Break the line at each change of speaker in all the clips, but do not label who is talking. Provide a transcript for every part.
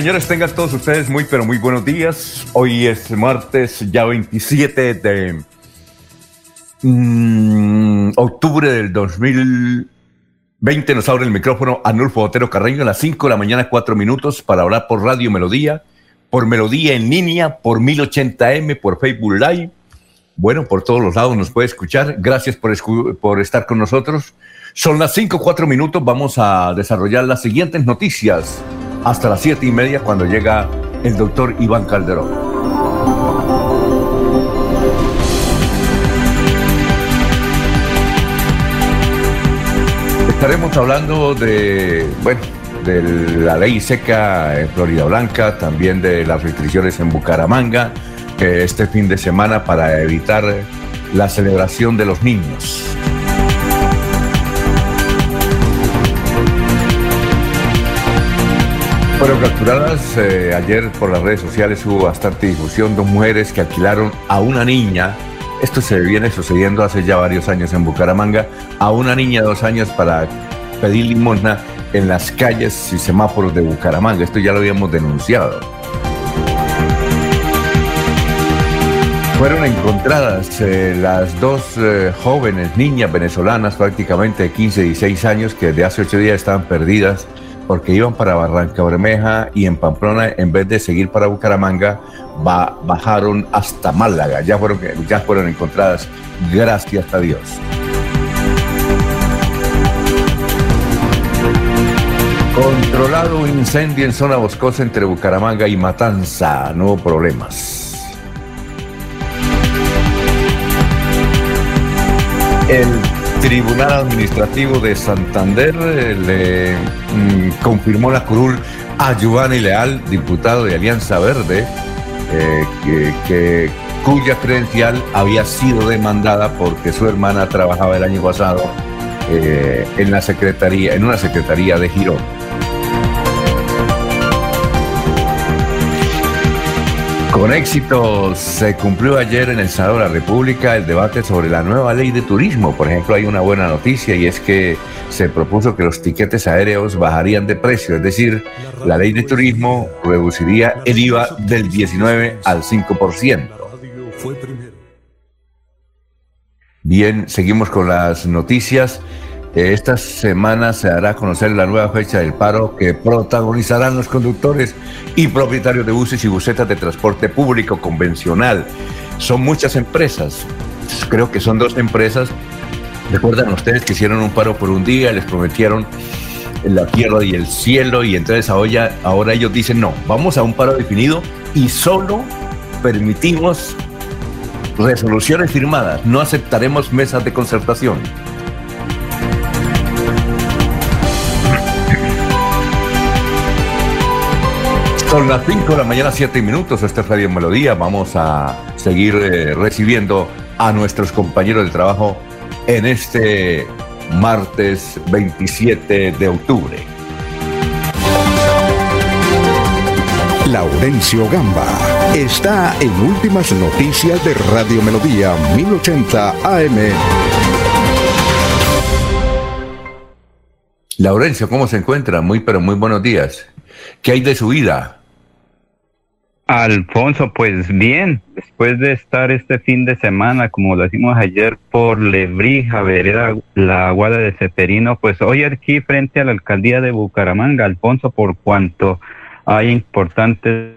Señores, tengan todos ustedes muy, pero muy buenos días. Hoy es martes, ya 27 de mm, octubre del 2020. Nos abre el micrófono Anulfo Otero Carreño a las 5 de la mañana, 4 minutos, para hablar por Radio Melodía, por Melodía en línea, por 1080m, por Facebook Live. Bueno, por todos los lados nos puede escuchar. Gracias por, por estar con nosotros. Son las 5, 4 minutos. Vamos a desarrollar las siguientes noticias hasta las siete y media cuando llega el doctor Iván Calderón. Estaremos hablando de, bueno, de la ley seca en Florida Blanca, también de las restricciones en Bucaramanga, este fin de semana para evitar la celebración de los niños. Fueron capturadas eh, ayer por las redes sociales, hubo bastante difusión, dos mujeres que alquilaron a una niña, esto se viene sucediendo hace ya varios años en Bucaramanga, a una niña de dos años para pedir limosna en las calles y semáforos de Bucaramanga, esto ya lo habíamos denunciado. Fueron encontradas eh, las dos eh, jóvenes niñas venezolanas, prácticamente de 15 y 16 años, que desde hace ocho días estaban perdidas porque iban para Barranca Bermeja y en Pamplona, en vez de seguir para Bucaramanga, bajaron hasta Málaga. Ya fueron, ya fueron encontradas, gracias a Dios. Controlado incendio en zona boscosa entre Bucaramanga y Matanza. No hubo problemas. El Tribunal Administrativo de Santander eh, le mm, confirmó la curul a Giovanni Leal, diputado de Alianza Verde, eh, cuya credencial había sido demandada porque su hermana trabajaba el año pasado eh, en la secretaría, en una secretaría de Girón. Con éxito se cumplió ayer en el Senado de la República el debate sobre la nueva ley de turismo. Por ejemplo, hay una buena noticia y es que se propuso que los tiquetes aéreos bajarían de precio, es decir, la ley de turismo reduciría el IVA del 19 al 5%. Bien, seguimos con las noticias. Esta semana se hará conocer la nueva fecha del paro que protagonizarán los conductores y propietarios de buses y busetas de transporte público convencional. Son muchas empresas, creo que son dos empresas. Recuerdan ustedes que hicieron un paro por un día, les prometieron la tierra y el cielo y entonces ahora, ahora ellos dicen no, vamos a un paro definido y solo permitimos resoluciones firmadas, no aceptaremos mesas de concertación. Son las 5 de la mañana, 7 minutos. Este es Radio Melodía. Vamos a seguir eh, recibiendo a nuestros compañeros de trabajo en este martes 27 de octubre.
Laurencio Gamba está en Últimas Noticias de Radio Melodía 1080 AM.
Laurencio, ¿cómo se encuentra? Muy, pero muy buenos días. ¿Qué hay de su vida?
Alfonso, pues bien, después de estar este fin de semana, como lo decimos ayer, por Lebrija, vereda la Aguada de Ceperino, pues hoy aquí frente a la alcaldía de Bucaramanga, Alfonso, por cuanto hay importantes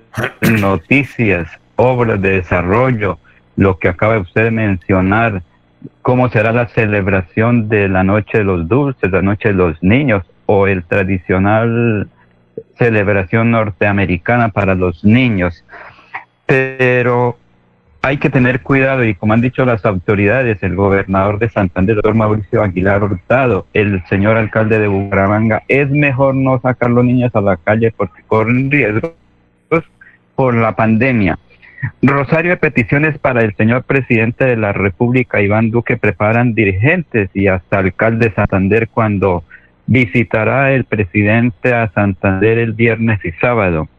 noticias, obras de desarrollo, lo que acaba usted de mencionar, cómo será la celebración de la Noche de los Dulces, la Noche de los Niños, o el tradicional celebración norteamericana para los niños. Pero hay que tener cuidado y como han dicho las autoridades, el gobernador de Santander, Mauricio Aguilar Hurtado, el señor alcalde de Bucaramanga, es mejor no sacar los niños a la calle porque corren riesgos por la pandemia. Rosario de peticiones para el señor presidente de la República, Iván Duque, preparan dirigentes y hasta alcalde de Santander cuando visitará el presidente a Santander el viernes y sábado.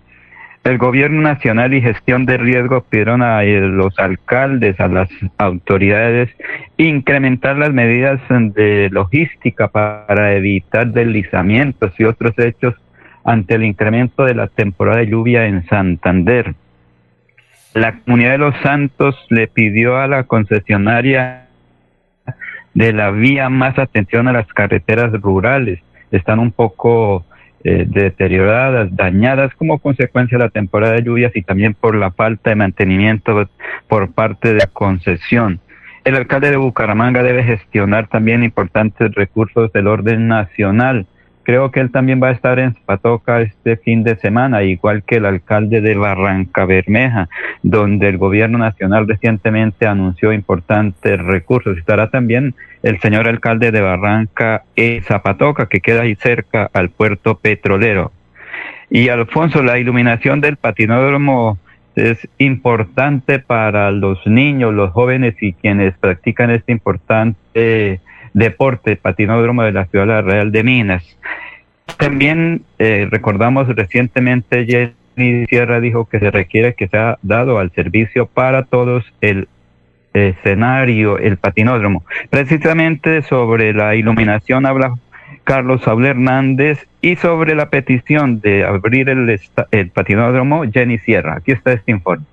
El gobierno nacional y gestión de riesgo pidieron a los alcaldes, a las autoridades, incrementar las medidas de logística para evitar deslizamientos y otros hechos ante el incremento de la temporada de lluvia en Santander. La comunidad de los santos le pidió a la concesionaria de la vía más atención a las carreteras rurales. Están un poco eh, deterioradas, dañadas como consecuencia de la temporada de lluvias y también por la falta de mantenimiento por parte de la concesión. El alcalde de Bucaramanga debe gestionar también importantes recursos del orden nacional Creo que él también va a estar en Zapatoca este fin de semana, igual que el alcalde de Barranca Bermeja, donde el gobierno nacional recientemente anunció importantes recursos. Estará también el señor alcalde de Barranca e Zapatoca, que queda ahí cerca al puerto petrolero. Y Alfonso, la iluminación del patinódromo es importante para los niños, los jóvenes y quienes practican este importante deporte patinódromo de la ciudad real de Minas. También eh, recordamos recientemente Jenny Sierra dijo que se requiere que sea dado al servicio para todos el escenario, el patinódromo. Precisamente sobre la iluminación habla Carlos Saúl Hernández y sobre la petición de abrir el, el patinódromo Jenny Sierra. Aquí está este informe.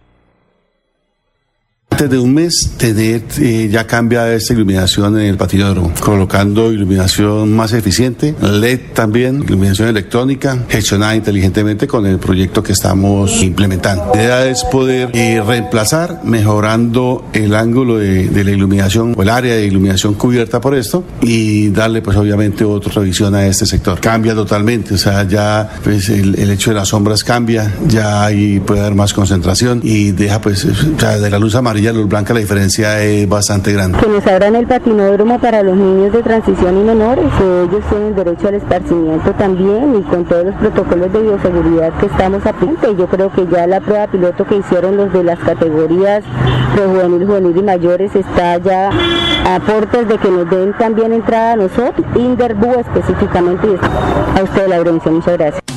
Antes de un mes tener eh, ya cambia esta iluminación en el patinódromo, colocando iluminación más eficiente, LED también, iluminación electrónica, gestionada inteligentemente con el proyecto que estamos implementando. La idea es poder eh, reemplazar, mejorando el ángulo de, la iluminación o el área de iluminación cubierta por esto y darle pues obviamente otra visión a este sector. Cambia totalmente, o sea, ya pues el, hecho de las sombras cambia, ya ahí puede haber más concentración y deja pues, o sea, de la luz amarilla a luz blanca la diferencia es bastante grande.
Que nos abran el patinódromo para los niños de transición y menores, ellos tienen derecho al esparcimiento también y con todos los protocolos de bioseguridad que estamos aplicando. Yo creo que ya la prueba piloto que hicieron los de las categorías de juvenil, y mayores está ya a puertas de que nos den también entrada a nosotros, Inderbu específicamente. A usted, Laurencia, muchas gracias.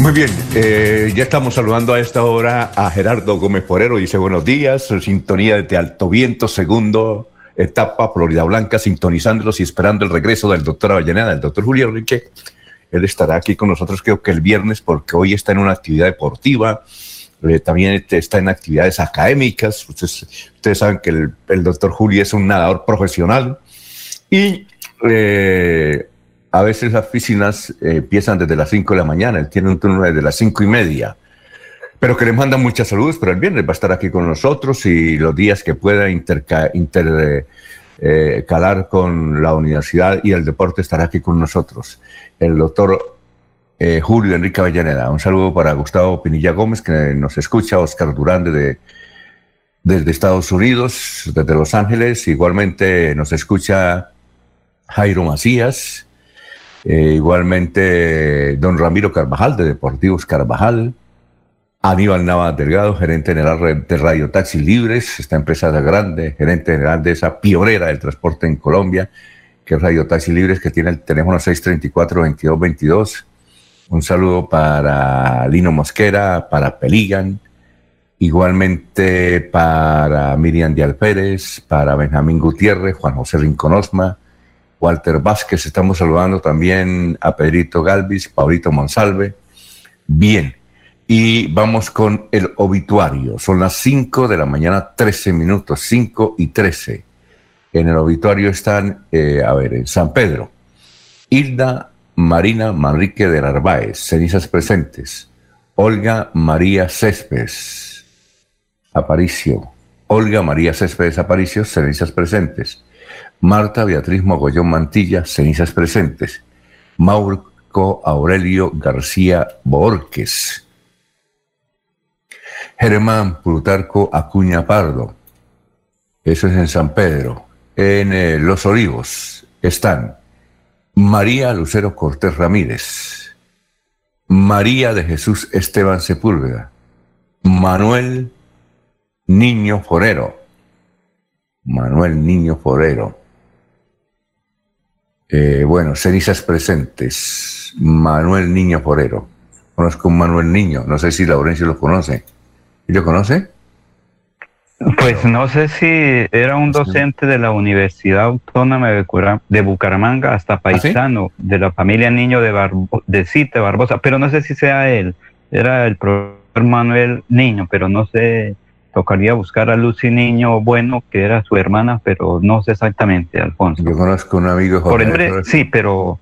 Muy bien, eh, ya estamos saludando a esta hora a Gerardo Gómez Porero, dice buenos días, sintonía de Alto Viento, segundo etapa, Florida Blanca, sintonizándolos y esperando el regreso del doctor Avellaneda, del doctor Julio Riche. Él estará aquí con nosotros creo que el viernes porque hoy está en una actividad deportiva, eh, también está en actividades académicas. Ustedes, ustedes saben que el, el, doctor Julio es un nadador profesional y eh, a veces las piscinas eh, empiezan desde las 5 de la mañana, él tiene un turno desde las cinco y media. Pero que le manda mucha salud, pero el viernes va a estar aquí con nosotros y los días que pueda intercalar inter, eh, con la universidad y el deporte estará aquí con nosotros. El doctor eh, Julio Enrique Avellaneda. Un saludo para Gustavo Pinilla Gómez, que nos escucha, Oscar Durán desde, desde Estados Unidos, desde Los Ángeles. Igualmente nos escucha Jairo Macías, eh, igualmente, don Ramiro Carvajal, de Deportivos Carvajal. Aníbal Nava Delgado, gerente general de Radio Taxi Libres, esta empresa grande, gerente general de esa pionera del transporte en Colombia, que es Radio Taxi Libres, que tiene el teléfono 634-2222. Un saludo para Lino Mosquera, para Peligan, igualmente para Miriam Díaz Pérez, para Benjamín Gutiérrez, Juan José Rinconosma, Walter Vázquez, estamos saludando también a Pedrito Galvis, Paulito Monsalve. Bien, y vamos con el obituario. Son las 5 de la mañana, 13 minutos, 5 y 13. En el obituario están, eh, a ver, en San Pedro, Hilda Marina Manrique de Narváez, cenizas presentes. Olga María Céspedes, Aparicio. Olga María Céspedes Aparicio, cenizas presentes. Marta Beatriz Mogollón Mantilla, cenizas presentes. Maurco Aurelio García Borques. Germán Plutarco Acuña Pardo. Eso es en San Pedro. En eh, Los Olivos están María Lucero Cortés Ramírez, María de Jesús Esteban Sepúlveda, Manuel Niño Forero, Manuel Niño Forero, eh, bueno, cenizas presentes. Manuel Niño Forero. Conozco un Manuel Niño. No sé si Laurencio lo conoce. ¿Y lo conoce?
Pues no sé si era un docente de la Universidad Autónoma de Bucaramanga hasta ¿Ah, paisano de la familia Niño de, Barbo, de Cite Barbosa, pero no sé si sea él. Era el profesor Manuel Niño, pero no sé tocaría buscar a Lucy Niño Bueno, que era su hermana, pero no sé exactamente, Alfonso.
Yo conozco un amigo
Por ejemplo, sí, pero...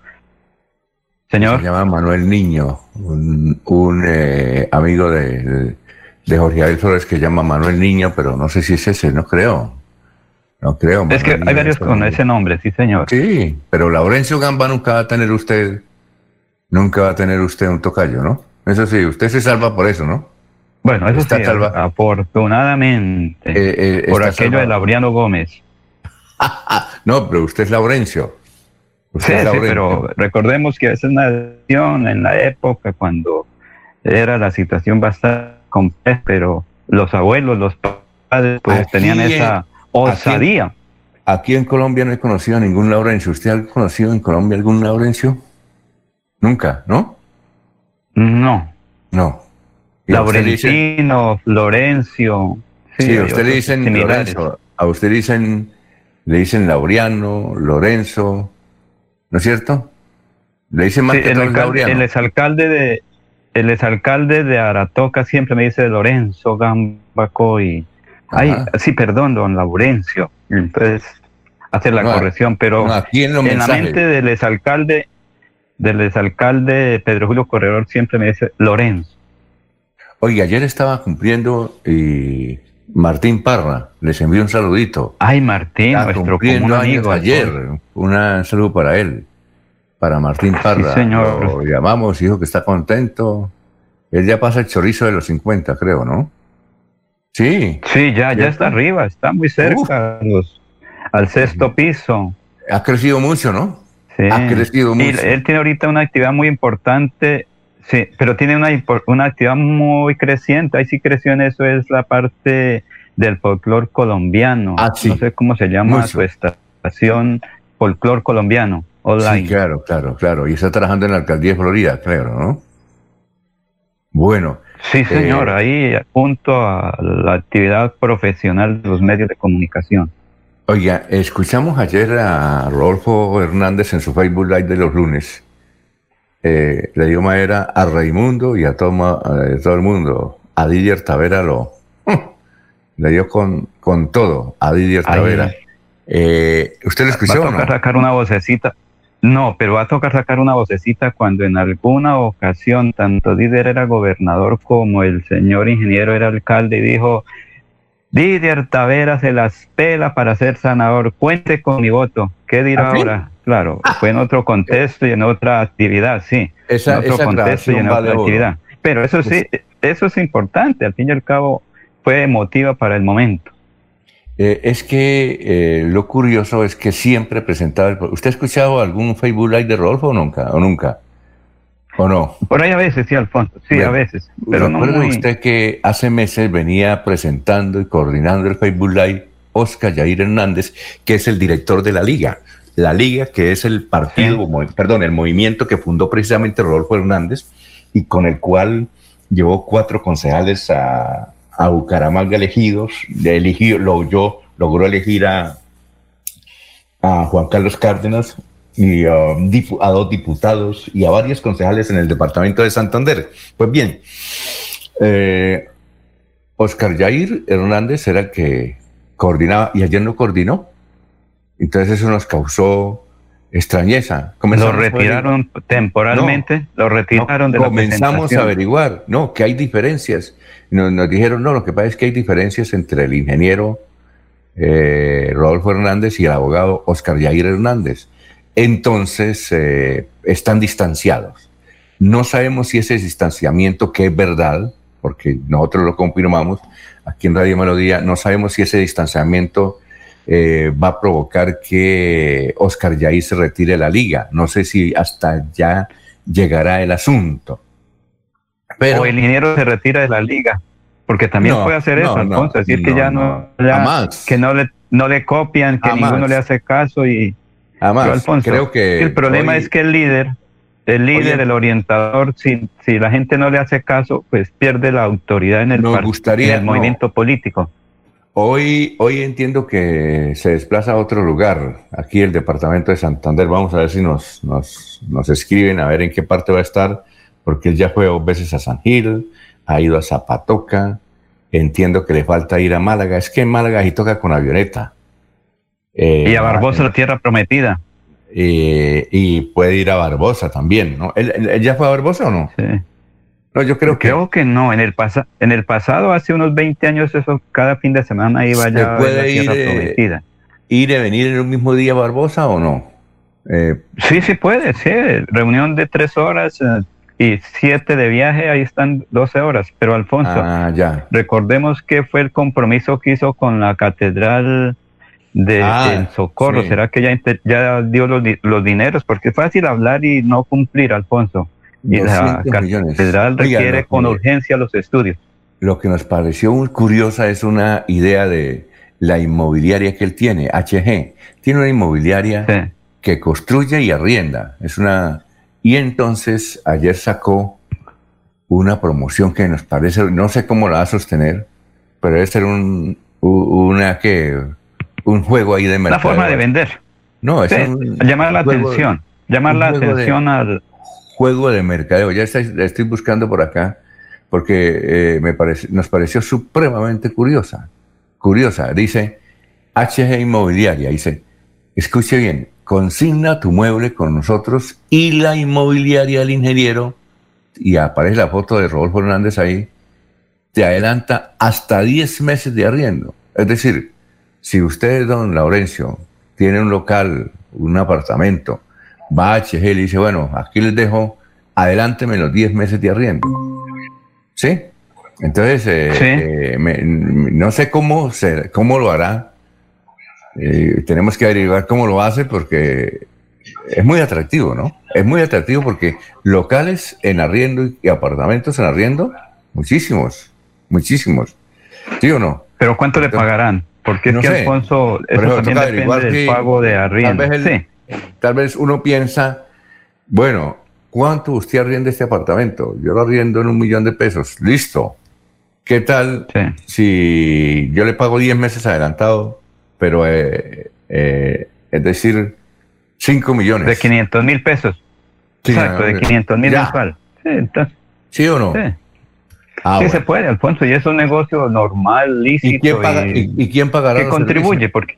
Señor.
Se llama Manuel Niño, un, eh, amigo de, de, Jorge Abel Flores que llama Manuel Niño, pero no sé si es ese, no creo. No creo.
es que hay varios con ese nombre, sí, señor.
Sí, pero Laurencio Gamba nunca va a tener usted, nunca va a tener usted un tocayo, ¿no? Eso sí, usted se salva por eso, ¿no?
Bueno, eso está sí, afortunadamente, eh, eh, por aquello de Laureano Gómez.
no, pero usted es Laurencio.
sí, sí, pero recordemos que esa es una nación en la época cuando era la situación bastante compleja, pero los abuelos, los padres, pues tenían esa osadía.
Aquí, en Colombia no he conocido a ningún Laurencio. ¿Usted ha conocido en Colombia algún Laurencio? Nunca, ¿no?
No.
No.
Laurentino, Florencio.
Sí, a usted le dicen Lorenzo, a usted dicen, le dicen Laureano, Lorenzo, ¿no es cierto? Le dicen más que
el, alcalde, el exalcalde de el exalcalde de Aratoca siempre me dice Lorenzo Gambacoy. Ay, sí, perdón, don Laurencio. Entonces, hace la corrección, pero en, en la mente del exalcalde, del exalcalde Pedro Julio Corredor siempre me dice Lorenzo.
Oye, ayer estaba cumpliendo y Martín Parra, les envío un saludito.
Ay, Martín, nuestro común amigo.
Ayer, un saludo para él, para Martín Parra. Sí, señor. Lo llamamos, dijo que está contento. Él ya pasa el chorizo de los 50, creo, ¿no? Sí.
Sí, ya, ya está arriba, está muy cerca, al sexto piso.
Ha crecido mucho, ¿no? Sí. Ha crecido mucho.
él tiene ahorita una actividad muy importante Sí, pero tiene una, una actividad muy creciente. Ahí sí creció en eso, es la parte del folclore colombiano. Ah, sí. No sé cómo se llama su estación folclore colombiano online.
Sí, claro, claro, claro. Y está trabajando en la alcaldía de Florida, claro, ¿no? Bueno.
Sí, señor, eh, ahí junto a la actividad profesional de los medios de comunicación.
Oiga, escuchamos ayer a Rodolfo Hernández en su Facebook Live de los lunes eh, le dio madera a Raimundo y a todo, todo el mundo. A Didier Tavera lo le dio con, con todo a Didier Tavera. Eh, ¿Usted lo escuchó?
Va a tocar sacar una vocecita. No, pero va a tocar sacar una vocecita cuando en alguna ocasión tanto Didier era gobernador como el señor ingeniero era alcalde y dijo, Didier Tavera se las pela para ser sanador, cuente con mi voto. ¿Qué dirá ¿Ah, ahora? Claro, fue en otro contexto y en otra actividad, sí.
Esa, en otro contexto y en otra actividad.
Pero eso sí, eso es importante, al fin y al cabo fue emotiva para el momento.
Eh, es que eh, lo curioso es que siempre presentaba... El... ¿Usted ha escuchado algún Facebook Live de Rodolfo o nunca? ¿O nunca? ¿O no?
Por ahí a veces, sí, Alfonso. Sí, a veces. Pero no
muy... usted que hace meses venía presentando y coordinando el Facebook Live Oscar Yair Hernández, que es el director de la liga? La Liga, que es el partido, perdón, el movimiento que fundó precisamente Rodolfo Hernández y con el cual llevó cuatro concejales a, a Bucaramanga elegidos, eligió, lo, yo, logró elegir a, a Juan Carlos Cárdenas y um, a dos diputados y a varios concejales en el departamento de Santander. Pues bien, eh, Oscar Jair Hernández era el que coordinaba y ayer no coordinó. Entonces eso nos causó extrañeza.
Lo retiraron temporalmente, lo retiraron de la
Comenzamos a averiguar, no, que hay diferencias. Nos, nos, dijeron, no, lo que pasa es que hay diferencias entre el ingeniero eh, Rodolfo Hernández y el abogado Oscar Jair Hernández. Entonces, eh, están distanciados. No sabemos si ese distanciamiento, que es verdad, porque nosotros lo confirmamos aquí en Radio Melodía, no sabemos si ese distanciamiento eh, va a provocar que Oscar Jair se retire de la liga. No sé si hasta ya llegará el asunto.
Pero, o el ingeniero se retira de la liga, porque también puede hacer eso, entonces, decir que ya no, que no le, no le copian, que ninguno le hace caso y...
Además, creo que...
El problema es que el líder, el líder, el orientador, si, si la gente no le hace caso, pues pierde la autoridad en el,
gustaría,
en el movimiento político.
Hoy, hoy entiendo que se desplaza a otro lugar, aquí el departamento de Santander. Vamos a ver si nos, nos, nos escriben, a ver en qué parte va a estar, porque él ya fue dos veces a San Gil, ha ido a Zapatoca, entiendo que le falta ir a Málaga. Es que en Málaga y toca con avioneta.
y a Barbosa, la tierra prometida.
y puede ir a Barbosa también, ¿no? ¿Él, ya fue a Barbosa o no?
Sí. No, yo creo que... Creo que no. En el, en el pasado, hace unos 20 años, eso cada fin de semana iba ya
a la ir, prometida. ¿Ir y venir en un mismo día Barbosa o no?
Eh, sí, sí puede, sí. Reunión de tres horas eh, y siete de viaje, ahí están 12 horas. Pero Alfonso,
ah, ya.
recordemos que fue el compromiso que hizo con la catedral de, ah, Socorro. ¿Será que ya, ya dio los, los dineros? Porque es fácil hablar y no cumplir, Alfonso y la catedral requiere con urgencia los estudios.
Lo que nos pareció muy curiosa es una idea de la inmobiliaria que él tiene, HG. Tiene una inmobiliaria que construye y arrienda. Es una y entonces ayer sacó una promoción que nos parece, no sé cómo la va a sostener, pero debe ser un una que un juego ahí de mercado.
La forma de vender.
No, es
llamar la atención, llamar la atención al
juego de mercadeo. Ya estoy buscando por acá porque eh, me parece, nos pareció supremamente curiosa. Curiosa. Dice HG Inmobiliaria. Dice, escuche bien, consigna tu mueble con nosotros y la inmobiliaria del ingeniero, y aparece la foto de Rodolfo Hernández ahí, te adelanta hasta 10 meses de arriendo. Es decir, si usted, don Laurencio, tiene un local, un apartamento, va a HG y le dice, bueno, aquí les dejo, adelánteme los 10 meses de arriendo. ¿Sí? Entonces, eh, eh, no sé cómo, se, cómo lo hará. Eh, tenemos que averiguar cómo lo hace porque es muy atractivo, ¿no? Es muy atractivo porque locales en arriendo y apartamentos en arriendo, muchísimos, muchísimos. ¿Sí o no?
¿Pero cuánto le pagarán? Porque es que, Alfonso, eso también depende del pago de arriendo.
sí tal vez uno piensa, bueno, ¿cuánto usted arrienda este apartamento? Yo lo arriendo en un millón de pesos. Listo. ¿Qué tal si yo le pago 10 meses adelantado, pero eh, eh, es decir, 5 millones?
De 500 mil pesos. Exacto, de 500 mil mensual.
Sí, ¿Sí o no?
Sí. Ah, sí se puede, Alfonso, y es un negocio normal, lícito.
¿Y quién, paga, y, quién pagará?
Que contribuye, porque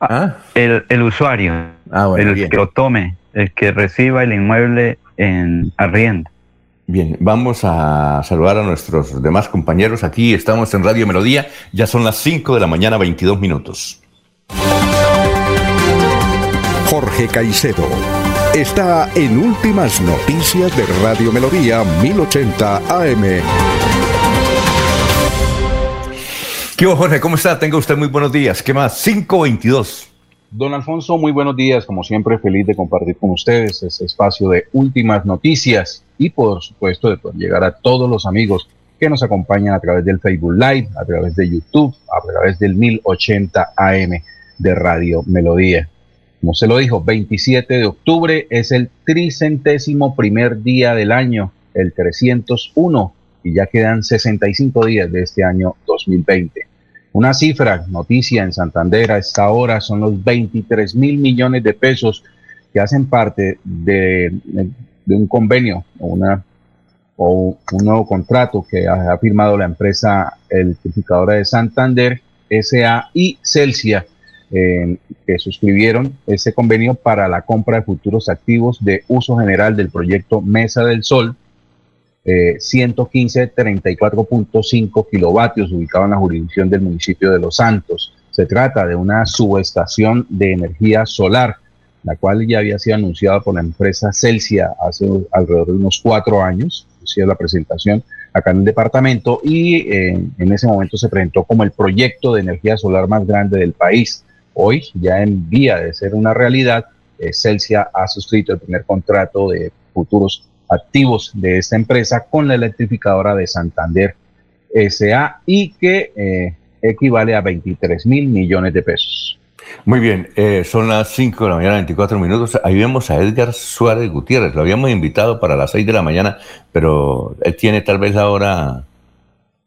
¿Ah? El, el, usuario, ah, el que lo tome, el que reciba el inmueble en arriendo.
Bien, vamos a saludar a nuestros demás compañeros. Aquí estamos en Radio Melodía, ya son las 5 de la mañana, 22 minutos.
Jorge Caicedo está en Últimas Noticias de Radio Melodía 1080 AM.
¿Qué Jorge? ¿Cómo está? Tenga usted muy buenos días. ¿Qué más? 522.
Don Alfonso, muy buenos días. Como siempre, feliz de compartir con ustedes este espacio de últimas noticias y, por supuesto, de poder llegar a todos los amigos que nos acompañan a través del Facebook Live, a través de YouTube, a través del 1080 AM de Radio Melodía. Como se lo dijo, 27 de octubre es el tricentésimo primer día del año, el 301 y ya quedan 65 días de este año 2020. Una cifra, noticia en Santander a esta hora, son los 23 mil millones de pesos que hacen parte de, un convenio o un nuevo contrato que ha, firmado la empresa electrificadora de Santander, SA y Celsia, eh, que suscribieron ese convenio para la compra de futuros activos de uso general del proyecto Mesa del Sol, eh, 115 34.5 kilovatios ubicado en la jurisdicción del municipio de Los Santos. Se trata de una subestación de energía solar la cual ya había sido anunciada por la empresa Celsia hace alrededor de unos cuatro años, hicieron la presentación acá en el departamento y eh, en ese momento se presentó como el proyecto de energía solar más grande del país. Hoy, ya en vía de ser una realidad, eh, Celsia ha suscrito el primer contrato de futuros activos de esta empresa con la electrificadora de Santander SA y que eh, equivale a 23 mil millones de pesos.
Muy bien, eh, son las 5 de la mañana, 24 minutos. Ahí vemos a Edgar Suárez Gutiérrez. Lo habíamos invitado para las 6 de la mañana, pero él tiene tal vez la hora,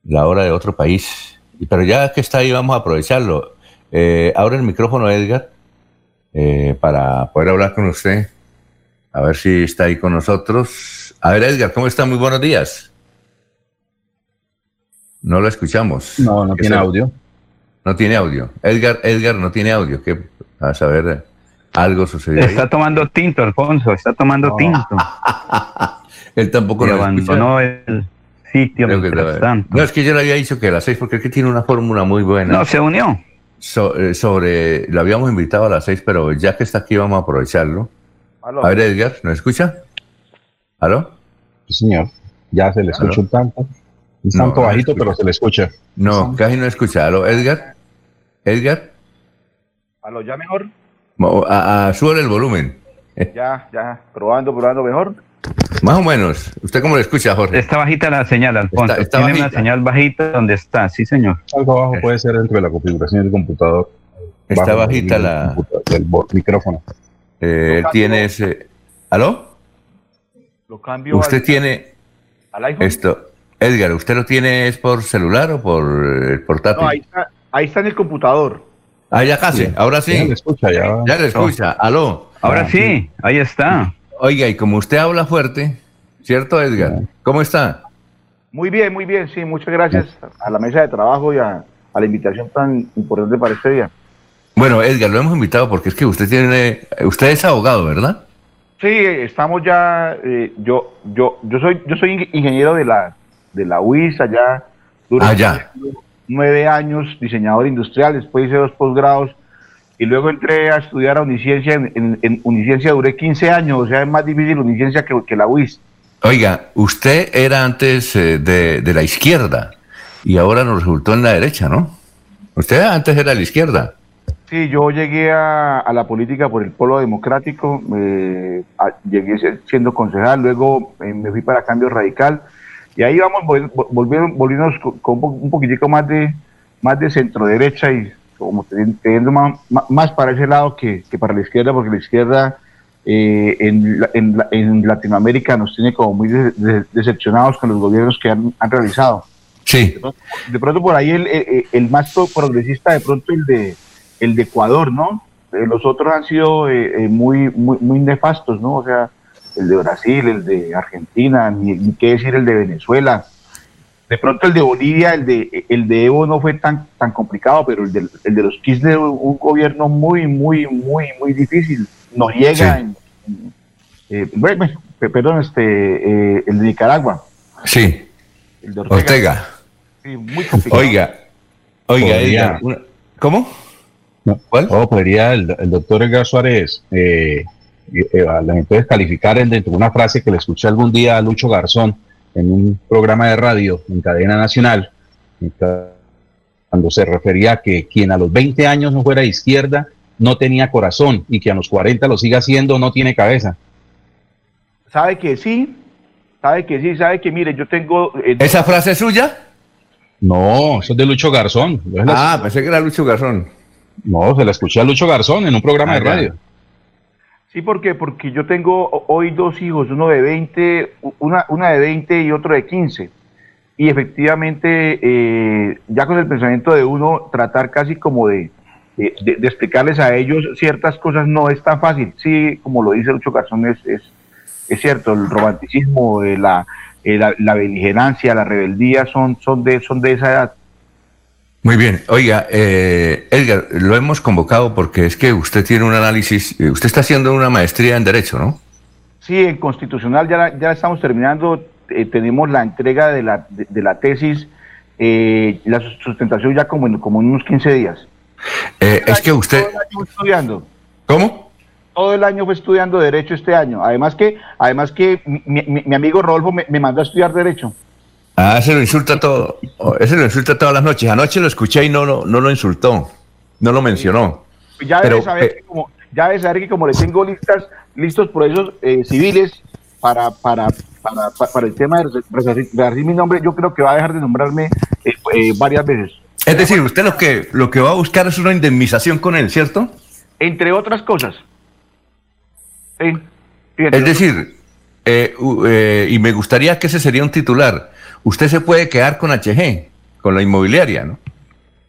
la hora de otro país. Pero ya que está ahí, vamos a aprovecharlo. Eh, abre el micrófono, Edgar, eh, para poder hablar con usted. A ver si está ahí con nosotros. A ver, Edgar, ¿cómo está? Muy buenos días. No lo escuchamos.
No, no tiene audio.
No tiene audio. Edgar, Edgar no tiene audio. ¿Qué? A saber, algo sucedió.
Está tomando tinto, Alfonso, está tomando tinto.
Él tampoco
lo abandonó el sitio
No, es que yo le había dicho que a las seis, porque aquí tiene una fórmula muy buena.
No, se unió.
Eh, sobre, lo habíamos invitado a las seis, pero ya que está aquí vamos a aprovecharlo. A ver, Edgar, ¿nos escucha? ¿Aló?
Sí, señor. Ya se le escucha un tanto. Un tanto bajito, pero se le escucha.
No, casi no escucha. ¿Aló, Edgar? Edgar.
¿Aló, ya mejor?
A, sube el volumen.
Ya, ya, probando, probando mejor.
Más o menos. ¿Usted cómo le escucha, Jorge?
Está bajita la señal, Alfonso. Está, Tiene una señal bajita donde está, sí, señor.
Algo abajo puede ser dentro de la configuración del computador.
Está bajita la...
Del micrófono.
Eh, tiene ese... ¿Aló?
Lo cambio
¿Usted tiene...
¿Al iPhone?
Esto... Edgar, ¿usted lo tiene es por celular o por el portátil?
No, ahí está, ahí está en el computador.
Ah, ya casi, ahora sí.
Ya le escucha, ya.
Ya le escucha, aló.
Ahora ah, sí, ahí está.
Oiga, y como usted habla fuerte, ¿cierto, Edgar? ¿Cómo está?
Muy bien, muy bien, sí, muchas gracias a la mesa de trabajo y a, la invitación tan importante para este día.
Bueno, Edgar, lo hemos invitado porque es que usted tiene, usted es abogado, ¿verdad?
Sí, estamos ya, eh, yo, yo, yo soy, yo soy ingeniero de la de la UIS allá durante
ah,
nueve años, diseñador industrial, después hice dos posgrados y luego entré a estudiar a Uniciencia. En, en, Uniciencia duré 15 años, o sea, es más difícil Uniciencia que, que la UIS.
Oiga, usted era antes eh, de, de, la izquierda y ahora nos resultó en la derecha, ¿no? Usted antes era de la izquierda.
Sí, yo llegué a, a la política por el polo democrático, eh, llegué siendo concejal, luego eh, me fui para Cambio Radical y ahí vamos volviendo, volviendo con un poquitico más de, más de centro derecha y como teniendo más, más para ese lado que, que, para la izquierda, porque la izquierda eh, en, en, en, Latinoamérica nos tiene como muy decepcionados con los gobiernos que han, han realizado.
Sí.
De pronto, por ahí el, el, el, más progresista, de pronto el de, el de Ecuador, ¿no? Eh, los otros han sido eh, muy, muy, muy nefastos, ¿no? O sea, el de Brasil, el de Argentina, ni, qué decir el de Venezuela. De pronto el de Bolivia, el de, el de Evo no fue tan, tan complicado, pero el de, el de los Kirchner, un gobierno muy, muy, muy, muy difícil. Nos llega en, eh, perdón, este, eh, el de Nicaragua.
Sí. El de Ortega.
Sí, muy complicado.
Oiga, oiga, ¿cómo?
¿Cuál? Oh, podría el, el doctor Edgar Suárez eh, eh, la gente descalificar dentro de una frase que le escuché algún día a Lucho Garzón en un programa de radio en cadena nacional, cuando se refería a que quien a los 20 años no fuera de izquierda no tenía corazón y que a los 40 lo siga siendo no tiene cabeza.
¿Sabe que sí? ¿Sabe que sí? ¿Sabe que mire, yo tengo...
Eh, ¿Esa frase es suya?
No, eso es de Lucho Garzón.
ah, pensé que era Lucho Garzón.
No, se la escuché a Lucho Garzón en un programa de ah, radio.
Sí, porque porque yo tengo hoy dos hijos, uno de 20, una, una de 20 y otro de 15. Y efectivamente, eh, ya con el pensamiento de uno, tratar casi como de, de, de, explicarles a ellos ciertas cosas no es tan fácil. Sí, como lo dice Lucho Garzón, es, es, es cierto, el romanticismo, eh, la, eh, la, la, beligerancia, la rebeldía son, son, de, son de esa edad.
Muy bien, oiga, eh, Edgar, lo hemos convocado porque es que usted tiene un análisis, usted está haciendo una maestría en Derecho, ¿no?
Sí, en Constitucional ya, ya estamos terminando, tenemos la entrega de la, de, la tesis, la sustentación ya como en, como en unos 15 días.
Eh, es que usted...
Todo el año estudiando.
¿Cómo?
Todo el año fue estudiando Derecho este año. Además que, además que mi, mi, amigo Rodolfo me, me, mandó a estudiar Derecho.
Ah, ese lo insulta todo. Ese lo insulta todas las noches. Anoche lo escuché y no, no, no lo insultó. No lo mencionó.
Pues ya debe saber, eh, que como, ya debe saber que como le tengo listas, listos procesos eh, civiles para, para, para, para, el tema de resarcir mi nombre, yo creo que va a dejar de nombrarme eh, eh, varias veces.
Es decir, usted lo que, lo que va a buscar es una indemnización con él, ¿cierto?
Entre otras cosas.
Sí. es decir, eh, eh, y me gustaría que ese sería un titular. Usted se puede quedar con HG, con la inmobiliaria, ¿no?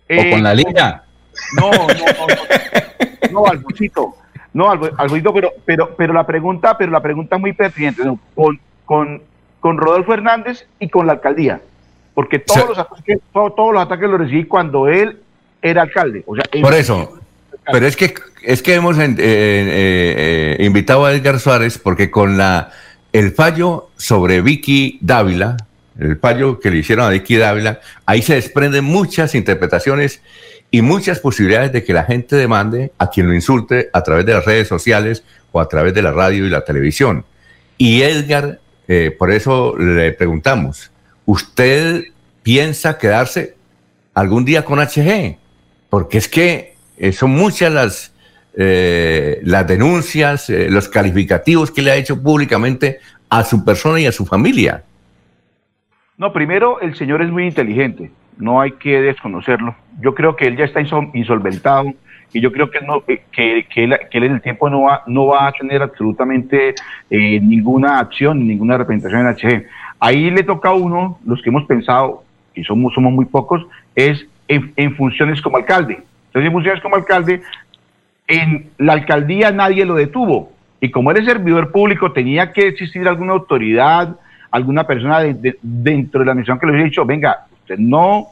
Eh, o con la liga. No, no, no, no, no Albuchito. No, Albuchito, pero, pero, pero la pregunta, pero la pregunta es muy pertinente, ¿no? con, con, con Rodolfo Hernández y con la alcaldía porque todos, los ataques, todos, los ataques los recibí cuando él era alcalde. O sea,
Por eso, pero es que, es que hemos eh, eh, eh, invitado a Edgar Suárez porque con la el fallo sobre Vicky Dávila, el fallo que le hicieron a Vicky Dávila, ahí se desprenden muchas interpretaciones y muchas posibilidades de que la gente demande a quien lo insulte a través de las redes sociales o a través de la radio y la televisión. Y Edgar, por eso le preguntamos, ¿usted piensa quedarse algún día con HG? Porque es que eh, son muchas las, eh, las denuncias, eh, los calificativos que le ha hecho públicamente a su persona y a su familia.
No, primero, el señor es muy inteligente, no hay que desconocerlo. Yo creo que él ya está insolventado y yo creo que, no, que, que, él, que, él, en el tiempo no va, no va a tener absolutamente ninguna acción, ninguna representación en HG. Ahí le toca a uno, los que hemos pensado, y somos, somos muy pocos, es en, funciones como alcalde. Entonces, en funciones como alcalde, en la alcaldía nadie lo detuvo. Y como él es servidor público, tenía que existir alguna autoridad, alguna persona dentro de la misión que le hubiera dicho, venga, usted no,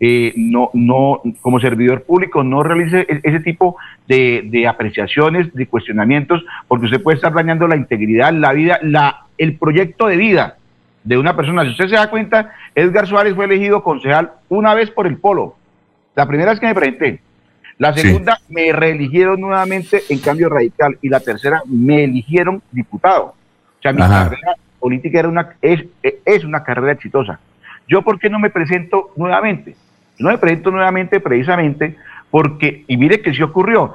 eh, no, no, como servidor público, no realice e-, ese tipo de, de, apreciaciones, de cuestionamientos, porque usted puede estar dañando la integridad, la vida, la, el proyecto de vida de una persona. Si usted se da cuenta, Edgar Suárez fue elegido concejal una vez por el Polo. La primera vez que me presenté. La segunda me reeligieron nuevamente en cambio radical. Y la tercera me eligieron diputado. O sea, mi carrera política era una, es, es una carrera exitosa. ¿Yo por qué no me presento nuevamente? No me presento nuevamente precisamente porque, y mire que sí ocurrió,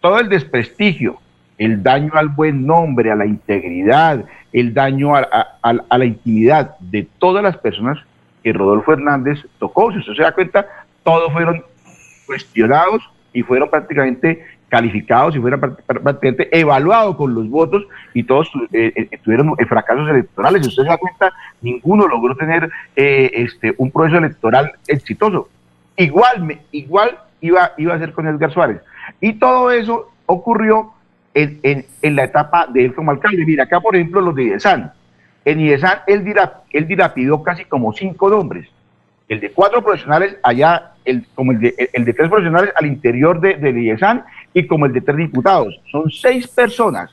todo el desprestigio, el daño al buen nombre, a la integridad, el daño a, la intimidad de todas las personas que Rodolfo Hernández tocó. Si usted se da cuenta, todos fueron cuestionados y fueron prácticamente calificados y fueron prácticamente evaluados con los votos y todos eh, eh, tuvieron fracasos electorales. Si usted se da cuenta, ninguno logró tener eh, este, un proceso electoral exitoso. Igual, me, igual iba, iba a ser con Edgar Suárez. Y todo eso ocurrió en, en, la etapa de él como alcalde. Mira, acá por ejemplo los de IESAN. En IESAN él, dirá, él dilapidó casi como cinco nombres. El de cuatro profesionales allá, el, como el de, el de tres profesionales al interior de, de IESAN y como el de tres diputados. Son seis personas,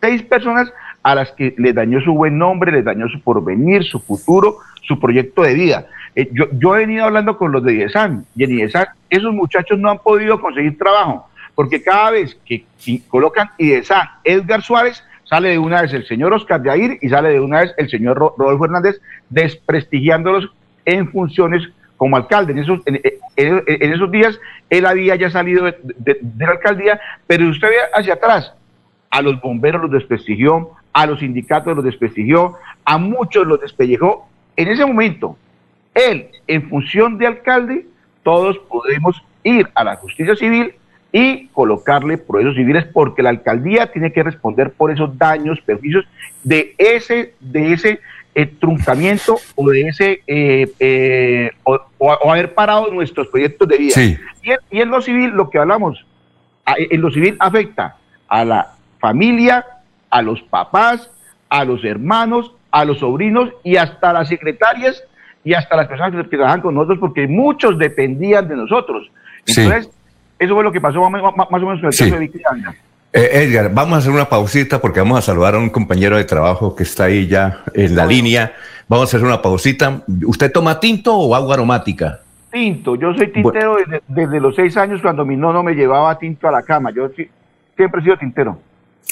seis personas a las que les dañó su buen nombre, les dañó su porvenir, su futuro, su proyecto de vida. Eh, yo, yo he venido hablando con los de IESAN y en IESAN esos muchachos no han podido conseguir trabajo porque cada vez que colocan IDESAN Edgar Suárez, sale de una vez el señor Oscar Yair y sale de una vez el señor Rodolfo Hernández, desprestigiándolos en funciones como alcalde. En esos, en, esos días él había ya salido de, la alcaldía, pero usted ve hacia atrás, a los bomberos los desprestigió, a los sindicatos los desprestigió, a muchos los despellejó. En ese momento, él, en función de alcalde, todos podemos ir a la justicia civil y colocarle procesos civiles porque la alcaldía tiene que responder por esos daños, perjuicios de ese, de ese eh, truncamiento o de ese eh, eh, o, o haber parado nuestros proyectos de vida.
Sí.
Y, en, y en lo civil, lo que hablamos, en lo civil afecta a la familia, a los papás, a los hermanos, a los sobrinos y hasta las secretarias y hasta las personas que trabajan con nosotros porque muchos dependían de nosotros.
Sí.
Entonces, eso fue lo que pasó más, más- más o menos con el
Sí.
caso de Vicky Anga.
Eh, Edgar, vamos a hacer una pausita porque vamos a saludar a un compañero de trabajo que está ahí ya en la línea. Vamos a hacer una pausita. ¿Usted toma tinto o agua aromática?
Tinto, yo soy tintero desde, desde los seis años cuando mi nono me llevaba tinto a la cama. Yo siempre he sido tintero.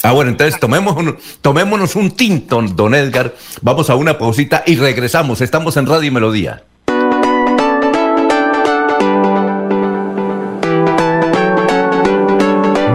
Ah, bueno, entonces tomemos un- tomémonos un tinto, don Edgar. Vamos a una pausita y regresamos. Estamos en Radio y Melodía.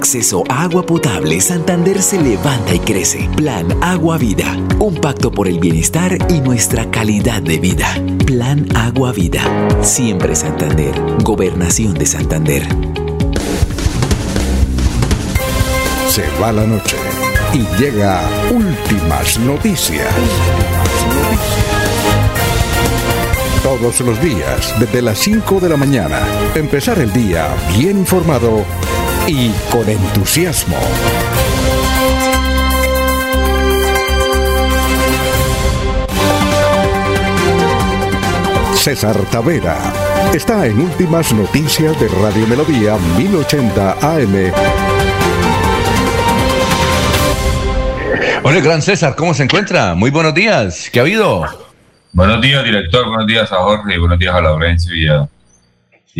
Acceso a agua potable, Santander se levanta y crece. Plan Agua Vida. Un pacto por el bienestar y nuestra calidad de vida. Plan Agua Vida. Siempre Santander. Gobernación de Santander.
Se va la noche y llega últimas noticias. Todos los días, desde las 5 de la mañana, empezar el día bien informado y con entusiasmo. César Tavera está en Últimas Noticias de Radio Melodía 1080 AM.
Hola, gran César, ¿cómo se encuentra? Muy buenos días. ¿Qué ha habido?
Buenos días, director. Buenos días a Jorge. Buenos días a Laurencio y a,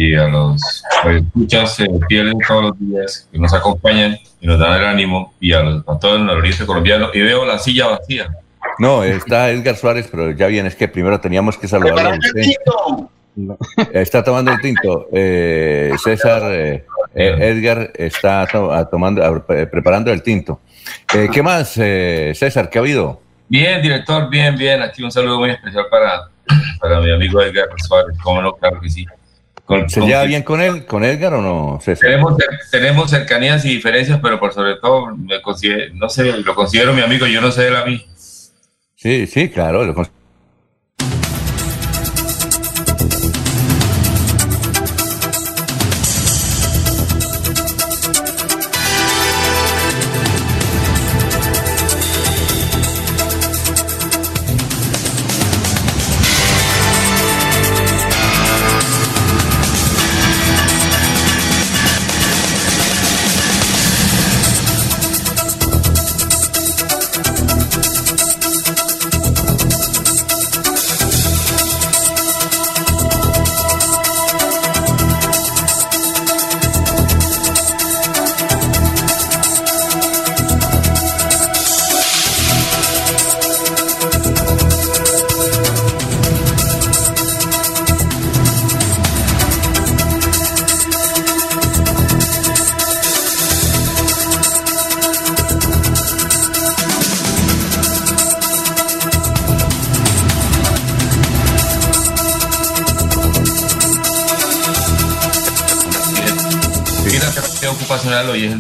y a los escuchas eh, fieles todos los días que nos acompañan y nos dan el ánimo y a, los, a todo el noroeste colombiano. Y veo la silla vacía.
No, está Edgar Suárez, pero ya bien, es que primero teníamos que saludarlo a usted. Está tomando el tinto. Eh, César, eh, eh, Edgar está tomando, preparando el tinto. Eh, ¿Qué más, eh, César? ¿Qué ha habido?
Bien, director, bien, bien. Aquí un saludo muy especial para, para mi amigo Edgar Suárez. Cómo no, claro que sí. Con-
¿Se
con-
lleva bien con él, con Edgar o no, César?
Tenemos, tenemos cercanías y diferencias, pero por sobre todo, me considero, no sé, lo considero mi amigo, yo no sé él a mí.
Sí, sí, claro. lo cons-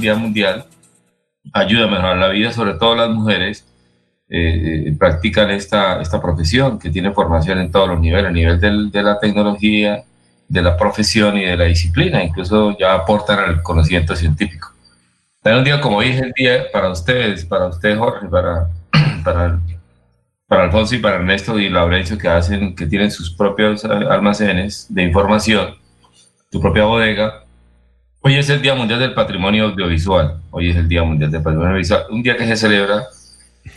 Día Mundial, ayuda a mejorar la vida, sobre todo las mujeres eh, eh, practican esta, esta profesión, que tiene formación en todos los niveles, a nivel del, de la tecnología, de la profesión y de la disciplina, incluso ya aportan al conocimiento científico. También un día como hoy es el día para ustedes, para usted Jorge, para, para, para Alfonso y para Ernesto y Laurencio que hacen, que tienen sus propios almacenes de información, tu propia bodega. Hoy es el Día Mundial del Patrimonio Audiovisual. Hoy es el Día Mundial del Patrimonio Audiovisual. Un día que se celebra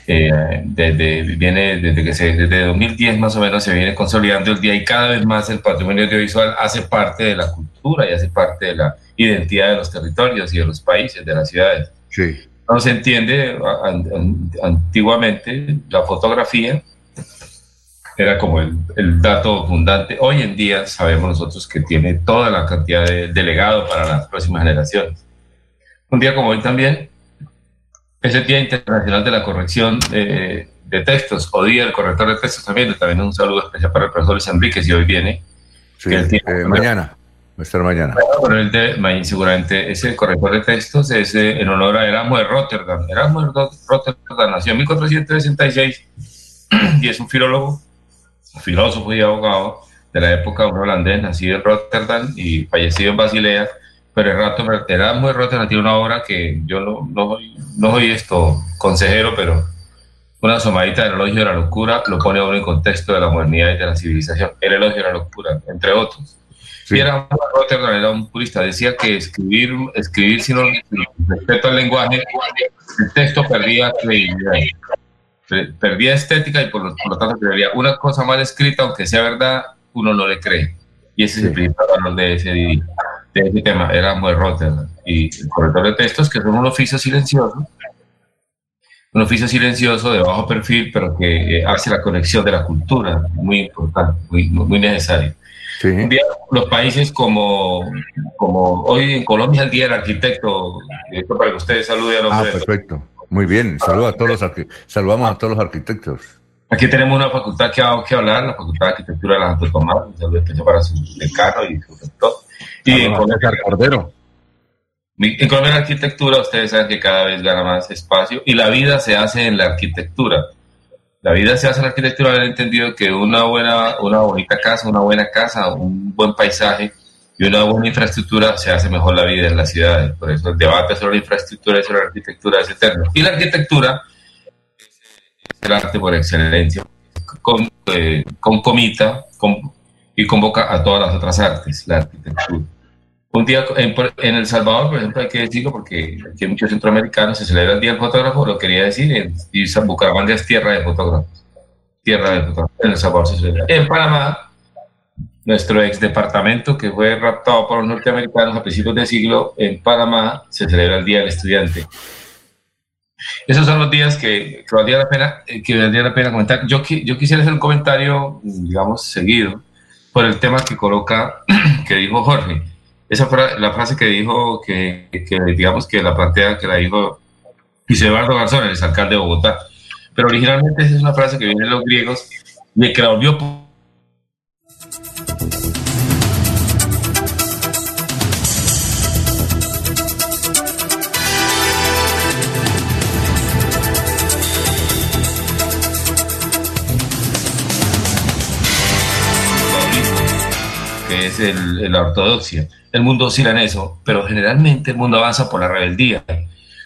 eh, desde, viene desde que se, desde 2010 más o menos se viene consolidando el día y cada vez más el patrimonio audiovisual hace parte de la cultura y hace parte de la identidad de los territorios y de los países, de las ciudades.
Sí.
No se entiende, antiguamente la fotografía era como el, el, dato fundante. Hoy en día sabemos nosotros que tiene toda la cantidad de, de legado para las próximas generaciones. Un día como hoy también es el Día Internacional de la Corrección de, Textos, o Día del Corrector de Textos también. También un saludo especial para el profesor Luis Enrique, si hoy viene.
Sí, eh, mañana, va a estar mañana.
Bueno, el de, seguramente ese corrector de textos es eh, en honor a Erasmo de Rotterdam. Erasmo de Rotterdam nació en 1466 y es un filólogo, filósofo y abogado de la época, un holandés nacido en Rotterdam y fallecido en Basilea pero el rato era muy roto, tiene una obra que yo no, no, no soy esto consejero, pero una asomadita del elogio de la locura lo pone a uno en contexto de la modernidad y de la civilización. El elogio de la locura, entre otros. Y era, Rotterdam era un purista, decía que escribir, escribir sin respeto al lenguaje, el texto perdía credibilidad, perdía estética y por lo, por lo tanto perdía una cosa mal escrita, aunque sea verdad, uno no le cree. Y ese es el principal valor de ese día de ese tema era muy Rotterdam y el corrector de textos, que son un oficio silencioso, un oficio silencioso de bajo perfil, pero que eh, hace la conexión de la cultura, muy importante, muy, muy necesario. los países como, como hoy en Colombia el Día del Arquitecto, esto para que ustedes saluden a los...
Ah, perfecto. Muy bien, Saludo a todos los saludamos a todos los arquitectos.
Aquí tenemos una facultad que ha que hablar, la Facultad de Arquitectura de la Santo Tomás, un saludo especial para su decano y su rector. Y en Colombia,
Cordero.
En Colombia la arquitectura, ustedes saben que cada vez gana más espacio y la vida se hace en la arquitectura. La vida se hace en la arquitectura, haber entendido que una buena, una bonita casa, una buena casa, un buen paisaje y una buena infraestructura se hace mejor la vida en las ciudades. Por eso el debate sobre la infraestructura y sobre la arquitectura es eterno. Y la arquitectura es el arte por excelencia, con, eh, con comita con, y convoca a todas las otras artes, la arquitectura. Un día en, El Salvador, por ejemplo, hay que decirlo porque aquí hay muchos centroamericanos, se celebra el Día del Fotógrafo, lo quería decir, en, y Bucaramanga es tierra de fotógrafos. Tierra de fotógrafos. En El Salvador se celebra. En Panamá, nuestro ex departamento que fue raptado por los norteamericanos a principios del siglo, en Panamá se celebra el Día del Estudiante. Esos son los días que, que valdría, la pena, eh, que valdría la pena comentar. Yo, yo quisiera hacer un comentario, digamos, seguido, por el tema que coloca, que dijo Jorge esa fue la frase que dijo, que, digamos que la plantea, que la dijo Luis Eduardo Garzón, el alcalde de Bogotá. Pero originalmente esa es una frase que viene de los griegos y que la volvió es el, la ortodoxia el mundo oscila en eso, pero generalmente el mundo avanza por la rebeldía.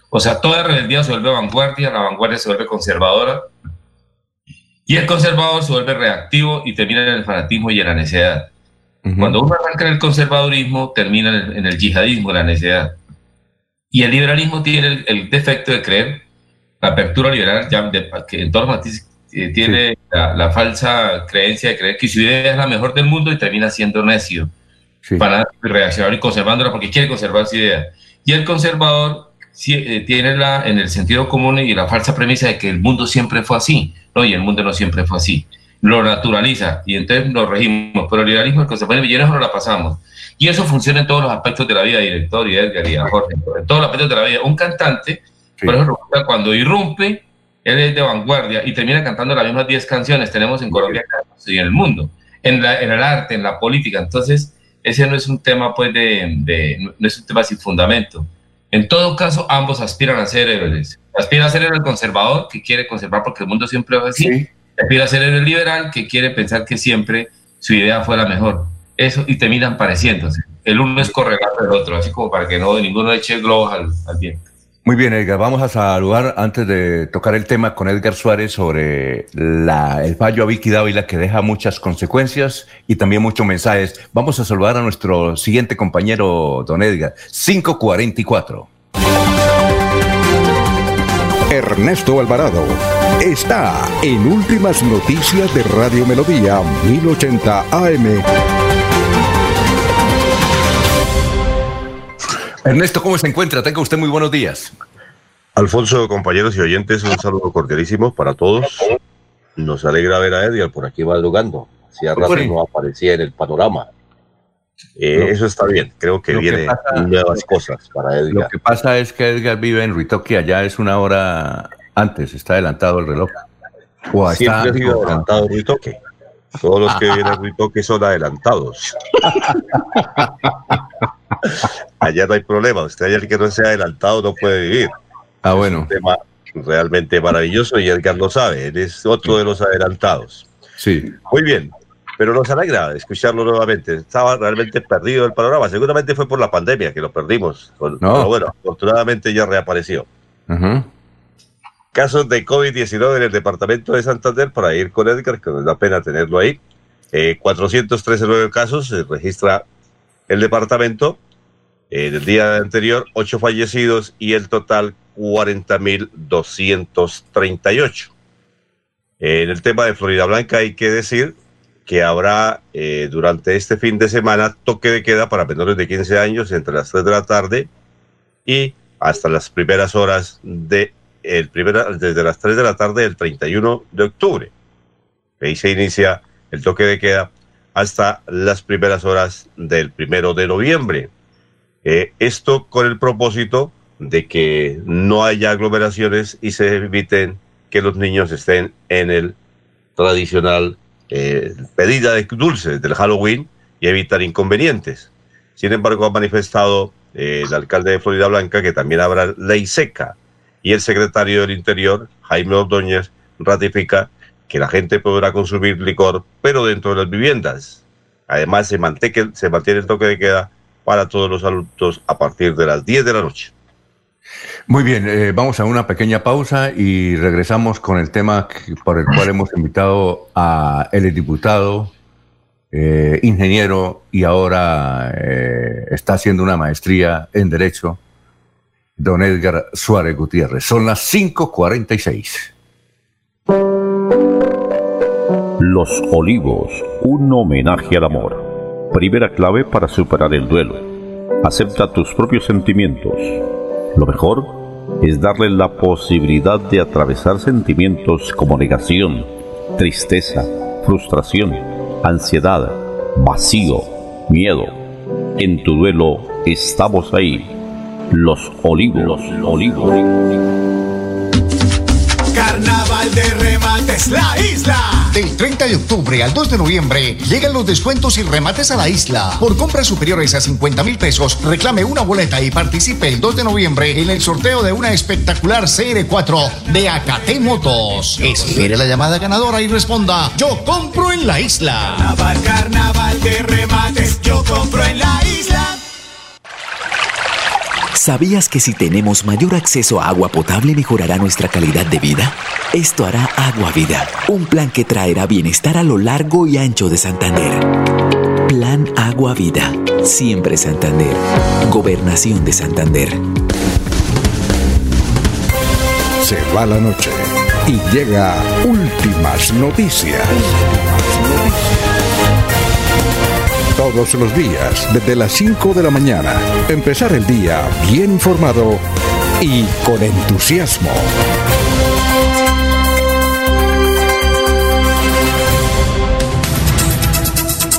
O sea, toda rebeldía se vuelve vanguardia, la vanguardia se vuelve conservadora, y el conservador se vuelve reactivo y termina en el fanatismo y en la necedad. Cuando uno arranca en el conservadurismo, termina en el, yihadismo, en la necedad. Y el liberalismo tiene el, defecto de creer, la apertura liberal, ya que en todos los eh, tiene la, la, falsa creencia de creer que su idea es la mejor del mundo y termina siendo necio para reaccionar y conservándola porque quiere conservar su idea. Y el conservador eh, tiene la, en el sentido común y la falsa premisa de que el mundo siempre fue así, ¿no? Y el mundo no siempre fue así. Lo naturaliza y entonces lo regimos. Pero el liberalismo, el conservadurismo, y no la pasamos. Y eso funciona en todos los aspectos de la vida, director y Edgar y Jorge, en todos los aspectos de la vida. Un cantante, por ejemplo, cuando irrumpe, él es de vanguardia y termina cantando las mismas 10 canciones tenemos en Colombia y en el mundo, en, la, en el arte, en la política. Entonces, ese no es un tema, pues, de, no es un tema sin fundamento. En todo caso, ambos aspiran a ser héroes. Aspira a ser el conservador, que quiere conservar porque el mundo siempre va así. Aspira a ser el liberal, que quiere pensar que siempre su idea fue la mejor. Eso, y terminan pareciéndose. El uno es correlato del otro, así como para que no ninguno eche globos al, al viento.
Muy bien, Edgar. Vamos a saludar antes de tocar el tema con Edgar Suárez sobre la, el fallo a Vicky Dávila que deja muchas consecuencias y también muchos mensajes. Vamos a saludar a nuestro siguiente compañero, don Edgar. 544.
Ernesto Alvarado está en Últimas Noticias de Radio Melodía 1080 AM.
Ernesto, ¿cómo se encuentra? Tenga usted muy buenos días.
Alfonso, compañeros y oyentes, un saludo cordialísimo para todos. Nos alegra ver a Edgar por aquí madrugando. Hacía rato no aparecía en el panorama. Eh, eso está bien, creo que vienen nuevas cosas para Edgar.
Lo que pasa es que Edgar vive en Ruitoque, allá es una hora antes, está adelantado el reloj.
Siempre ha sido adelantado Ruitoque. Todos los que vienen a Ruitoque son adelantados. Allá no hay problema. Usted el que no sea adelantado no puede vivir.
Ah, bueno.
Es un tema realmente maravilloso y Edgar lo sabe. Él es otro de los adelantados.
Sí.
Muy bien. Pero nos alegra escucharlo nuevamente. Estaba realmente perdido el panorama. Seguramente fue por la pandemia que lo perdimos.
No.
Pero bueno, afortunadamente ya reapareció.
Ajá.
Casos de COVID-19 en el departamento de Santander, para ir con Edgar, que nos da pena tenerlo ahí. Eh, 413 nueve casos se registra el departamento. En el día anterior, 8 fallecidos y el total 40.238. En el tema de Florida Blanca hay que decir que habrá eh, durante este fin de semana toque de queda para menores de 15 años entre las 3 de la tarde y hasta las primeras horas de el primera, desde las 3 de la tarde del 31 de octubre. Ahí se inicia el toque de queda hasta las primeras horas del primero de noviembre. Eh, esto con el propósito de que no haya aglomeraciones y se eviten que los niños estén en el tradicional eh, pedida de dulces del Halloween y evitar inconvenientes. Sin embargo, ha manifestado eh, el alcalde de Florida Blanca que también habrá ley seca y el secretario del Interior, Jaime Ordóñez, ratifica que la gente podrá consumir licor, pero dentro de las viviendas. Además, se se mantiene el toque de queda para todos los adultos a partir de las 10 de la noche.
Muy bien, eh, vamos a una pequeña pausa y regresamos con el tema que- por el cual hemos invitado a el diputado, eh, ingeniero y ahora eh, está haciendo una maestría en Derecho, don Edgar Suárez Gutiérrez. Son las 5.46.
Los Olivos, un homenaje al amor. Primera clave para superar el duelo. Acepta tus propios sentimientos. Lo mejor es darle la posibilidad de atravesar sentimientos como negación, tristeza, frustración, ansiedad, vacío, miedo. En tu duelo estamos ahí. Los Olivos, los Olivos.
De remates La Isla. Del 30 de octubre al 2 de noviembre llegan los descuentos y remates a la isla. Por compras superiores a 50 mil pesos, reclame una boleta y participe el 2 de noviembre en el sorteo de una espectacular CR4 de Acate Motos. Espere la llamada ganadora y responda: Yo compro en la isla. Carnaval, carnaval de remates, yo compro en la isla.
¿Sabías que si tenemos mayor acceso a agua potable mejorará nuestra calidad de vida? Esto hará Agua Vida, un plan que traerá bienestar a lo largo y ancho de Santander. Plan Agua Vida, siempre Santander. Gobernación de Santander.
Se va la noche y llega últimas noticias. Todos los días, desde las 5 de la mañana, empezar el día bien informado y con entusiasmo.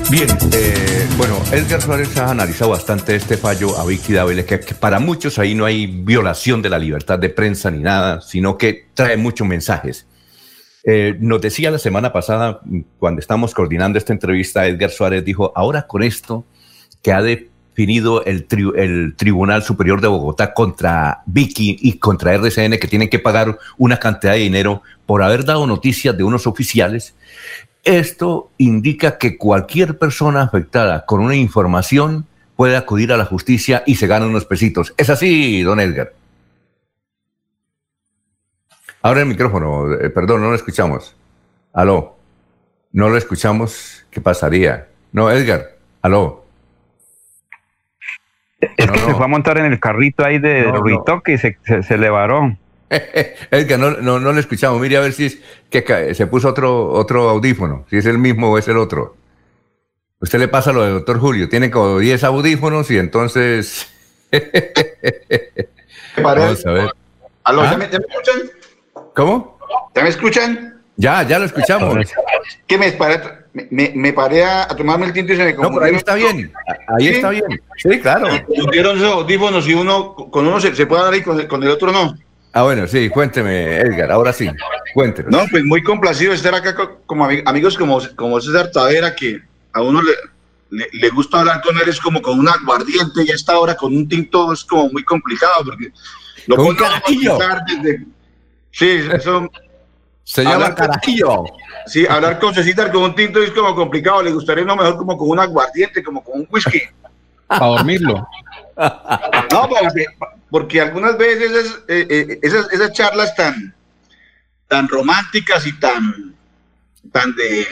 Bien, eh, bueno, Edgar Suárez ha analizado bastante este fallo a Vicky Dávila, que, que para muchos ahí no hay violación de la libertad de prensa ni nada, sino que trae muchos mensajes. Eh, nos decía la semana pasada, cuando estábamos coordinando esta entrevista, Edgar Suárez dijo, ahora con esto que ha de definido el, el Tribunal Superior de Bogotá contra Vicky y contra RCN que tienen que pagar una cantidad de dinero por haber dado noticias de unos oficiales. Esto indica que cualquier persona afectada con una información puede acudir a la justicia y se gana unos pesitos. Es así, don Edgar. Ahora el micrófono, eh, perdón, no lo escuchamos. Aló, no lo escuchamos, ¿qué pasaría? No, Edgar, aló.
Es
No,
que
no.
se fue a montar en el carrito ahí de
No, no.
Ritoque y se, se, se le varó.
Edgar, no, no, no le escuchamos. Mire a ver si es que se puso otro, otro audífono, si es el mismo o es el otro. Usted le pasa lo del doctor Julio, tiene como 10 audífonos y entonces... Vamos a ver.
Aló,
¿Ah?
¿ya, me, ya me escuchan?
¿Cómo?
¿Ya me escuchan?
Ya, ya lo escuchamos.
Que me paré, me, me, me paré a, a tomarme el tinto y se me
No, pero ahí está bien. Ahí
¿Sí?
está bien. Sí, claro.
Pusieron esos audífonos y uno, con uno se, se puede hablar y con el, con el otro no.
Ah, bueno, sí, cuénteme, Edgar, ahora sí, cuéntenos.
No, pues muy complacido estar acá co- como ami- amigos como, como César Tavera, que a uno le, le, le gusta hablar con él, es como con un aguardiente y a esta hora con un tinto es como muy complicado porque lo pensar desde- Sí, eso...
Se llama carajillo.
Sí, hablar con César con un tinto es como complicado, le gustaría no mejor como con un aguardiente, como con un whisky.
Para dormirlo.
No, porque, porque algunas veces es- eh, eh, esas, esas charlas tan, tan románticas y tan, tan, de,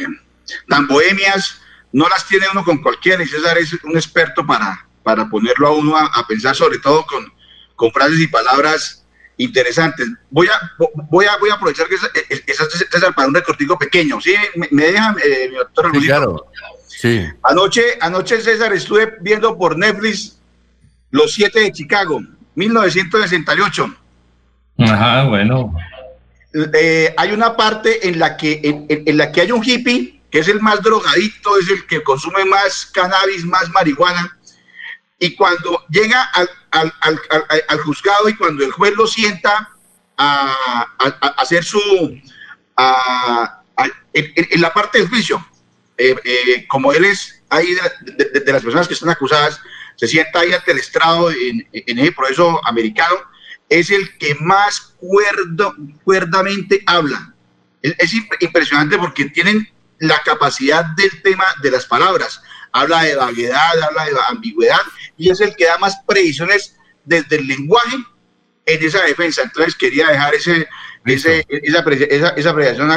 tan bohemias no las tiene uno con cualquiera y César es un experto para, para ponerlo a uno a, a pensar sobre todo con, con frases y palabras interesantes. Voy a, voy a, voy a aprovechar que esa, eh, esa- César para un recortico pequeño. ¿Sí? ¿Me, me dejan, eh, mi doctor
Sí, claro. Sí.
Anoche, anoche César estuve viendo por Netflix Los Siete de Chicago, 1968.
Ajá, bueno.
Eh, hay una parte en la que en, en- en la que hay un hippie que es el más drogadicto, es el que consume más cannabis, más marihuana. Y cuando llega al, al- al- juzgado y cuando el juez lo sienta a, hacer su a- en, la parte del juicio, eh, eh, como él es ahí de, las personas que están acusadas, se sienta ahí ante el en, en ese proceso americano, es el que más cuerdo, cuerdamente habla. Es, es imp- impresionante porque tienen la capacidad del tema de las palabras. Habla de vaguedad, habla de ambigüedad y es el que da más predicciones desde el lenguaje en esa defensa. Entonces quería dejar ese, ese, esa, esa, esa apreciación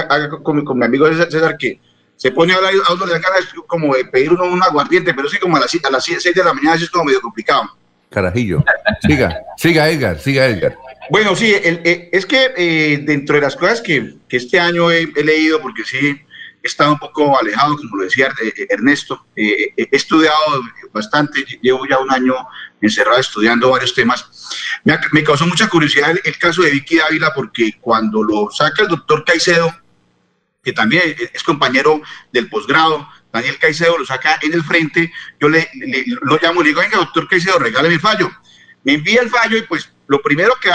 con, mi- con mi amigo César, que se pone a hablar a uno le como de pedir uno un aguardiente, pero sí como a las, a las 6 de la mañana eso es como medio complicado.
Carajillo. Siga, siga Edgar, siga Edgar.
Bueno, sí, el- eh, es que eh, dentro de las cosas que, que este año he, he leído, porque sí he estado un poco alejado, como lo decía eh, Ernesto, eh, he estudiado bastante, llevo ya un año encerrado estudiando varios temas. Me, me causó mucha curiosidad el, el caso de Vicky Dávila, porque cuando lo saca el doctor Caicedo, que también es- compañero del posgrado, Daniel Caicedo lo saca en el frente, yo le, le- lo llamo y le digo, venga, doctor Caicedo, regáleme el fallo. Me envía el fallo y pues lo primero que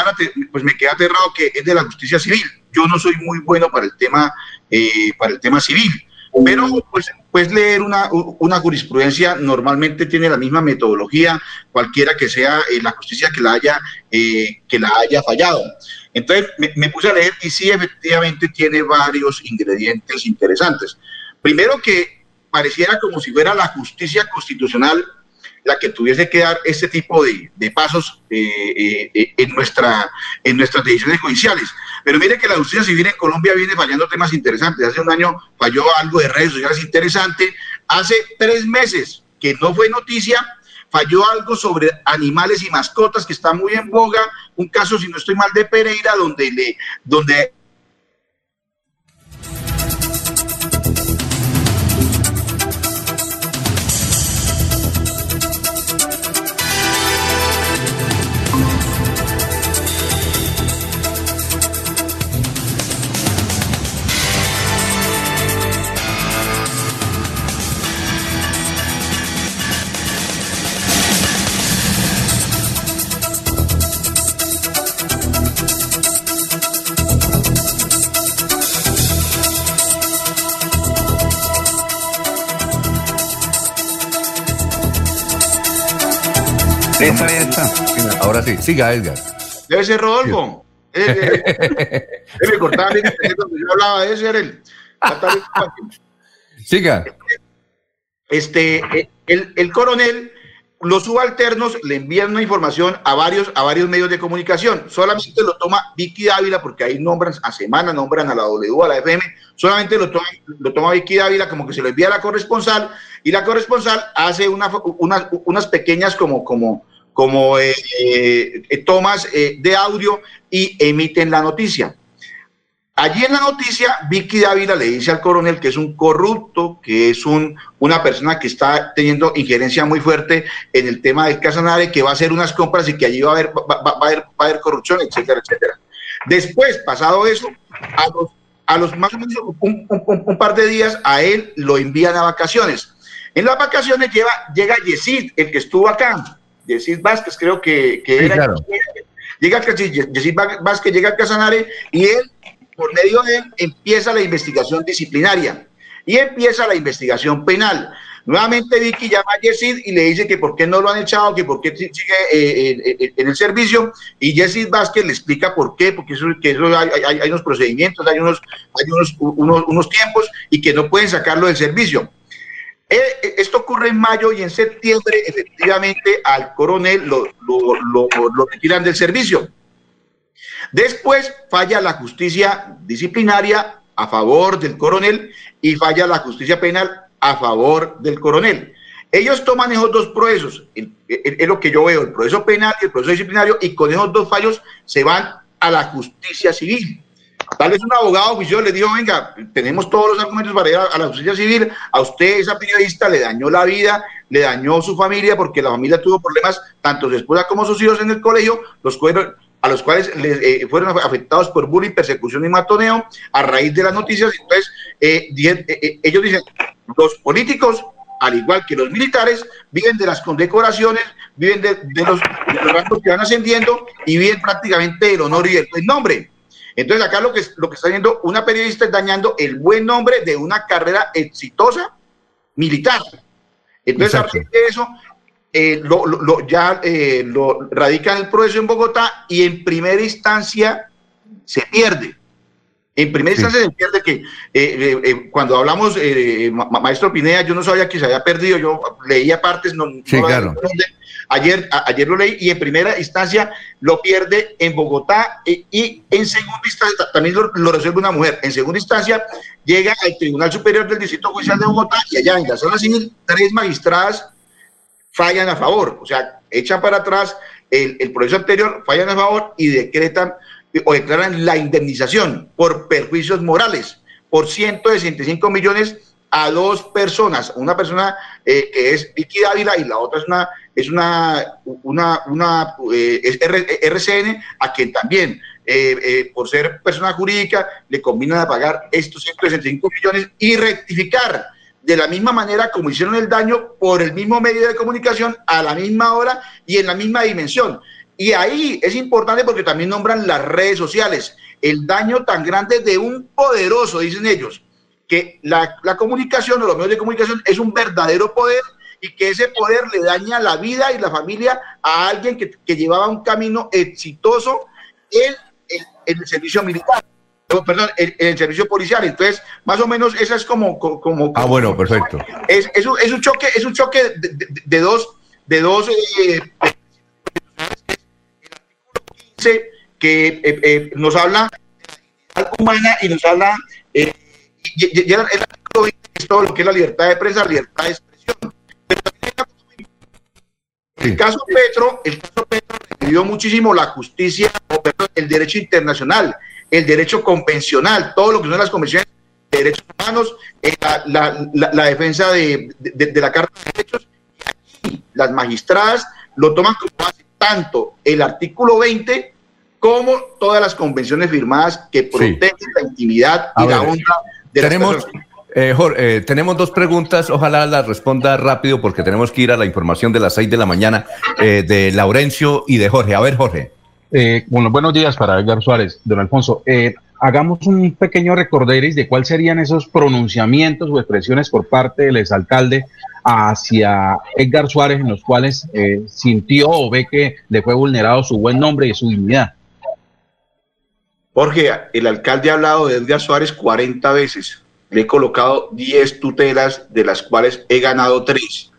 pues me queda aterrado que es de la justicia civil. Yo no soy muy bueno para el tema, eh, para el tema civil, pero pues, pues leer una, una jurisprudencia normalmente tiene la misma metodología, cualquiera que sea eh, la justicia que la haya, eh, que la haya fallado. Entonces me, me puse a leer y sí, efectivamente tiene varios ingredientes interesantes. Primero que pareciera como si fuera la justicia constitucional la que tuviese que dar este tipo de, de pasos eh, eh, en, nuestra, en nuestras decisiones judiciales. Pero mire que la justicia civil en Colombia viene fallando temas interesantes. Hace un año falló algo de redes sociales interesante. Hace tres meses, que no fue noticia, falló algo sobre animales y mascotas que está muy en boga. Un caso, si no estoy mal, de Pereira, donde, le, donde
Esa, esa. Ahora sí, siga Edgar.
Debe ser Rodolfo. Debe cortar donde yo hablaba de ese era el.
Siga.
Este, el, el coronel los subalternos le envían una información a varios, a varios medios de comunicación. Solamente lo toma Vicky Dávila, porque ahí nombran a semana, nombran a la W, a la FM. Solamente lo toma, lo toma Vicky Dávila como que se lo envía a la corresponsal y la corresponsal hace una, unas pequeñas como, como, como eh, eh, tomas eh, de audio y emiten la noticia. Allí en la noticia, Vicky Dávila le dice al coronel que es un corrupto, que es un, una persona que está teniendo injerencia muy fuerte en el tema del Casanare, que va a hacer unas compras y que allí va a haber, va, a haber, va a haber corrupción, etcétera, etcétera. Después, pasado eso, a los, a los más o menos un, un, par de días, a él lo envían a vacaciones. En las vacaciones lleva, llega Yesid, el que estuvo acá, Yesid Vázquez, creo que, que
Sí,
era.
claro.
Llega Yesid Vázquez, llega al Casanare y él por medio de él empieza la investigación disciplinaria y empieza la investigación penal. Nuevamente Vicky llama a Yesid y le dice que por qué no lo han echado, que por qué sigue eh, en el servicio y Yesid Vázquez le explica por qué, porque eso, que eso hay, hay- hay unos procedimientos, hay, unos, hay unos, unos, unos tiempos y que no pueden sacarlo del servicio. Eh, eh, esto ocurre en mayo y en septiembre efectivamente al coronel lo, lo, lo, retiran del servicio. Después falla la justicia disciplinaria a favor del coronel y falla la justicia penal a favor del coronel. Ellos toman esos dos procesos, es lo que yo veo, el proceso penal y el proceso disciplinario, y con esos dos fallos se van a la justicia civil. Tal vez un abogado oficio le dijo, venga, tenemos todos los argumentos para ir a, la justicia civil, a usted, esa periodista, le dañó la vida, le dañó su familia, porque la familia tuvo problemas, tanto su esposa como sus hijos en el colegio, los fueron, a los cuales les, eh, fueron afectados por bullying, persecución y matoneo a raíz de las noticias. Entonces, eh, eh, eh, ellos dicen, los políticos, al igual que los militares, viven de las condecoraciones, viven de, los, de rangos que van ascendiendo y viven prácticamente del honor y buen nombre. Entonces acá lo que, lo que está viendo una periodista es dañando el buen nombre de una carrera exitosa militar. Entonces, a raíz de eso, eh, lo, lo- lo- ya eh, lo radican el proceso en Bogotá y en primera instancia se pierde. En primera
Sí.
instancia se pierde que eh, eh, eh, cuando hablamos, eh, ma- ma- maestro Pineda, yo no sabía que se había perdido, yo leía partes, no,
Sí,
no-
claro.
Ayer, ayer lo leí y en primera instancia lo pierde en Bogotá eh, y en segunda instancia ta- también lo, lo resuelve una mujer. En segunda instancia llega al Tribunal Superior del Distrito Judicial de Bogotá y allá en la zona civil tres magistradas fallan a favor, o sea, echan para atrás el, el proceso anterior, fallan a favor y decretan eh, o declaran la indemnización por perjuicios morales por 165 millones a dos personas, una persona eh, que es Vicky Dávila y la otra es una es una una, una eh, es RCN a quien también eh, eh, por ser persona jurídica le combinan pagar estos 165 millones y rectificar de la misma manera como hicieron el daño por el mismo medio de comunicación a la misma hora y en la misma dimensión. Y ahí es importante porque también nombran las redes sociales, el daño tan grande de un poderoso, dicen ellos, que la, la comunicación o los medios de comunicación es un verdadero poder y que ese poder le daña la vida y la familia a alguien que, que llevaba un camino exitoso en, en- en el servicio militar. Oh, Perdón, en, en el servicio policial. Entonces, más o menos, esa es como, como, como-
Ah, bueno, perfecto.
es, es, un, es un choque, es un choque de, de- de dos, de dos eh, que eh, eh, nos habla humana y nos habla eh, y, y- y el, el artículo 20 es todo lo que es la libertad de prensa, libertad de expresión. El caso Petro, el caso Petro recibió muchísimo la justicia, el derecho internacional, el derecho convencional, todo lo que son las convenciones de derechos humanos, eh, la, la- la- la defensa de, de- de la Carta de Derechos, y aquí las magistradas lo toman como base tanto el artículo 20 como todas las convenciones firmadas que protegen la intimidad y la honra de las
tenemos,
personas.
Eh, Jorge, eh, tenemos dos preguntas, ojalá las responda rápido porque tenemos que ir a la información de las seis de la mañana eh, de Laurencio y de Jorge. A ver, Jorge.
Eh, bueno, buenos días para Edgar Suárez, don Alfonso. Eh, hagamos un pequeño recorderis de cuáles serían esos pronunciamientos o expresiones por parte del exalcalde hacia Edgar Suárez en los cuales eh, sintió o ve que le fue vulnerado su buen nombre y su dignidad.
Jorge, el alcalde ha hablado de Edgar Suárez 40 veces. Le he colocado 10 tutelas, de las cuales he ganado 3.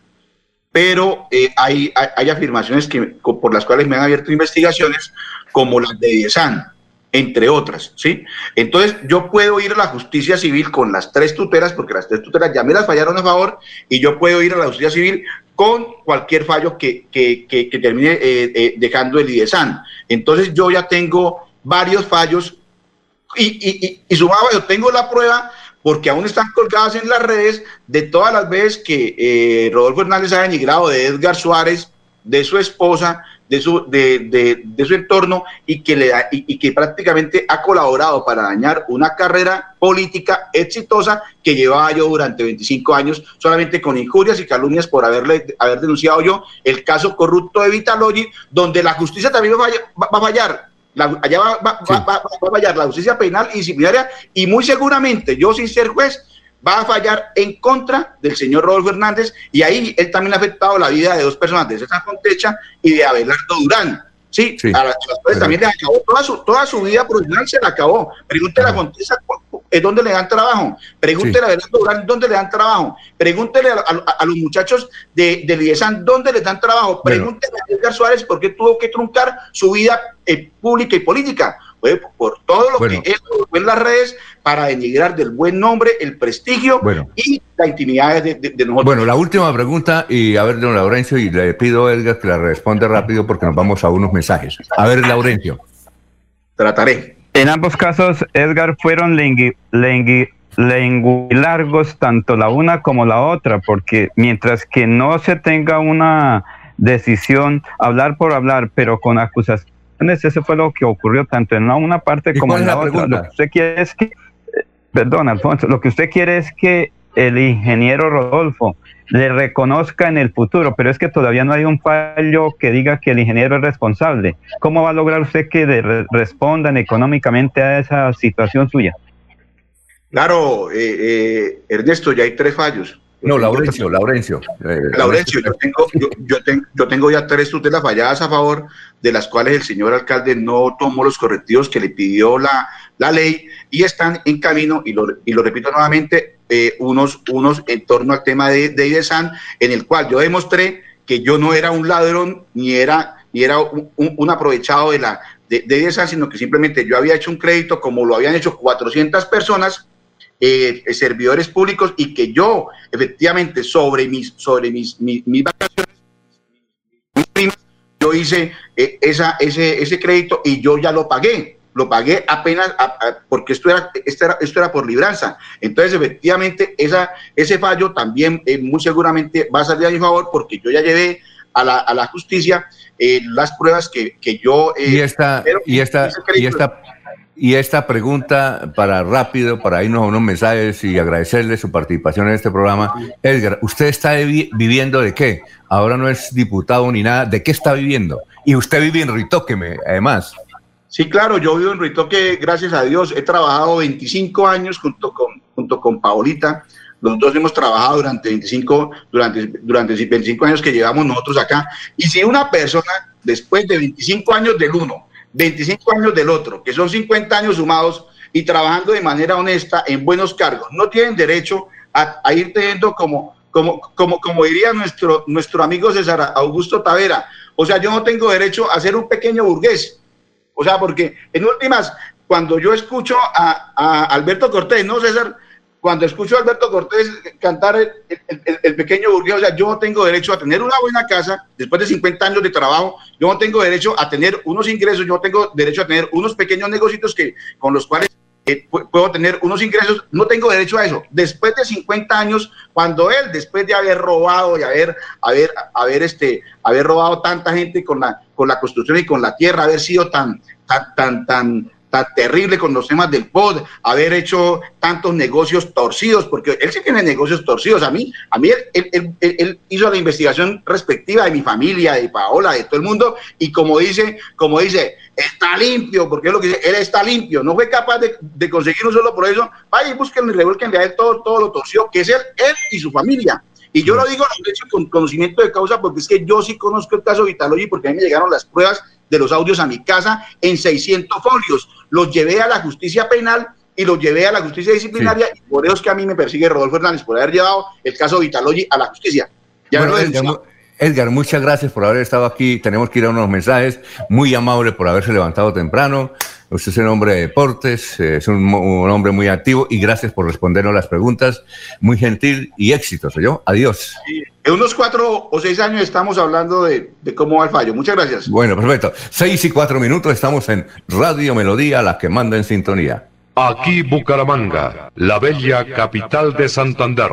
Pero eh, hay, hay, afirmaciones que, por las cuales me han abierto investigaciones, como las de Diesan, entre otras, ¿sí? Entonces, yo puedo ir a la justicia civil con las tres tutelas, porque las tres tutelas ya me las fallaron a favor, y yo puedo ir a la justicia civil con cualquier fallo que, que, que, termine eh, eh, dejando el IDESAN. Entonces, yo ya tengo varios fallos y, y, y, y yo tengo la prueba porque aún están colgadas en las redes de todas las veces que eh, Rodolfo Hernández ha denigrado de Edgar Suárez, de su esposa, de su, de, de, su entorno y que, le da, y, que prácticamente ha colaborado para dañar una carrera política exitosa que llevaba yo durante 25 años solamente con injurias y calumnias por haberle, haber denunciado yo el caso corrupto de Vitalogi, donde la justicia también va a fallar allá va, va, va, a fallar la justicia penal y disciplinaria y muy seguramente yo sin ser juez va a fallar en contra del señor Rodolfo Hernández y ahí él también ha afectado la vida de dos personas, de César Contecha y de Abelardo Durán. Sí, a las, también le acabó toda su, toda su vida profesional, se la acabó. Pregúntele a Contecha es dónde le dan trabajo. Pregúntele a Abelardo Durán dónde le dan trabajo. Pregúntele a, los muchachos de, de Liesan dónde le dan trabajo. Pregúntele a Edgar Suárez por qué tuvo que truncar su vida eh, pública y política por todo lo que él en las redes para denigrar del buen nombre, el prestigio y la intimidad de, nosotros.
Bueno, la última pregunta, y a ver, don Laurencio, y le pido a Edgar que la responda rápido porque nos vamos a unos mensajes. A ver, Laurencio.
Trataré.
En ambos casos, Edgar, fueron lengui, largos tanto la una como la otra, porque mientras que no se tenga una decisión, hablar por hablar, pero con acusaciones eso fue lo que ocurrió tanto en una parte como en la, otra. Lo que usted quiere es que, perdón, Alfonso, lo que usted quiere es que el ingeniero Rodolfo le reconozca en el futuro, pero es que todavía no hay un fallo que diga que el ingeniero es responsable. ¿Cómo va a lograr usted que respondan económicamente a esa situación suya?
Claro, eh, eh, Ernesto, ya hay tres fallos.
No, Laurencio, Laurencio.
Eh, Laurencio, yo tengo, yo, tengo, yo tengo ya tres tutelas falladas a favor, de las cuales el señor alcalde no tomó los correctivos que le pidió la, la ley y están en camino, y lo, y lo repito nuevamente, eh, unos, unos en torno al tema de, de IDESAN, en el cual yo demostré que yo no era un ladrón ni era, ni era un, aprovechado de la de, de IDESAN, sino que simplemente yo había hecho un crédito como lo habían hecho 400 personas eh, servidores públicos y que yo efectivamente sobre mis, sobre mis, mis, vacaciones, yo hice eh, esa, ese, ese crédito y yo ya lo pagué. Lo pagué apenas porque esto era, esto era, esto, era, por libranza. Entonces, efectivamente, esa, ese fallo también eh, muy seguramente va a salir a mi favor porque yo ya llevé a la, a la justicia las pruebas que, que yo...
y esta, y esta, y esta y esta pregunta para rápido, para irnos a unos mensajes y agradecerle su participación en este programa. Edgar, ¿usted está viviendo de qué? Ahora no es diputado ni nada. ¿De qué está viviendo? Y usted vive en Ritoque, además.
Sí, claro, yo vivo en Ritoque, gracias a Dios. He trabajado 25 años junto con, junto con Paolita. Los dos hemos trabajado durante 25, durante, durante 25 años que llevamos nosotros acá. Y si una persona, después de 25 años del uno, 25 años del otro, que son 50 años sumados y trabajando de manera honesta en buenos cargos. No tienen derecho a, ir teniendo como, como, como, como diría nuestro, nuestro amigo César Augusto Tavera. O sea, yo no tengo derecho a ser un pequeño burgués. O sea, porque en últimas, cuando yo escucho a, a Alberto Cortés, ¿no, César? cuando escucho a Alberto Cortés cantar el, pequeño burgués, o sea, yo tengo derecho a tener una buena casa después de 50 años de trabajo, yo no tengo derecho a tener unos ingresos, yo tengo derecho a tener unos pequeños negocios que, con los cuales eh, puedo tener unos ingresos, no tengo derecho a eso. Después de 50 años, cuando él, después de haber robado y haber, haber, haber, este, haber robado tanta gente con la, con la construcción y con la tierra, haber sido tan, tan, tan, tan terrible con los temas del POD, haber hecho tantos negocios torcidos, porque él sí tiene negocios torcidos. A mí, a mí él, él, él, él hizo la investigación respectiva de mi familia, de Paola, de todo el mundo, y como dice, como dice, está limpio, porque es lo que dice, él está limpio, no fue capaz de, conseguir un solo por eso, vaya y busquen y revuelquen a él todo, todo lo torcido, que es él, él y su familia. Y yo lo digo lo he hecho con conocimiento de causa porque es que yo sí conozco el caso Vitalogy porque a mí me llegaron las pruebas de los audios a mi casa en 600 folios. Los llevé a la justicia penal y los llevé a la justicia disciplinaria y por eso es que a mí me persigue Rodolfo Hernández por haber llevado el caso Vitalogy a la justicia. Ya
Bueno,
lo he
Edgar, muchas gracias por haber estado aquí. Tenemos que ir a unos mensajes. Muy amable por haberse levantado temprano. Usted es un hombre de deportes, eh, es un, hombre muy activo y gracias por respondernos las preguntas. Muy gentil y éxitos. yo. Adiós.
En unos cuatro o seis años estamos hablando de, de cómo va el fallo. Muchas gracias.
Bueno, perfecto. Seis y cuatro minutos. Estamos en Radio Melodía, la que manda en sintonía.
Aquí Bucaramanga, la bella capital de Santander.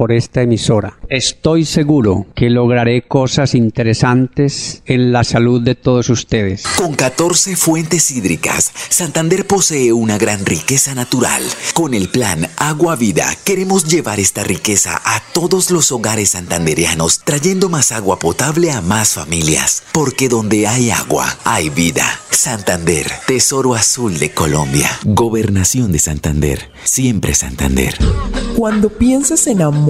por esta emisora. Estoy seguro que lograré cosas interesantes en la salud de todos ustedes.
Con 14 fuentes hídricas, Santander posee una gran riqueza natural. Con el plan Agua Vida queremos llevar esta riqueza a todos los hogares santandereanos, trayendo más agua potable a más familias. Porque donde hay agua, hay vida. Santander, Tesoro Azul de Colombia. Gobernación de Santander, siempre Santander.
Cuando pienses en amor,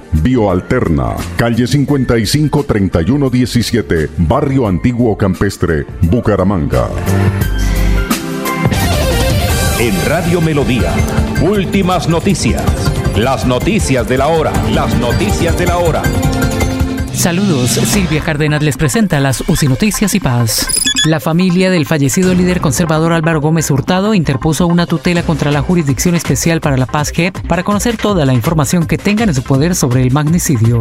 Bioalterna, calle 55 31 17, Barrio Antiguo Campestre, Bucaramanga.
En Radio Melodía, últimas noticias. Las noticias de la hora, las noticias de la hora.
Saludos, Silvia Cárdenas les presenta las UCI Noticias y Paz. La familia del fallecido líder conservador Álvaro Gómez Hurtado interpuso una tutela contra la Jurisdicción Especial para la Paz JEP para conocer toda la información que tengan en su poder sobre el magnicidio.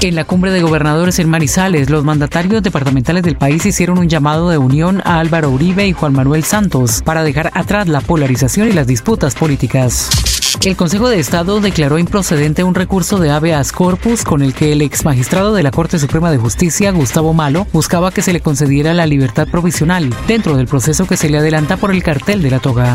En la cumbre de gobernadores en Manizales, los mandatarios departamentales del país hicieron un llamado de unión a Álvaro Uribe y Juan Manuel Santos para dejar atrás la polarización y las disputas políticas. El Consejo de Estado declaró improcedente un recurso de habeas corpus con el que el ex magistrado de la Corte Suprema de Justicia, Gustavo Malo, buscaba que se le concediera la libertad provisional dentro del proceso que se le adelanta por el cartel de la toga.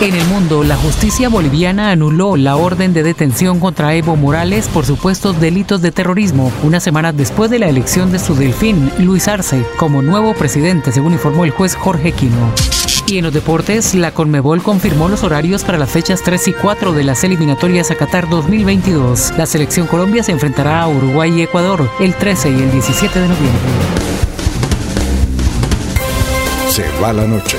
En el mundo, la justicia boliviana anuló la orden de detención contra Evo Morales por supuestos delitos de terrorismo, unas semanas después de la elección de su delfín, Luis Arce, como nuevo presidente, según informó el juez Jorge Quino. Y en los deportes, la Conmebol confirmó los horarios para las fechas 3 y 4 de las eliminatorias a Qatar 2022. La selección Colombia se enfrentará a Uruguay y Ecuador el 13 y el 17 de noviembre.
Se va la noche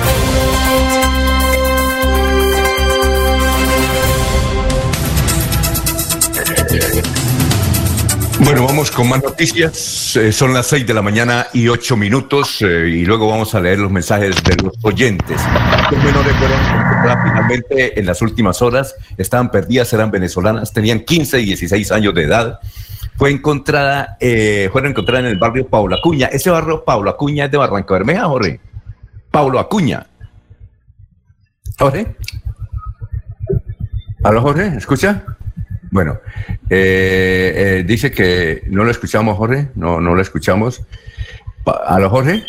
Bueno, vamos con más noticias. Eh, son las 6 de la mañana y 8 minutos eh, y luego vamos a leer los mensajes de los oyentes. Finalmente en las últimas horas. Estaban perdidas, eran venezolanas, tenían 15 y 16 años de edad. Fue encontrada, eh, fueron encontradas en el barrio Pablo Acuña. Ese barrio Pablo Acuña es de Barranca Bermeja, Jorge. Pablo Acuña. Jorge. ¿Aló, Jorge? ¿Escucha? Bueno, eh, eh, dice que no lo escuchamos, Jorge. No, no lo escuchamos. Pa- ¿Aló, Jorge?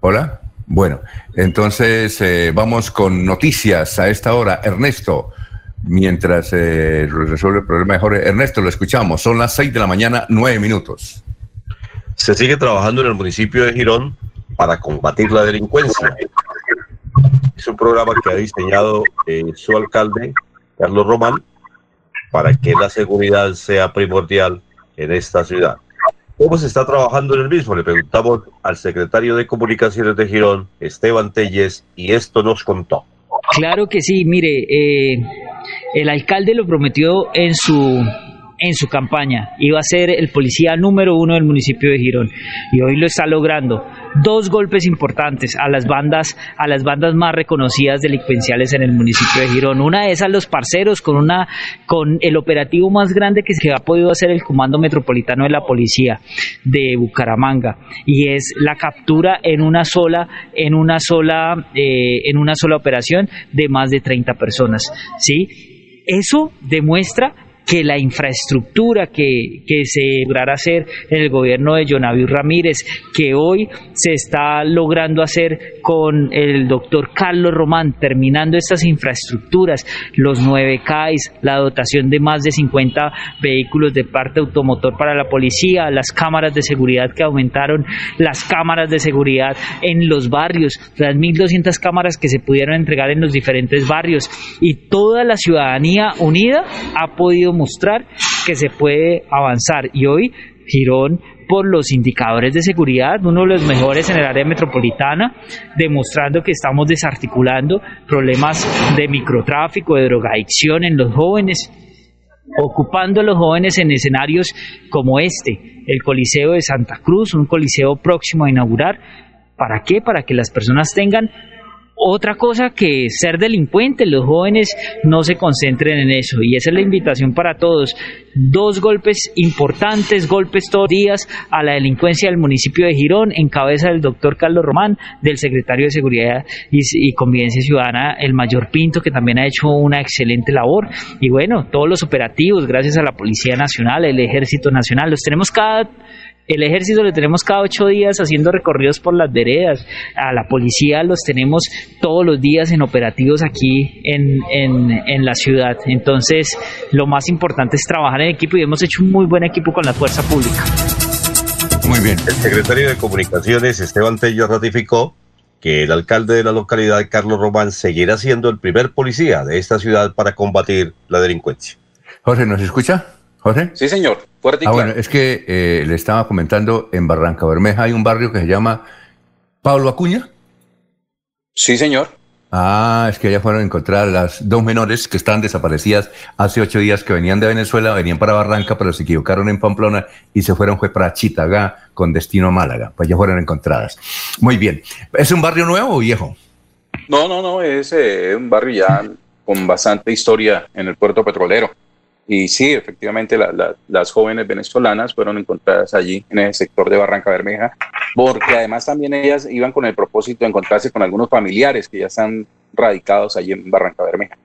Hola. Bueno, entonces eh, vamos con noticias a esta hora. Ernesto, mientras eh, resuelve el problema de Jorge. Ernesto, lo escuchamos. Son las 6 de la mañana, 9 minutos.
Se sigue trabajando en el municipio de Girón para combatir la delincuencia. Es un programa que ha diseñado eh, su alcalde, Carlos Román, para que la seguridad sea primordial en esta ciudad. ¿Cómo se está trabajando en el mismo? Le preguntamos al secretario de Comunicaciones de Girón, Esteban Telles, y esto nos contó.
Claro que sí, mire, eh, el alcalde lo prometió en su en su campaña. Iba a ser el policía número uno del municipio de Girón y hoy lo está logrando. Dos golpes importantes a las bandas, a las bandas más reconocidas delincuenciales en el municipio de Girón. Una de esas los parceros con una con el operativo más grande que se ha podido hacer el Comando Metropolitano de la Policía de Bucaramanga y es la captura en una sola en una sola eh, en una sola operación de más de 30 personas. ¿Sí? Eso demuestra que la infraestructura que, que se logrará hacer en el gobierno de Jonaví Ramírez, que hoy se está logrando hacer con el doctor Carlos Román, terminando estas infraestructuras, los nueve CAIS, la dotación de más de 50 vehículos de parte automotor para la policía, las cámaras de seguridad que aumentaron, las cámaras de seguridad en los barrios, las 1.200 cámaras que se pudieron entregar en los diferentes barrios. Y toda la ciudadanía unida ha podido mostrar que se puede avanzar y hoy Girón por los indicadores de seguridad, uno de los mejores en el área metropolitana, demostrando que estamos desarticulando problemas de microtráfico, de drogadicción en los jóvenes, ocupando a los jóvenes en escenarios como este, el Coliseo de Santa Cruz, un coliseo próximo a inaugurar. ¿Para qué? Para que las personas tengan otra cosa que ser delincuente, los jóvenes no se concentren en eso y esa es la invitación para todos. Dos golpes importantes, golpes todos los días a la delincuencia del municipio de Girón en cabeza del doctor Carlos Román, del secretario de Seguridad y, y Convivencia Ciudadana, el mayor Pinto, que también ha hecho una excelente labor. Y bueno, todos los operativos, gracias a la Policía Nacional, el Ejército Nacional, los tenemos cada el ejército lo tenemos cada ocho días haciendo recorridos por las veredas. A la policía los tenemos todos los días en operativos aquí en, en, en, la ciudad. Entonces, lo más importante es trabajar en equipo y hemos hecho un muy buen equipo con la fuerza pública.
Muy bien. El secretario de Comunicaciones, Esteban Tello, ratificó que el alcalde de la localidad, Carlos Román, seguirá siendo el primer policía de esta ciudad para combatir la delincuencia.
Jorge, ¿nos escucha? Jorge.
Sí, señor. Fuerte y
ah,
claro.
bueno, es que eh, le estaba comentando, en Barranca Bermeja hay un barrio que se llama Pablo Acuña.
Sí, señor.
Ah, es que allá fueron a encontrar las dos menores que estaban desaparecidas hace ocho días que venían de Venezuela, venían para Barranca, pero se equivocaron en Pamplona y se fueron fue para Chitagá con destino a Málaga. Pues ya fueron encontradas. Muy bien. ¿Es un barrio nuevo o viejo?
No, no, no, es eh, un barrio ya con bastante historia en el puerto petrolero. Y sí, efectivamente, la, la, las jóvenes venezolanas fueron encontradas allí, en el sector de Barranca Bermeja, porque además también ellas iban con el propósito de encontrarse con algunos familiares que ya están radicados allí en Barranca Bermeja.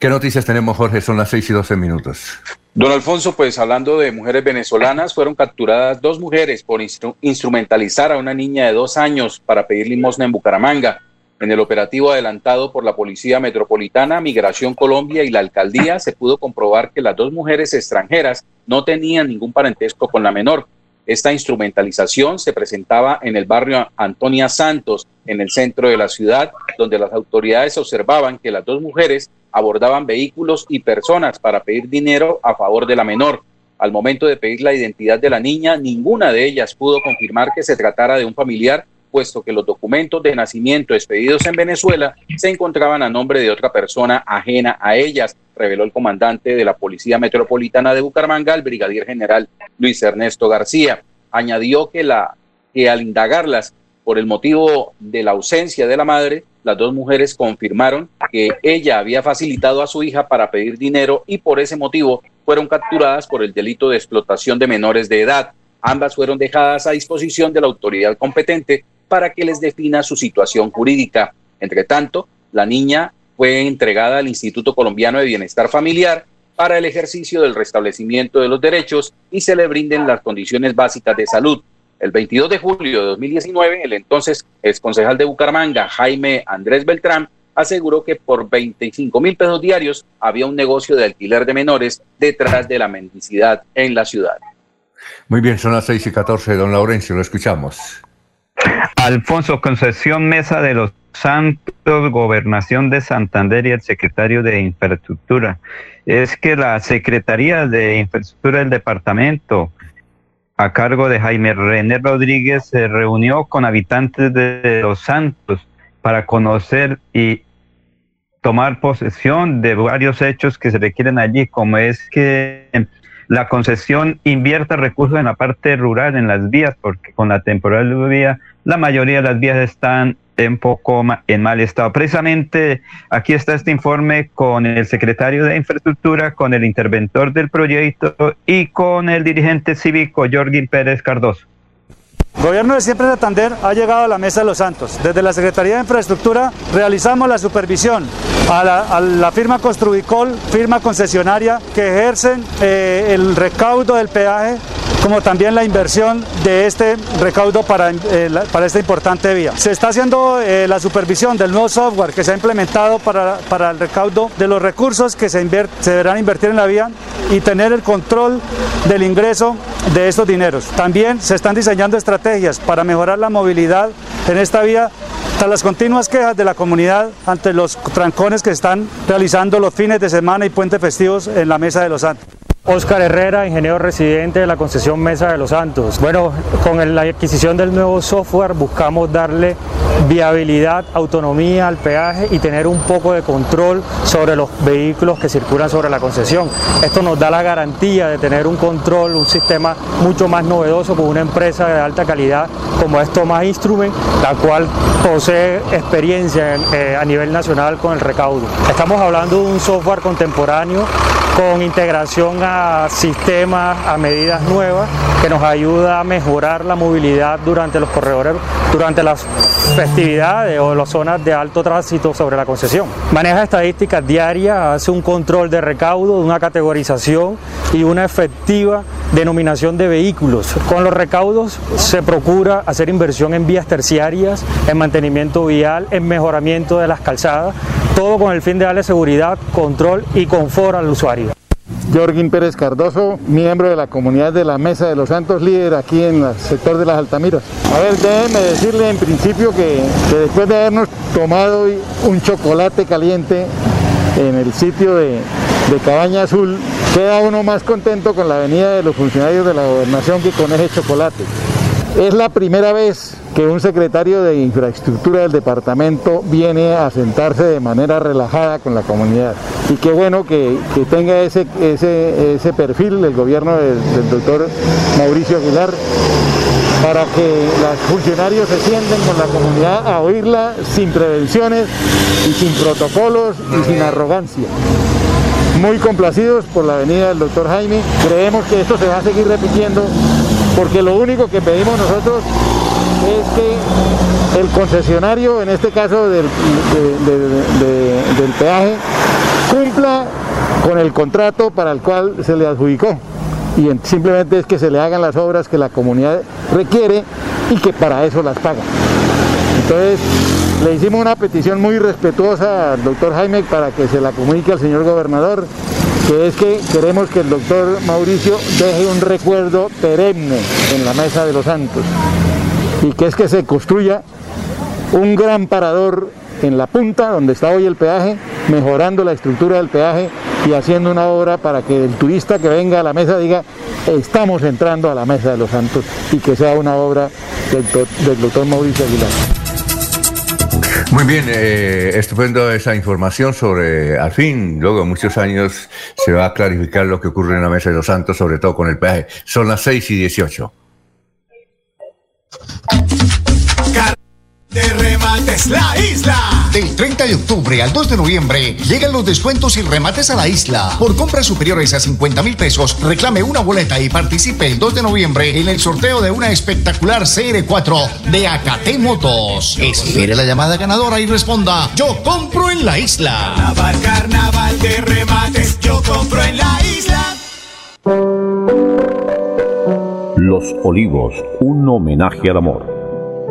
¿Qué noticias tenemos, Jorge? Son las 6 y 12 minutos.
Don Alfonso, pues hablando de mujeres venezolanas, fueron capturadas dos mujeres por instru instrumentalizar a una niña de dos años para pedir limosna en Bucaramanga. En el operativo adelantado por la Policía Metropolitana, Migración Colombia y la Alcaldía se pudo comprobar que las dos mujeres extranjeras no tenían ningún parentesco con la menor. Esta instrumentalización se presentaba en el barrio Antonia Santos, en el centro de la ciudad, donde las autoridades observaban que las dos mujeres abordaban vehículos y personas para pedir dinero a favor de la menor. Al momento de pedir la identidad de la niña, ninguna de ellas pudo confirmar que se tratara de un familiar, puesto que los documentos de nacimiento expedidos en Venezuela se encontraban a nombre de otra persona ajena a ellas, reveló el comandante de la Policía Metropolitana de Bucaramanga, el brigadier general Luis Ernesto García. Añadió que, la, que al indagarlas por el motivo de la ausencia de la madre, las dos mujeres confirmaron que ella había facilitado a su hija para pedir dinero y por ese motivo fueron capturadas por el delito de explotación de menores de edad. Ambas fueron dejadas a disposición de la autoridad competente para que les defina su situación jurídica. Entre tanto, la niña fue entregada al Instituto Colombiano de Bienestar Familiar para el ejercicio del restablecimiento de los derechos y se le brinden las condiciones básicas de salud. El 22 de julio de 2019, el entonces exconcejal de Bucaramanga, Jaime Andrés Beltrán, aseguró que por 25 mil pesos diarios había un negocio de alquiler de menores detrás de la mendicidad en la ciudad.
Muy bien, son las 6 y 14, don Laurencio, lo escuchamos.
Alfonso Concesión Mesa de los Santos, Gobernación de Santander y el secretario de Infraestructura. Es que la Secretaría de Infraestructura del departamento a cargo de Jaime René Rodríguez, se reunió con habitantes de Los Santos para conocer y tomar posesión de varios hechos que se requieren allí, como es que la concesión invierta recursos en la parte rural, en las vías, porque con la lluvia la mayoría de las vías están en poco en mal estado. Precisamente aquí está este informe con el secretario de Infraestructura, con el interventor del proyecto y con el dirigente cívico Jorgin Pérez Cardoso.
Gobierno de Siempre Santander ha llegado a la Mesa de los Santos. Desde la Secretaría de Infraestructura realizamos la supervisión a la, firma Construicol, firma concesionaria, que ejercen eh, el recaudo del peaje como también la inversión de este recaudo para, eh, para esta importante vía. Se está haciendo eh, la supervisión del nuevo software que se ha implementado para, para el recaudo de los recursos que se, se deberán invertir en la vía y tener el control del ingreso de estos dineros. También se están diseñando estrategias para mejorar la movilidad en esta vía tras las continuas quejas de la comunidad ante los trancones que están realizando los fines de semana y puentes festivos en la Mesa de los Santos.
Oscar Herrera, ingeniero residente de la concesión Mesa de los Santos. Bueno, con la adquisición del nuevo software buscamos darle viabilidad, autonomía al peaje y tener un poco de control sobre los vehículos que circulan sobre la concesión. Esto nos da la garantía de tener un control, un sistema mucho más novedoso con una empresa de alta calidad como es Thomas Instrument, la cual posee experiencia eh, a nivel nacional con el recaudo. Estamos hablando de un software contemporáneo con integración a sistemas, a medidas nuevas que nos ayuda a mejorar la movilidad durante los corredores, durante las festividades o las zonas de alto tránsito sobre la concesión. Maneja estadísticas diarias, hace un control de recaudo, una categorización y una efectiva denominación de vehículos. Con los recaudos se procura hacer inversión en vías terciarias, en mantenimiento vial, en mejoramiento de las calzadas, todo con el fin de darle seguridad, control y confort al usuario.
Jorgin Pérez Cardoso, miembro de la comunidad de la Mesa de los Santos, líder aquí en el sector de las Altamiras. A ver, déjeme decirle en principio que, después de habernos tomado un chocolate caliente en el sitio de, de Cabaña Azul, queda uno más contento con la venida de los funcionarios de la gobernación que con ese chocolate. Es la primera vez que un secretario de infraestructura del departamento viene a sentarse de manera relajada con la comunidad. Y qué bueno que, tenga ese, ese, perfil el gobierno del, del doctor Mauricio Aguilar para que los funcionarios se sienten con la comunidad a oírla sin prevenciones y sin protocolos y sin arrogancia muy complacidos por la venida del doctor Jaime. Creemos que esto se va a seguir repitiendo porque lo único que pedimos nosotros es que el concesionario, en este caso del, peaje, cumpla con el contrato para el cual se le adjudicó y simplemente es que se le hagan las obras que la comunidad requiere y que para eso las paga. Entonces, le hicimos una petición muy respetuosa al doctor Jaime para que se la comunique al señor gobernador que es que queremos que el doctor Mauricio deje un recuerdo perenne en la Mesa de los Santos y que es que se construya un gran parador en la punta donde está hoy el peaje, mejorando la estructura del peaje y haciendo una obra para que el turista que venga a la mesa diga, estamos entrando a la Mesa de los Santos y que sea una obra del, del doctor Mauricio Aguilar.
Muy bien, eh, estupendo esa información sobre, al fin, luego de muchos años, se va a clarificar lo que ocurre en la Mesa de los Santos, sobre todo con el peaje. Son las 6 y 18.
De remates la isla. Del 30 de octubre al 2 de noviembre llegan los descuentos y remates a la isla. Por compras superiores a 50 mil pesos, reclame una boleta y participe el 2 de noviembre en el sorteo de una espectacular CR4 de Acate Motos. Espere la llamada ganadora y responda: Yo compro en la isla.
Carnaval, carnaval de remates, yo compro en la isla.
Los Olivos, un homenaje al amor.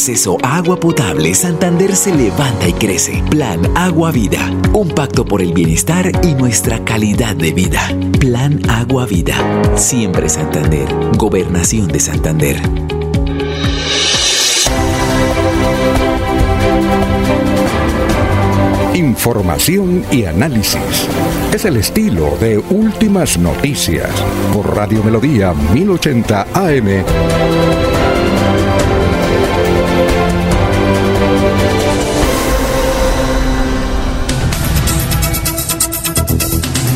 Acceso a agua potable, Santander se levanta y crece. Plan Agua Vida. Un pacto por el bienestar y nuestra calidad de vida. Plan Agua Vida. Siempre Santander. Gobernación de Santander.
Información y análisis. Es el estilo de Últimas Noticias por Radio Melodía 1080 AM.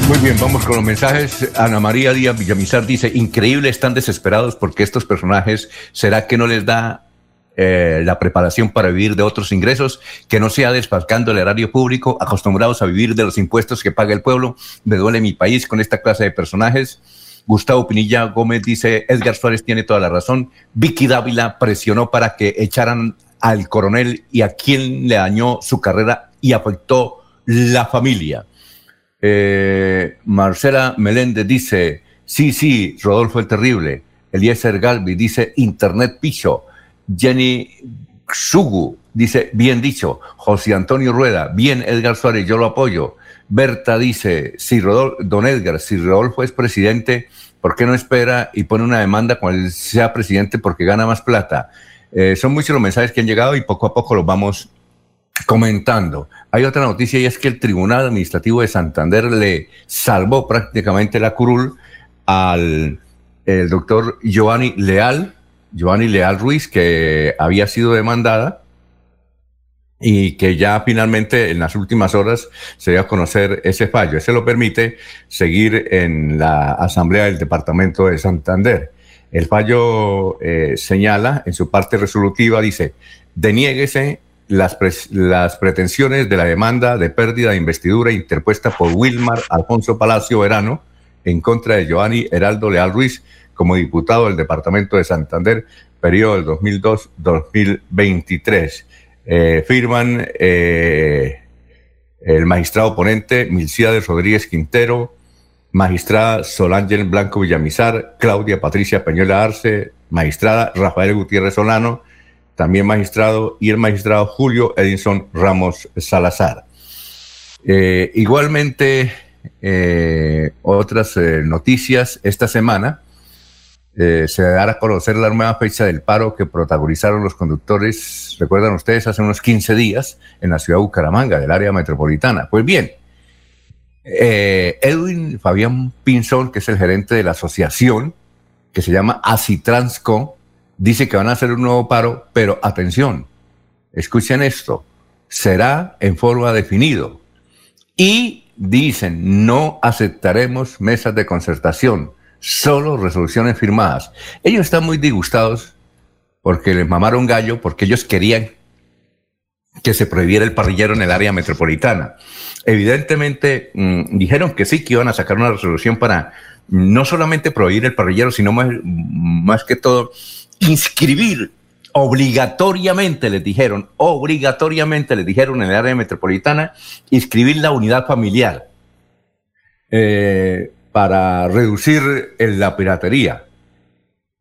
Muy bien, vamos con los mensajes. Ana María Díaz Villamizar dice, increíble, están desesperados porque estos personajes, ¿será que no les da eh, la preparación para vivir de otros ingresos, que no sea desfalcando el erario público, acostumbrados a vivir de los impuestos que paga el pueblo? Me duele mi país con esta clase de personajes. Gustavo Pinilla Gómez dice, Edgar Suárez tiene toda la razón. Vicky Dávila presionó para que echaran al coronel y a quien le dañó su carrera y afectó la familia. Eh, Marcela Meléndez dice, sí, sí, Rodolfo el Terrible. Eliezer Galvi dice, Internet Picho. Jenny Sugu dice, bien dicho. José Antonio Rueda, bien Edgar Suárez, yo lo apoyo. Berta dice, si Rodolfo, don Edgar, si Rodolfo es presidente, ¿por qué no espera y pone una demanda cuando sea presidente porque gana más plata? Eh, son muchos los mensajes que han llegado y poco a poco los vamos comentando. Hay otra noticia y es que el Tribunal Administrativo de Santander le salvó prácticamente la curul al el doctor Giovanni Leal, Giovanni Leal Ruiz, que había sido demandada y que ya finalmente en las últimas horas se dio a conocer ese fallo. Ese lo permite seguir en la Asamblea del Departamento de Santander. El fallo eh, señala en su parte resolutiva, dice, denieguese las, las, pretensiones de la demanda de pérdida de investidura interpuesta por Wilmar Alfonso Palacio Verano en contra de Giovanni Heraldo Leal Ruiz como diputado del Departamento de Santander, periodo del 2002-2023. Eh, firman eh, el magistrado ponente Milciades Rodríguez Quintero, magistrada Solángel Blanco Villamizar, Claudia Patricia Peñuela Arce, magistrada Rafael Gutiérrez Solano, también magistrado, y el magistrado Julio Edinson Ramos Salazar. Eh, igualmente, eh, otras eh, noticias esta semana. se dará a conocer la nueva fecha del paro que protagonizaron los conductores, recuerdan ustedes, hace unos 15 días en la ciudad de Bucaramanga, del área metropolitana. Pues bien, Edwin Fabián Pinzón, que es el gerente de la asociación que se llama Acitransco, dice que van a hacer un nuevo paro, pero atención, escuchen esto, será en forma definido. Y dicen, no aceptaremos mesas de concertación, solo resoluciones firmadas. Ellos están muy disgustados porque les mamaron gallo, porque ellos querían que se prohibiera el parrillero en el área metropolitana. Evidentemente mm, dijeron que sí, que iban a sacar una resolución para no solamente prohibir el parrillero, sino más, más que todo inscribir obligatoriamente, les dijeron, obligatoriamente les dijeron en el área metropolitana, inscribir la unidad familiar eh, para reducir la piratería.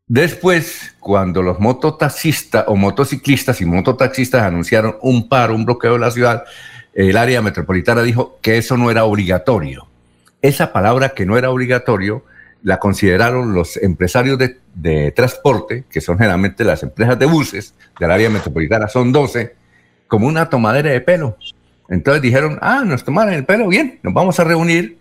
Después, cuando los mototaxistas o motociclistas y mototaxistas anunciaron un paro, un bloqueo de la ciudad, el área metropolitana dijo que eso no era obligatorio. Esa palabra que no era obligatorio la consideraron los empresarios de, de transporte, que son generalmente las empresas de buses del área metropolitana, son 12, como una tomadera de pelo. Entonces dijeron, ah, nos tomaron el pelo, bien, nos vamos a reunir.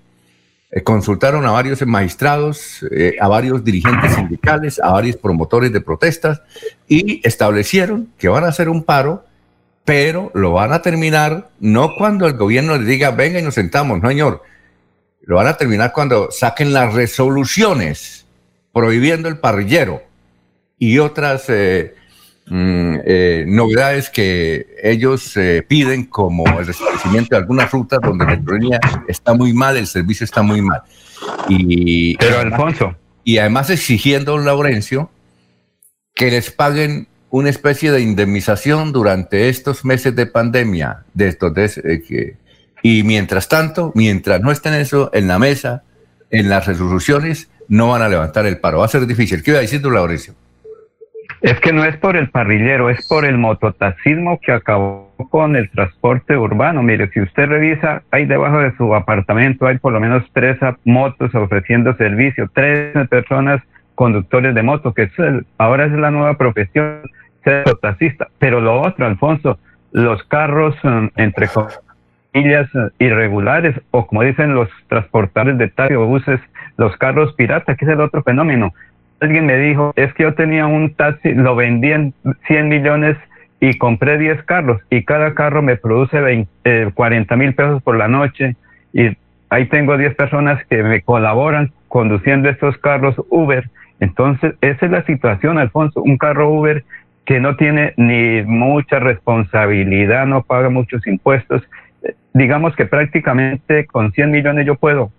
Eh, consultaron a varios magistrados, eh, a varios dirigentes sindicales, a varios promotores de protestas y establecieron que van a hacer un paro, pero lo van a terminar no cuando el gobierno les diga, venga y nos sentamos, no señor, lo van a terminar cuando saquen las resoluciones prohibiendo el parrillero y otras eh, mm, eh, novedades que ellos eh, piden, como el restablecimiento de algunas rutas donde la economía está muy mal, el servicio está muy mal. Y,
Pero Alfonso.
Y además exigiendo, Laurencio, que les paguen una especie de indemnización durante estos meses de pandemia, de estos de, que y mientras tanto, mientras no estén eso en la mesa, en las resoluciones, no van a levantar el paro. Va a ser difícil. ¿Qué iba tú, Laurencio?
Es que no es por el parrillero, es por el mototaxismo que acabó con el transporte urbano. Mire, si usted revisa, ahí debajo de su apartamento hay por lo menos tres motos ofreciendo servicio, tres personas conductores de moto, que es ahora es la nueva profesión, ser mototaxista. Pero lo otro, Alfonso, los carros, mm, entre millas eh, irregulares o como dicen los transportadores de taxi o buses, los carros piratas, que es el otro fenómeno. Alguien me dijo, es que yo tenía un taxi, lo vendí en 100 millones y compré 10 carros y cada carro me produce 20, 40 mil pesos por la noche y ahí tengo 10 personas que me colaboran conduciendo estos carros Uber. Entonces, esa es la situación, Alfonso, un carro Uber que no tiene ni mucha responsabilidad, no paga muchos impuestos digamos que prácticamente con 100 millones yo puedo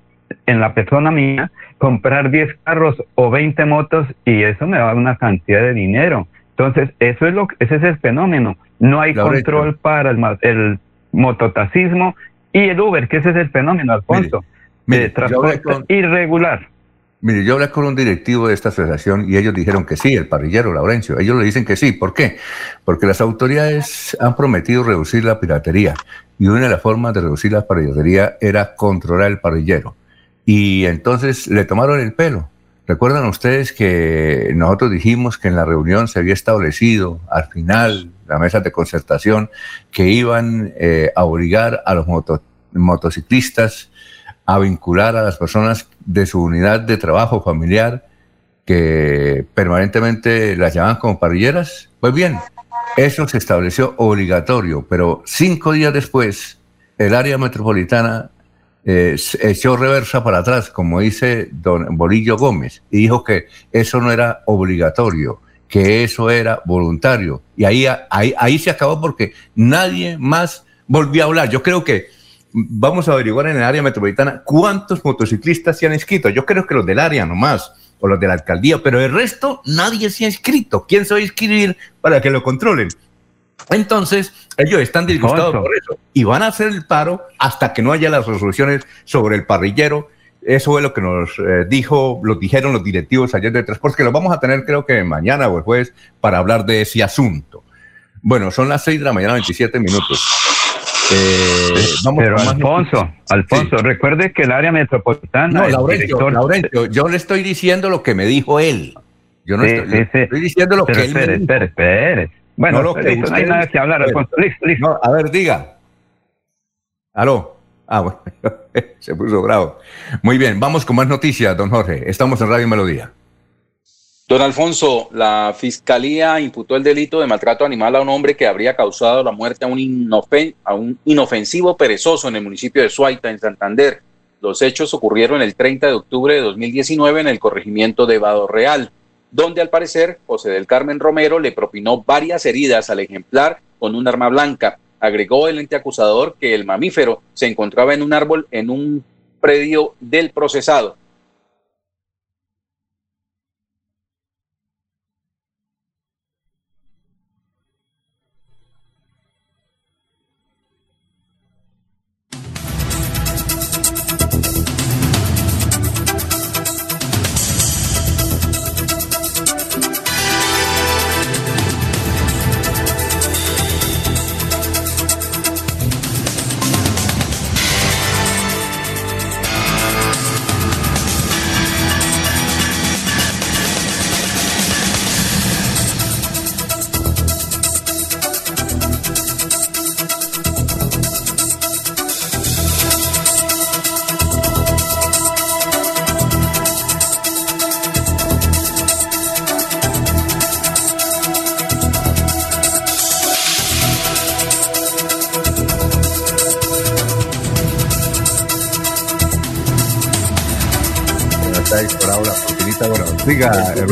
en la persona mía comprar 10 carros o 20 motos y eso me da una cantidad de dinero. Entonces, eso es lo ese es el fenómeno. No hay control para el, el mototaxismo y el Uber, que ese es el fenómeno, Alfonso, de transporte irregular.
Mire, yo hablé con un directivo de esta asociación y ellos dijeron que sí, el parrillero Laurencio. Ellos le dicen que sí. ¿Por qué? Porque las autoridades han prometido reducir la piratería y una de las formas de reducir la piratería era controlar el parrillero. Y entonces le tomaron el pelo. ¿Recuerdan ustedes que nosotros dijimos que en la reunión se había establecido al final la mesa de concertación que iban eh, a obligar a los motociclistas a vincular a las personas de su unidad de trabajo familiar que permanentemente las llaman como parrilleras. Pues bien, eso se estableció obligatorio, pero cinco días después el área metropolitana eh, echó reversa para atrás, como dice don Bolillo Gómez, y dijo que eso no era obligatorio, que eso era voluntario. Y ahí, ahí, ahí se acabó porque nadie más volvió a hablar. Yo creo que vamos a averiguar en el área metropolitana cuántos motociclistas se han inscrito. Yo creo que los del área nomás, o los de la alcaldía, pero el resto nadie se ha inscrito. ¿Quién se va a inscribir para que lo controlen? Entonces, ellos están disgustados por eso y van a hacer el paro hasta que no haya las resoluciones sobre el parrillero. Eso fue lo que nos eh, dijo, lo dijeron los directivos ayer de transporte, que lo vamos a tener creo que mañana o el jueves para hablar de ese asunto. Bueno, son las 6 de la mañana, 27 minutos.
Eh, pero Alfonso, Alfonso, recuerde que el área metropolitana.
No, Laurencio, yo le estoy diciendo lo que me dijo él. Yo no estoy, diciendo lo que él
espere,
me dijo.
Espere, Bueno, no, no hay nada que hablar, Alfonso. Listo, listo.
a ver, diga. Aló. Ah, bueno, se puso bravo. Muy bien, vamos con más noticias, don Jorge. Estamos en Radio Melodía.
Don Alfonso, la fiscalía imputó el delito de maltrato animal a un hombre que habría causado la muerte a un, a un inofensivo perezoso en el municipio de Suaita, en Santander. Los hechos ocurrieron el 30 de octubre de 2019 en el corregimiento de Vado Real, donde al parecer José del Carmen Romero le propinó varias heridas al ejemplar con un arma blanca. Agregó el ente acusador que el mamífero se encontraba en un árbol en un predio del procesado.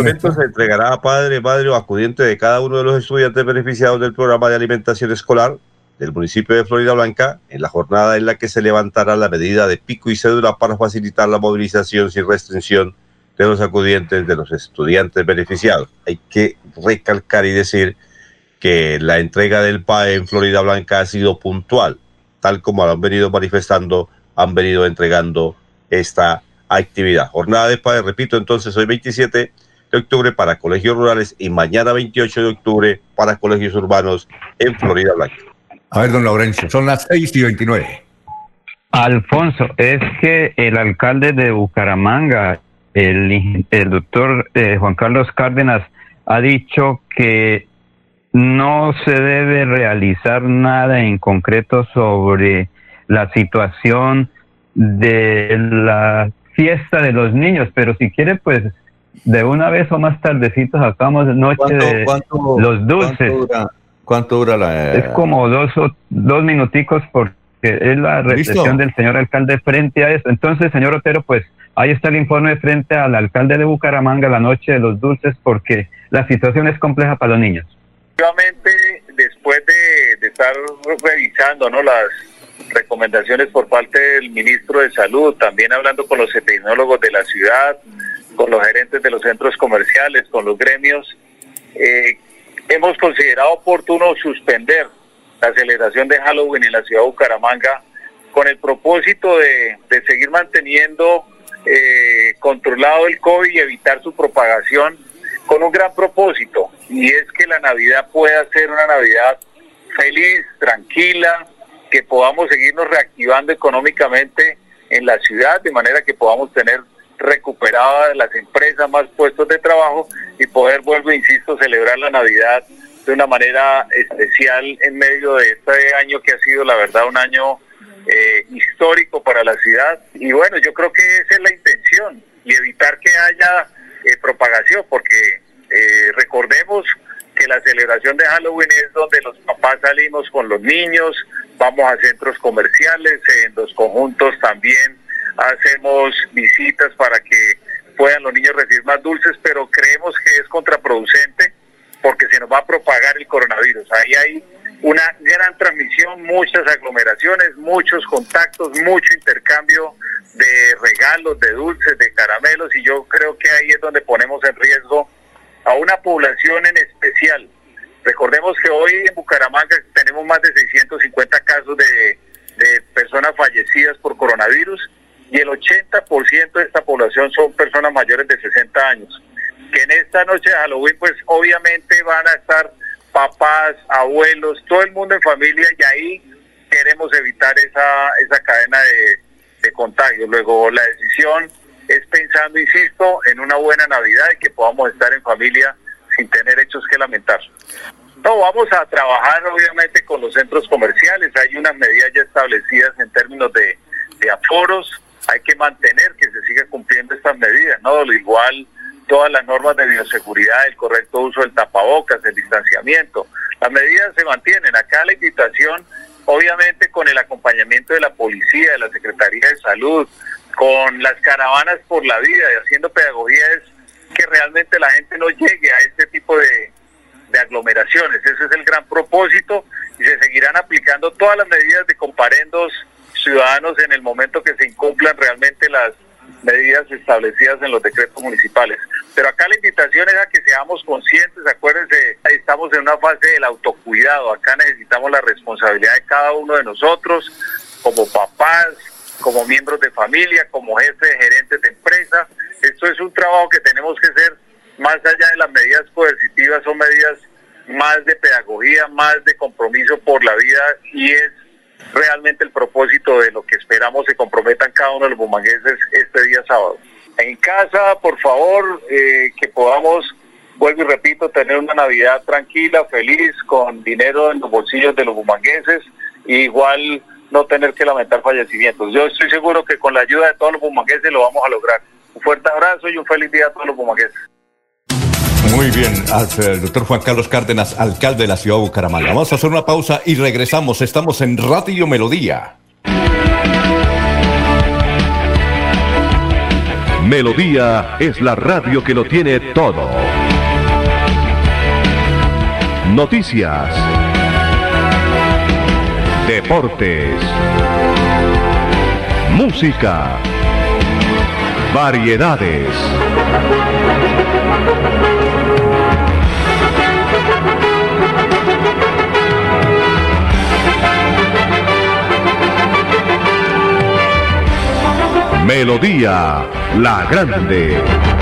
Suplemento se entregará a padre, madre o acudiente de cada uno de los estudiantes beneficiados del programa de alimentación escolar del municipio de Florida Blanca en la jornada en la que se levantará la medida de pico y cédula para facilitar la movilización sin restricción de los acudientes de los estudiantes beneficiados. Hay que recalcar y decir que la entrega del PAE en Florida Blanca ha sido puntual, tal como lo han venido manifestando, han venido entregando esta actividad. Jornada de PAE, repito, entonces hoy 27 de octubre para colegios rurales y mañana 28 de octubre para colegios urbanos en Florida Blanca.
A ver, don Laurencio, son las 6 y 29.
Alfonso, es que el alcalde de Bucaramanga, el, el doctor eh, Juan Carlos Cárdenas, ha dicho que no se debe realizar nada en concreto sobre la situación de la fiesta de los niños, pero si quiere, pues de una vez o más tardecitos sacamos noche de los dulces.
¿Cuánto dura, la...?
Es como dos, o, dos minuticos porque es la reflexión del señor alcalde frente a eso. Entonces, señor Otero, pues ahí está el informe frente al alcalde de Bucaramanga la noche de los dulces porque la situación es compleja para los niños.
Efectivamente, después de, de estar revisando ¿no? las recomendaciones por parte del ministro de Salud, también hablando con los epidemiólogos de la ciudad, con los gerentes de los centros comerciales, con los gremios, eh, hemos considerado oportuno suspender la celebración de Halloween en la ciudad de Bucaramanga con el propósito de, de seguir manteniendo eh, controlado el COVID y evitar su propagación con un gran propósito y es que la Navidad pueda ser una Navidad feliz, tranquila, que podamos seguirnos reactivando económicamente en la ciudad de manera que podamos tener recuperadas las empresas, más puestos de trabajo y poder, vuelvo, insisto, celebrar la Navidad de una manera especial en medio de este año que ha sido, la verdad, un año eh, histórico para la ciudad. Y bueno, yo creo que esa es la intención y evitar que haya eh, propagación, porque eh, recordemos que la celebración de Halloween es donde los papás salimos con los niños, vamos a centros comerciales, en los conjuntos también hacemos visitas para que puedan los niños recibir más dulces, pero creemos que es contraproducente porque se nos va a propagar el coronavirus. Ahí hay una gran transmisión, muchas aglomeraciones, muchos contactos, mucho intercambio de regalos, de dulces, de caramelos y yo creo que ahí es donde ponemos en riesgo a una población en especial. Recordemos que hoy en Bucaramanga tenemos más de 650 casos de, personas fallecidas por coronavirus y el 80% de esta población son personas mayores de 60 años. Que en esta noche de Halloween, pues obviamente van a estar papás, abuelos, todo el mundo en familia y ahí queremos evitar esa, esa cadena de, de contagio. Luego la decisión es pensando, insisto, en una buena Navidad y que podamos estar en familia sin tener hechos que lamentar. No, vamos a trabajar obviamente con los centros comerciales, hay unas medidas ya establecidas en términos de aforos, hay que mantener que se siga cumpliendo estas medidas, ¿no? Igual todas las normas de bioseguridad, el correcto uso del tapabocas, el distanciamiento, las medidas se mantienen. Acá la invitación, obviamente con el acompañamiento de la policía, de la Secretaría de Salud, con las caravanas por la vida y haciendo pedagogía es que realmente la gente no llegue a este tipo de, de aglomeraciones. Ese es el gran propósito y se seguirán aplicando todas las medidas de comparendos ciudadanos en el momento que se incumplan realmente las medidas establecidas en los decretos municipales. Pero acá la invitación es a que seamos conscientes, acuérdense, estamos en una fase del autocuidado, acá necesitamos la responsabilidad de cada uno de nosotros, como papás, como miembros de familia, como jefes, gerentes de empresa. Esto es un trabajo que tenemos que hacer más allá de las medidas coercitivas, son medidas más de pedagogía, más de compromiso por la vida y es realmente el propósito de lo que esperamos se comprometan cada uno de los bumangueses este día sábado. En casa, por favor, eh, que podamos, vuelvo y repito, tener una Navidad tranquila, feliz, con dinero en los bolsillos de los bumangueses, e igual no tener que lamentar fallecimientos. Yo estoy seguro que con la ayuda de todos los bumangueses lo vamos a lograr. Un fuerte abrazo y un feliz día a todos los bumangueses.
Muy bien, al doctor Juan Carlos Cárdenas, alcalde de la ciudad de Bucaramanga. Vamos a hacer una pausa y regresamos. Estamos en Radio Melodía.
Melodía es la radio que lo tiene todo. Noticias. Deportes. Música. Variedades. Melodía La Grande.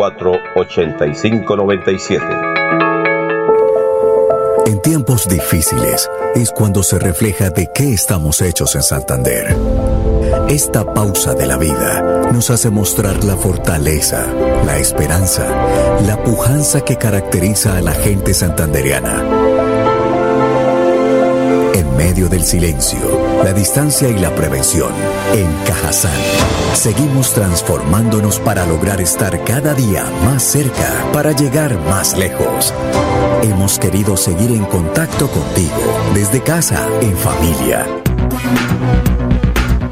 8597
En tiempos difíciles es cuando se refleja de qué estamos hechos en Santander. Esta pausa de la vida nos hace mostrar la fortaleza, la esperanza, la pujanza que caracteriza a la gente santandereana. En medio del silencio, la distancia y la prevención, en Cajazán, seguimos transformándonos para lograr estar cada día más cerca, para llegar más lejos. Hemos querido seguir en contacto contigo, desde casa, en familia.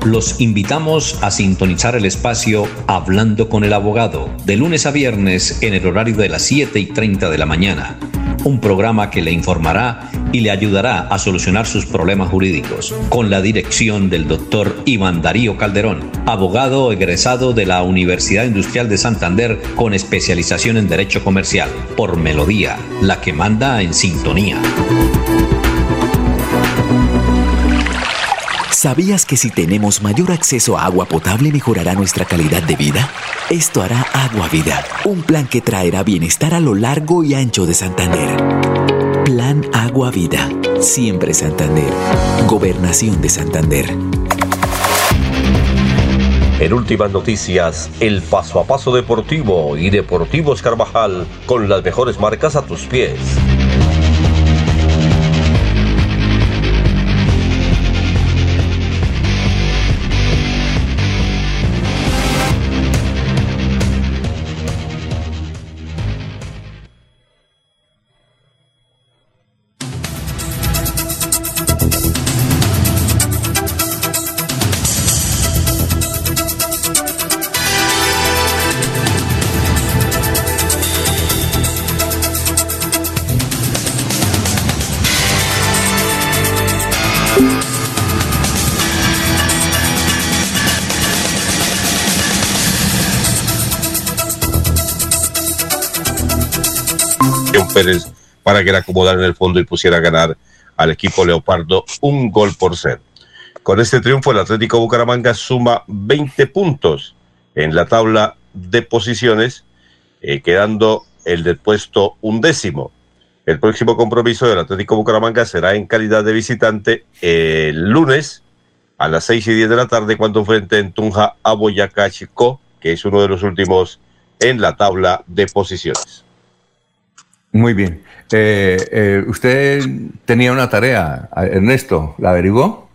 Los invitamos a sintonizar el espacio Hablando con el Abogado, de lunes a viernes en el horario de las 7 y 30 de la mañana. Un programa que le informará y le ayudará a solucionar sus problemas jurídicos, con la dirección del doctor Iván Darío Calderón, abogado egresado de la Universidad Industrial de Santander con especialización en Derecho Comercial, por Melodía, la que manda en sintonía.
¿Sabías que si tenemos mayor acceso a agua potable mejorará nuestra calidad de vida? Esto hará Agua Vida, un plan que traerá bienestar a lo largo y ancho de Santander. Agua Vida, siempre Santander. Gobernación de Santander.
En últimas noticias, el paso a paso deportivo y Deportivos Carvajal con las mejores marcas a tus pies. La acomodara en el fondo y pusiera a ganar al equipo Leopardo un gol por cero. Con este triunfo, el Atlético Bucaramanga suma 20 puntos en la tabla de posiciones, eh, quedando el del puesto undécimo. El próximo compromiso del Atlético Bucaramanga será en calidad de visitante el lunes a las 6 y 10 de la tarde cuando enfrente en Tunja a Boyacá que es uno de los últimos en la tabla de posiciones.
Muy bien. Eh, eh, usted tenía una tarea, Ernesto, ¿la averiguó?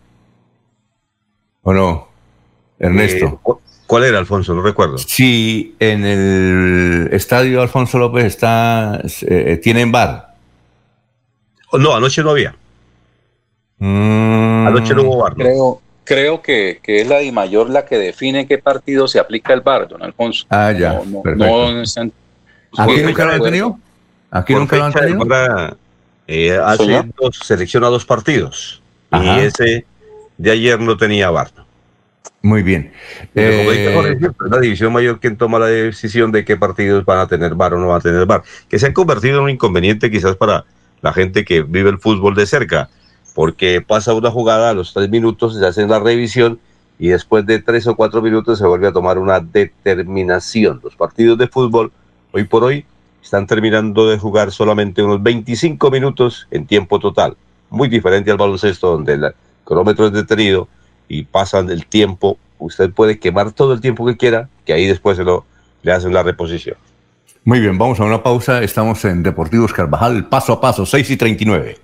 ¿O no? Ernesto.
Eh, ¿Cuál era, Alfonso? No recuerdo.
Si en el estadio Alfonso López está, tienen bar.
No, anoche no había.
Mm.
Anoche no hubo bar.
Creo, creo que, que, es la de mayor la que define qué partido se aplica el bar, don Alfonso.
Ah, ya.
No, no, no están,
¿Aquí nunca lo han tenido? ¿Aquí nunca lo han tenido?
Eh, hace dos, selecciona dos partidos. Ajá. Y ese de ayer no tenía bar.
Muy bien.
Eh, es la división mayor quien toma la decisión de qué partidos van a tener bar o no van a tener bar. Que se han convertido en un inconveniente quizás para la gente que vive el fútbol de cerca. Porque pasa una jugada a los tres minutos, se hace la revisión y después de tres o cuatro minutos se vuelve a tomar una determinación. Los partidos de fútbol, hoy por hoy,
están terminando de jugar solamente unos 25 minutos en tiempo total. Muy diferente al baloncesto, donde el cronómetro es detenido y pasan el tiempo. Usted puede quemar todo el tiempo que quiera, que ahí después se lo, le hacen la reposición.
Muy bien, vamos a una pausa. Estamos en Deportivos Carvajal, paso a paso, 6 y 39.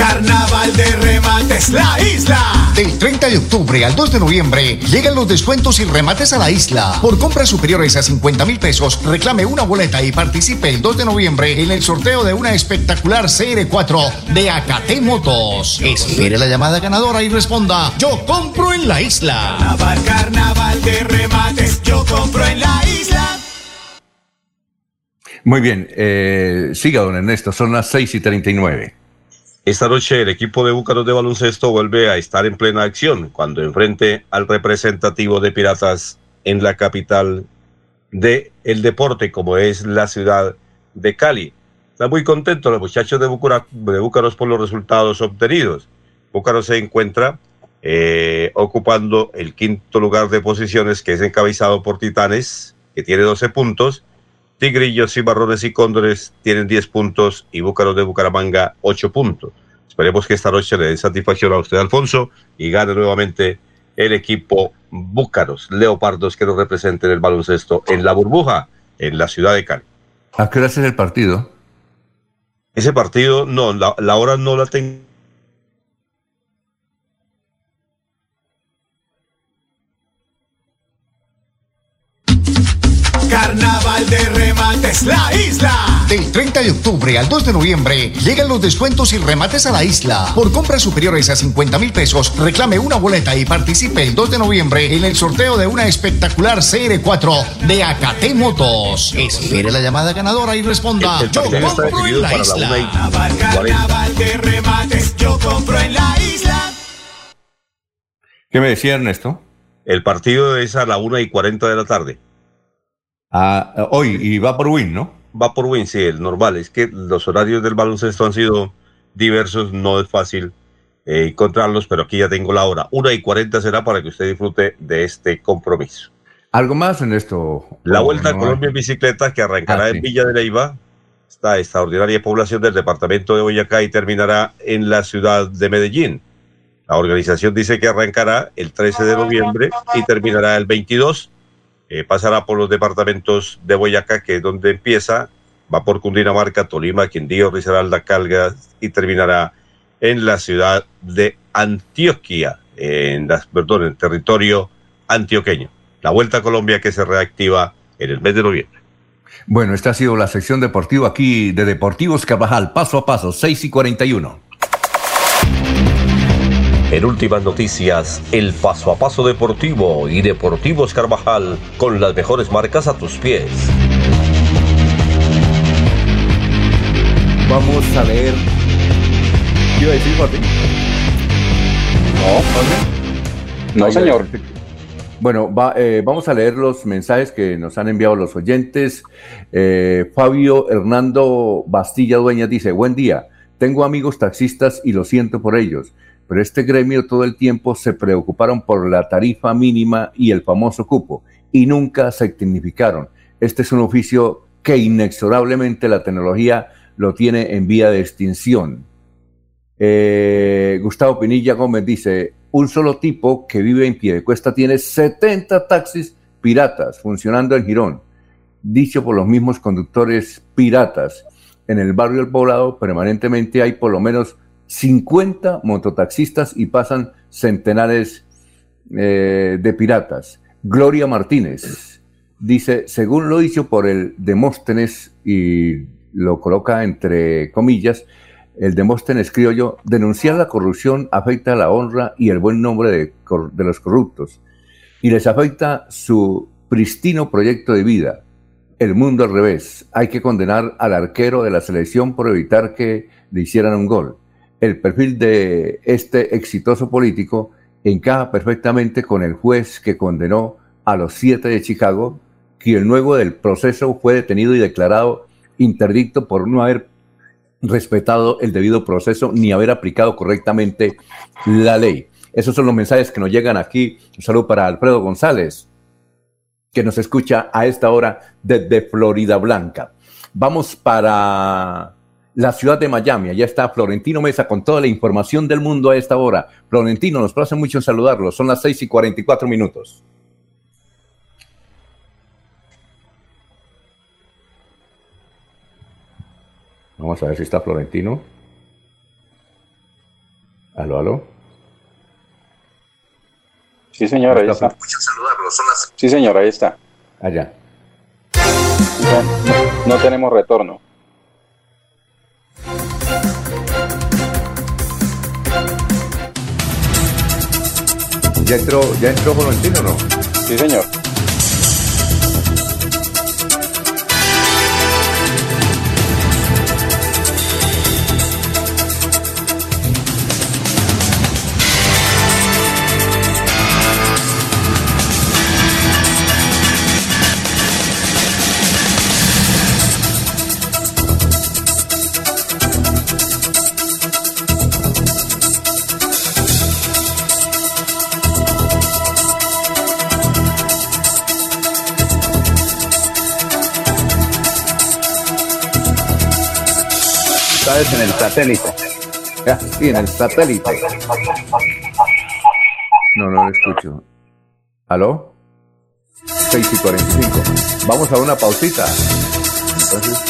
Carnaval de remates La Isla. Del 30 de octubre al 2 de noviembre llegan los descuentos y remates a la isla. Por compras superiores a 50 mil pesos, reclame una boleta y participe el 2 de noviembre en el sorteo de una espectacular CR4 de Acate Motos. Espere la llamada ganadora y responda: Yo compro en la isla.
Carnaval, carnaval de remates, yo compro en la isla.
Muy bien, eh, siga don Ernesto, son las 6 y 39.
Esta noche el equipo de Búcaros de baloncesto vuelve a estar en plena acción cuando enfrente al representativo de Piratas en la capital de el deporte, como es la ciudad de Cali. Están muy contentos los muchachos de, Búcara- de Búcaros por los resultados obtenidos. Búcaros se encuentra eh, ocupando el quinto lugar de posiciones, que es encabezado por Titanes, que tiene 12 puntos. Tigrillos, Cimarrones y Cóndores tienen 10 puntos y Búcaros de Bucaramanga 8 puntos. Esperemos que esta noche le den satisfacción a usted, Alfonso, y gane nuevamente el equipo Búcaros, Leopardos, que nos represente en el baloncesto en la burbuja, en la ciudad de Cali.
¿A qué hora es el partido?
Ese partido, no, la, la hora no la tengo.
Carnaval de remates La Isla. Del 30 de octubre al 2 de noviembre llegan los descuentos y remates a la isla. Por compras superiores a 50 mil pesos, reclame una boleta y participe el 2 de noviembre en el sorteo de una espectacular CR4 de Acate Motos. Espere la llamada ganadora y responda:
El- el
Yo compro en la isla.
Carnaval, carnaval de remates, yo compro en la isla.
¿Qué me decía Ernesto?
El partido es a la 1 y 40 de la tarde.
Ah, hoy, y va por Win, ¿no?
Va por Win, sí, el normal. Es que los horarios del baloncesto han sido diversos, no es fácil eh, encontrarlos, pero aquí ya tengo la hora. 1 y 40 será para que usted disfrute de este compromiso.
¿Algo más, Ernesto?
La
¿O
Vuelta a Colombia en bicicleta que arrancará
Ah, sí.
en Villa de Leyva, esta extraordinaria población del departamento de Boyacá y terminará en la ciudad de Medellín. La organización dice que arrancará el 13 de noviembre y terminará el 22. Eh, pasará por los departamentos de Boyacá, que es donde empieza, va por Cundinamarca, Tolima, Quindío, Risaralda, Calgas y terminará en la ciudad de Antioquia, en, perdón, en el territorio antioqueño. La Vuelta a Colombia que se reactiva en el mes de noviembre.
Bueno, esta ha sido la sección deportiva aquí de Deportivos Carvajal, paso a paso, 6 y 41.
En últimas noticias, el paso a paso deportivo y Deportivos Carvajal con las mejores marcas a tus pies.
Vamos a leer. ¿Qué iba a decir, Martín?
No,
Oiga,
señor.
Bueno, va- eh, vamos a leer los mensajes que nos han enviado los oyentes. Eh, Fabio Hernando Bastilla Dueñas dice, buen día, tengo amigos taxistas y lo siento por ellos, pero este gremio todo el tiempo se preocuparon por la tarifa mínima y el famoso cupo y nunca se dignificaron. Este es un oficio que inexorablemente la tecnología lo tiene en vía de extinción. Eh, Gustavo Pinilla Gómez dice, un solo tipo que vive en Piedecuesta tiene 70 taxis piratas funcionando en Girón, dicho por los mismos conductores piratas. En el barrio El Poblado permanentemente hay por lo menos 50 mototaxistas y pasan centenares eh, de piratas. Gloria Martínez dice, según lo dicho por el Demóstenes y lo coloca entre comillas, el Demóstenes criollo, denunciar la corrupción afecta la honra y el buen nombre de, de los corruptos y les afecta su pristino proyecto de vida. El mundo al revés. Hay que condenar al arquero de la selección por evitar que le hicieran un gol. El perfil de este exitoso político encaja perfectamente con el juez que condenó a los siete de Chicago, quien luego del proceso fue detenido y declarado interdicto por no haber respetado el debido proceso ni haber aplicado correctamente la ley. Esos son los mensajes que nos llegan aquí. Un saludo para Alfredo González. que nos escucha a esta hora desde Florida Blanca. Vamos para la ciudad de Miami. Allá está Florentino Mesa con toda la información del mundo a esta hora. Florentino, nos place mucho saludarlo. Son las 6 y 44 minutos. Vamos a ver si está Florentino. Aló, aló.
Sí, señor, ahí está. Sí, señor, ahí está.
Allá.
No, no tenemos retorno.
¿Ya entró, ya entró Florentino o no?
Sí, señor.
Estás en el satélite. Sí, en el satélite. No, no lo escucho. ¿Aló? 6 y 45. Vamos a una pausita. Entonces,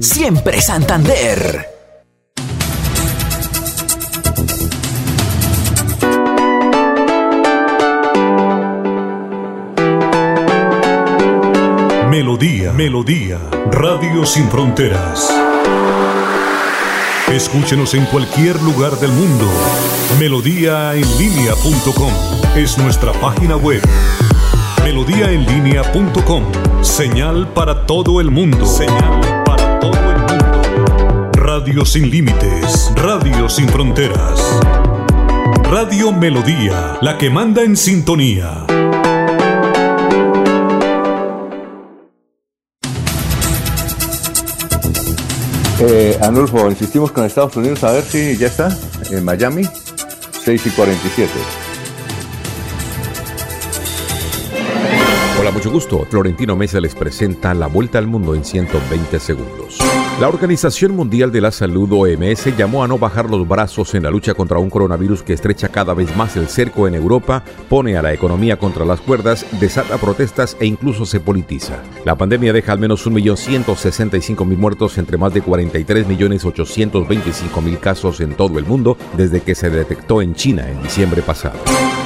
Siempre Santander.
Melodía, Melodía, Radio Sin Fronteras. Escúchenos en cualquier lugar del mundo. Melodíaenlínea.com es nuestra página web. Melodíaenlínea.com. Señal para todo el mundo. Señal Radio sin límites. Radio sin fronteras. Radio Melodía, la que manda en sintonía.
Eh, Anulfo, insistimos con Estados Unidos a ver si ya está en Miami, 6 y 47.
Hola, mucho gusto. Florentino Mesa les presenta La Vuelta al Mundo en 120 segundos. La Organización Mundial de la Salud, OMS, llamó a no bajar los brazos en la lucha contra un coronavirus que estrecha cada vez más el cerco en Europa, pone a la economía contra las cuerdas, desata protestas e incluso se politiza. La pandemia deja al menos 1.165.000 muertos entre más de 43.825.000 casos en todo el mundo desde que se detectó en China en diciembre pasado.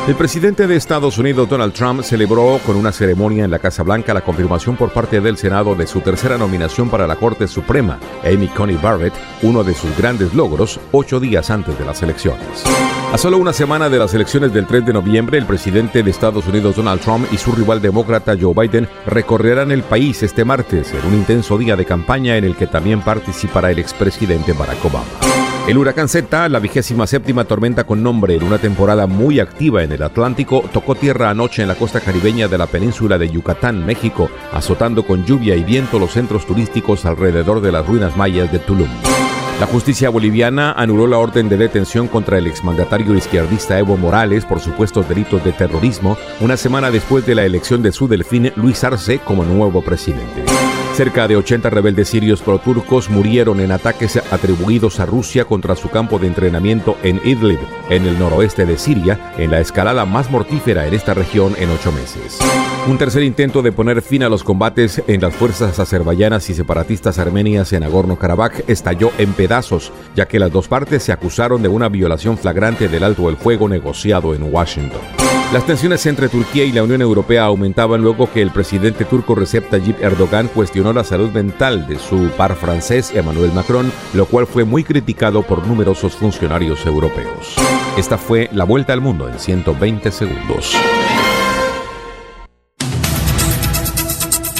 El presidente de Estados Unidos, Donald Trump, celebró con una ceremonia en la Casa Blanca la confirmación por parte del Senado de su tercera nominación para la Corte Suprema, Amy Coney Barrett, uno de sus grandes logros, ocho días antes de las elecciones. A solo una semana de las elecciones del 3 de noviembre, el presidente de Estados Unidos, Donald Trump, y su rival demócrata, Joe Biden, recorrerán el país este martes en un intenso día de campaña en el que también participará el expresidente Barack Obama. El huracán Z, la vigésima séptima tormenta con nombre en una temporada muy activa en el Atlántico, tocó tierra anoche en la costa caribeña de la península de Yucatán, México, azotando con lluvia y viento los centros turísticos alrededor de las ruinas mayas de Tulum. La justicia boliviana anuló la orden de detención contra el exmandatario izquierdista Evo Morales por supuestos delitos de terrorismo una semana después de la elección de su delfín Luis Arce como nuevo presidente. Cerca de 80 rebeldes sirios pro-turcos murieron en ataques atribuidos a Rusia contra su campo de entrenamiento en Idlib, en el noroeste de Siria, en la escalada más mortífera en esta región en ocho meses. Un tercer intento de poner fin a los combates en las fuerzas azerbaiyanas y separatistas armenias en Nagorno-Karabaj estalló en pedazos, ya que las dos partes se acusaron de una violación flagrante del alto el fuego negociado en Washington. Las tensiones entre Turquía y la Unión Europea aumentaban luego que el presidente turco Recep Tayyip Erdogan cuestionó la salud mental de su par francés Emmanuel Macron, lo cual fue muy criticado por numerosos funcionarios europeos. Esta fue la vuelta al mundo en 120 segundos.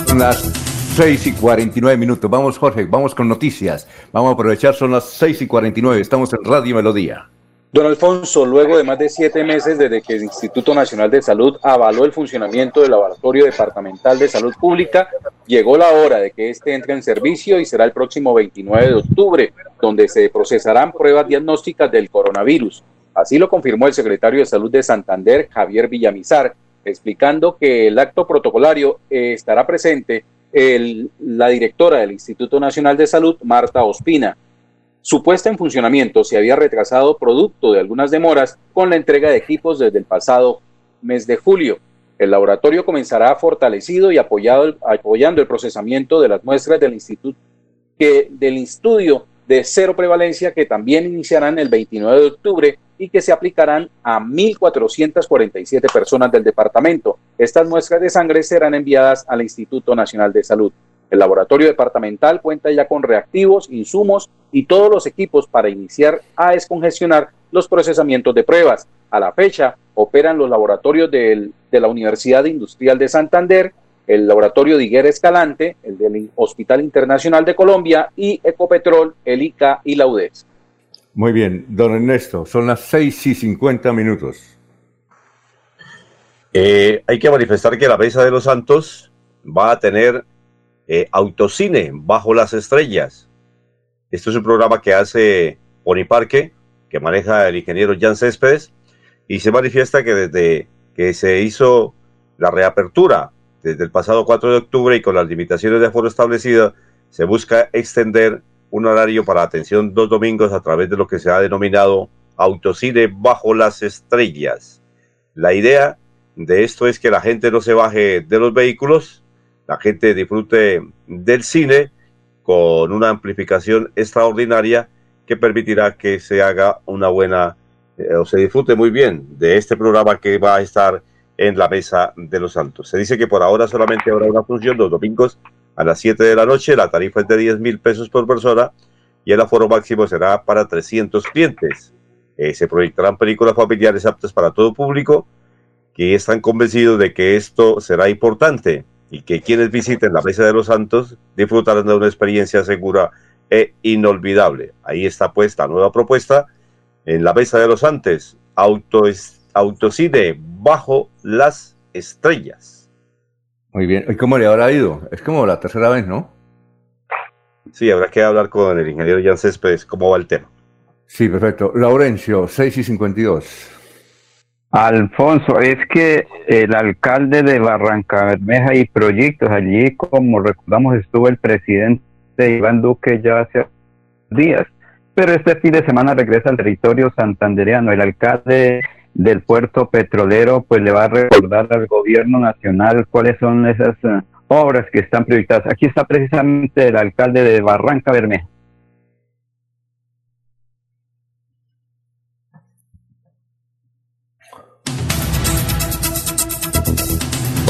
Son las 6 y 49 minutos. Vamos, Jorge, vamos con noticias. Vamos a aprovechar, son las 6 y 49. Estamos en Radio Melodía.
Don Alfonso, luego de más de siete meses desde que el Instituto Nacional de Salud avaló el funcionamiento del Laboratorio Departamental de Salud Pública, llegó la hora de que este entre en servicio y será el próximo 29 de octubre, donde se procesarán pruebas diagnósticas del coronavirus. Así lo confirmó el secretario de Salud de Santander, Javier Villamizar, explicando que el acto protocolario eh, estará presente el, la directora del Instituto Nacional de Salud, Marta Ospina su puesta en funcionamiento se había retrasado producto de algunas demoras con la entrega de equipos desde el pasado mes de julio. El laboratorio comenzará fortalecido y apoyado, apoyando el procesamiento de las muestras del instituto que, del estudio de cero prevalencia que también iniciarán el 29 de octubre y que se aplicarán a 1.447 personas del departamento. Estas muestras de sangre serán enviadas al Instituto Nacional de Salud. El laboratorio departamental cuenta ya con reactivos, insumos y todos los equipos para iniciar a descongestionar los procesamientos de pruebas. A la fecha, operan los laboratorios de la Universidad Industrial de Santander, el laboratorio de Higuera Escalante, el del Hospital Internacional de Colombia y Ecopetrol, el ICA y la UDES.
Muy bien, don Ernesto, son las 6 y 50 minutos.
Eh, hay que manifestar que la Mesa de los Santos va a tener eh, Autocine bajo las estrellas. Esto es un programa que hace Parque, que maneja el ingeniero Jan Céspedes, y se manifiesta que desde que se hizo la reapertura desde el pasado 4 de octubre y con las limitaciones de aforo establecidas, se busca extender un horario para atención dos domingos a través de lo que se ha denominado autocine bajo las estrellas. La idea de esto es que la gente no se baje de los vehículos, la gente disfrute del cine con una amplificación extraordinaria que permitirá que se haga una buena eh, o se disfrute muy bien de este programa que va a estar en la Mesa de los Santos. Se dice que por ahora solamente habrá una función los domingos a las 7 de la noche, la tarifa es de 10 mil pesos por persona y el aforo máximo será para 300 clientes. Eh, se proyectarán películas familiares aptas para todo público que están convencidos de que esto será importante y que quienes visiten la Mesa de los Santos disfrutarán de una experiencia segura e inolvidable. Ahí está puesta nueva propuesta en la Mesa de los Santos, auto, autocine bajo las estrellas.
Muy bien. ¿Y cómo le habrá ido? Es como la tercera vez, ¿no?
Sí, habrá que hablar con el ingeniero Jan Céspedes cómo va el tema.
Sí, perfecto. Laurencio, 6 y 52.
Alfonso, es que el alcalde de Barranca Bermeja y proyectos allí, como recordamos, estuvo el presidente Iván Duque ya hace días, pero este fin de semana regresa al territorio santandereano. El alcalde del puerto petrolero pues le va a recordar al gobierno nacional cuáles son esas eh, obras que están priorizadas. Aquí está precisamente el alcalde de Barranca Bermeja.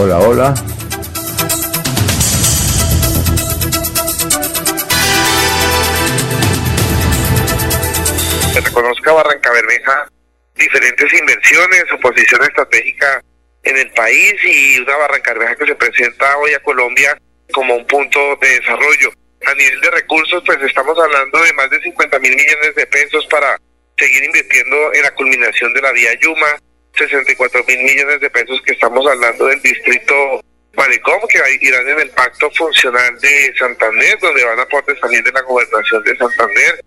Hola, hola.
Se reconozca Barranca Bermeja diferentes inversiones, su posición estratégica en el país y una Barranca Bermeja que se presenta hoy a Colombia como un punto de desarrollo. A nivel de recursos, pues estamos hablando de más de 50 mil millones de pesos para seguir invirtiendo en la culminación de la vía Yuma, 64 mil millones de pesos que estamos hablando del distrito Malecón, que irán en el pacto funcional de Santander, donde van aportes también de la gobernación de Santander,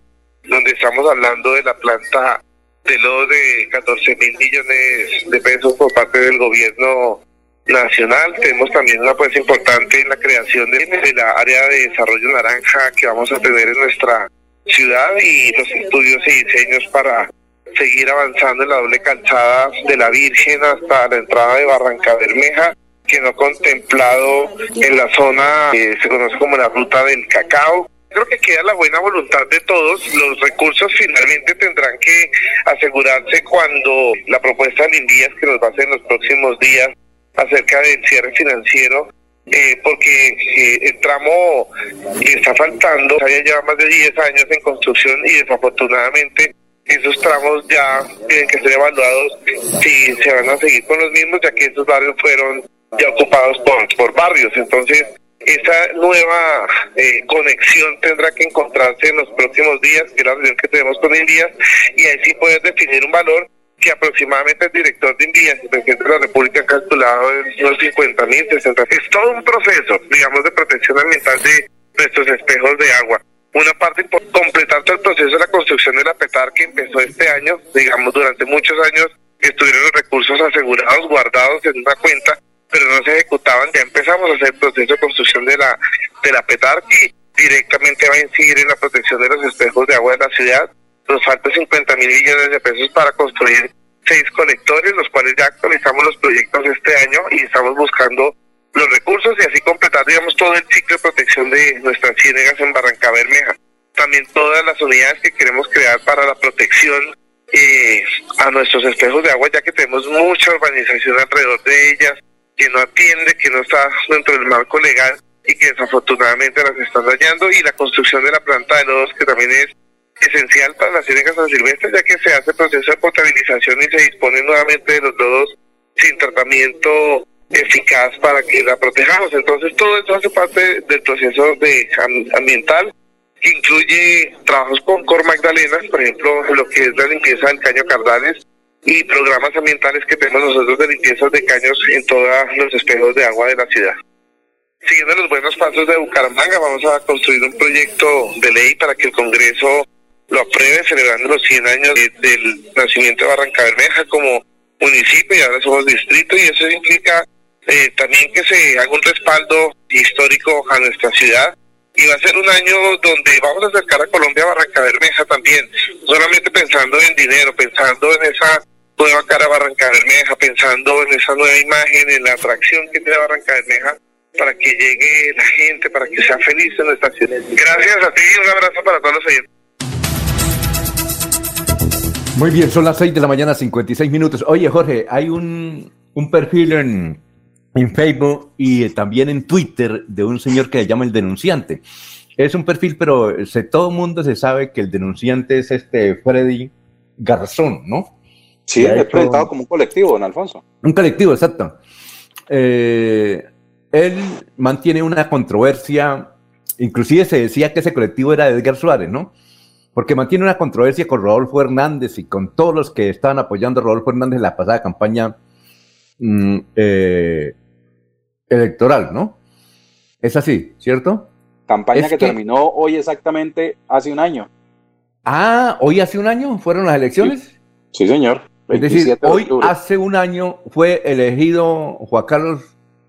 donde estamos hablando de la planta de lodo de 14 mil millones de pesos por parte del gobierno nacional. Tenemos también una apuesta importante en la creación de, de la área de desarrollo naranja que vamos a tener en nuestra ciudad y los estudios y diseños para seguir avanzando en la doble calzada de la Virgen hasta la entrada de Barranca Bermeja, que no contemplado en la zona que se conoce como la ruta del cacao. Creo que queda la buena voluntad de todos. Los recursos finalmente tendrán que asegurarse cuando la propuesta de Invías que nos va a hacer en los próximos días acerca del cierre financiero eh, porque eh, el tramo que está faltando ya lleva más de 10 años en construcción y desafortunadamente esos tramos ya tienen que ser evaluados si se van a seguir con los mismos, ya que esos barrios fueron ya ocupados por, por barrios. Entonces, esa nueva eh, conexión tendrá que encontrarse en los próximos días, que es la reunión que tenemos con Invías, y ahí sí poder definir un valor que aproximadamente el director de Invías, el presidente de la República, ha calculado en unos 50 mil, 60 Es todo un proceso, digamos, de protección ambiental de nuestros espejos de agua una parte por completar todo el proceso de la construcción de la PETAR que empezó este año, digamos, durante muchos años estuvieron los recursos asegurados, guardados en una cuenta, pero no se ejecutaban. Ya empezamos a hacer el proceso de construcción de la, de la PETAR que directamente va a incidir en la protección de los espejos de agua de la ciudad. Nos faltan 50 mil millones de pesos para construir seis colectores, los cuales ya actualizamos los proyectos este año y estamos buscando los recursos y así completar, digamos, todo el ciclo de protección de nuestras ciénegas en Barranca Bermeja. También todas las unidades que queremos crear para la protección eh, a nuestros espejos de agua, ya que tenemos mucha urbanización alrededor de ellas, que no atiende, que no está dentro del marco legal y que desafortunadamente las están dañando, y la construcción de la planta de lodos, que también es esencial para las ciénegas san silvestres, ya que se hace proceso de potabilización y se dispone nuevamente de los lodos sin tratamiento eficaz para que la protejamos. Entonces todo eso hace parte del proceso de ambiental que incluye trabajos con Cor Magdalena, por ejemplo, lo que es la limpieza del caño Cardales y programas ambientales que tenemos nosotros de limpieza de caños en todos los espejos de agua de la ciudad. Siguiendo los buenos pasos de Bucaramanga, vamos a construir un proyecto de ley para que el Congreso lo apruebe, celebrando los 100 años del nacimiento de Barranca Bermeja como municipio y ahora somos distrito y eso implica eh, también que se haga un respaldo histórico a nuestra ciudad y va a ser un año donde vamos a acercar a Colombia a Barranca Bermeja también, solamente pensando en dinero, pensando en esa nueva cara Barranca Bermeja, pensando en esa nueva imagen, en la atracción que tiene Barranca Bermeja para que llegue la gente, para que sea feliz en nuestra ciudad. Gracias a ti y un abrazo para todos los oyentes.
Muy bien, son las 6 de la mañana, 56 minutos. Oye, Jorge, hay un, un perfil en, en Facebook y también en Twitter de un señor que se llama el denunciante. Es un perfil, pero se, todo el mundo se sabe que el denunciante es este Freddy Garzón, ¿no?
Sí, es presentado como un colectivo, don Alfonso.
Un colectivo, exacto. Eh, él mantiene una controversia, inclusive se decía que ese colectivo era de Edgar Suárez, ¿no? Porque mantiene una controversia con Rodolfo Hernández y con todos los que estaban apoyando a Rodolfo Hernández en la pasada campaña mm, eh, electoral, ¿no? Es así, ¿cierto?
Campaña que, terminó hoy exactamente hace un año.
Ah, hoy hace un año fueron las elecciones.
Sí, señor.
Es decir, hoy hace un año fue elegido Juan Carlos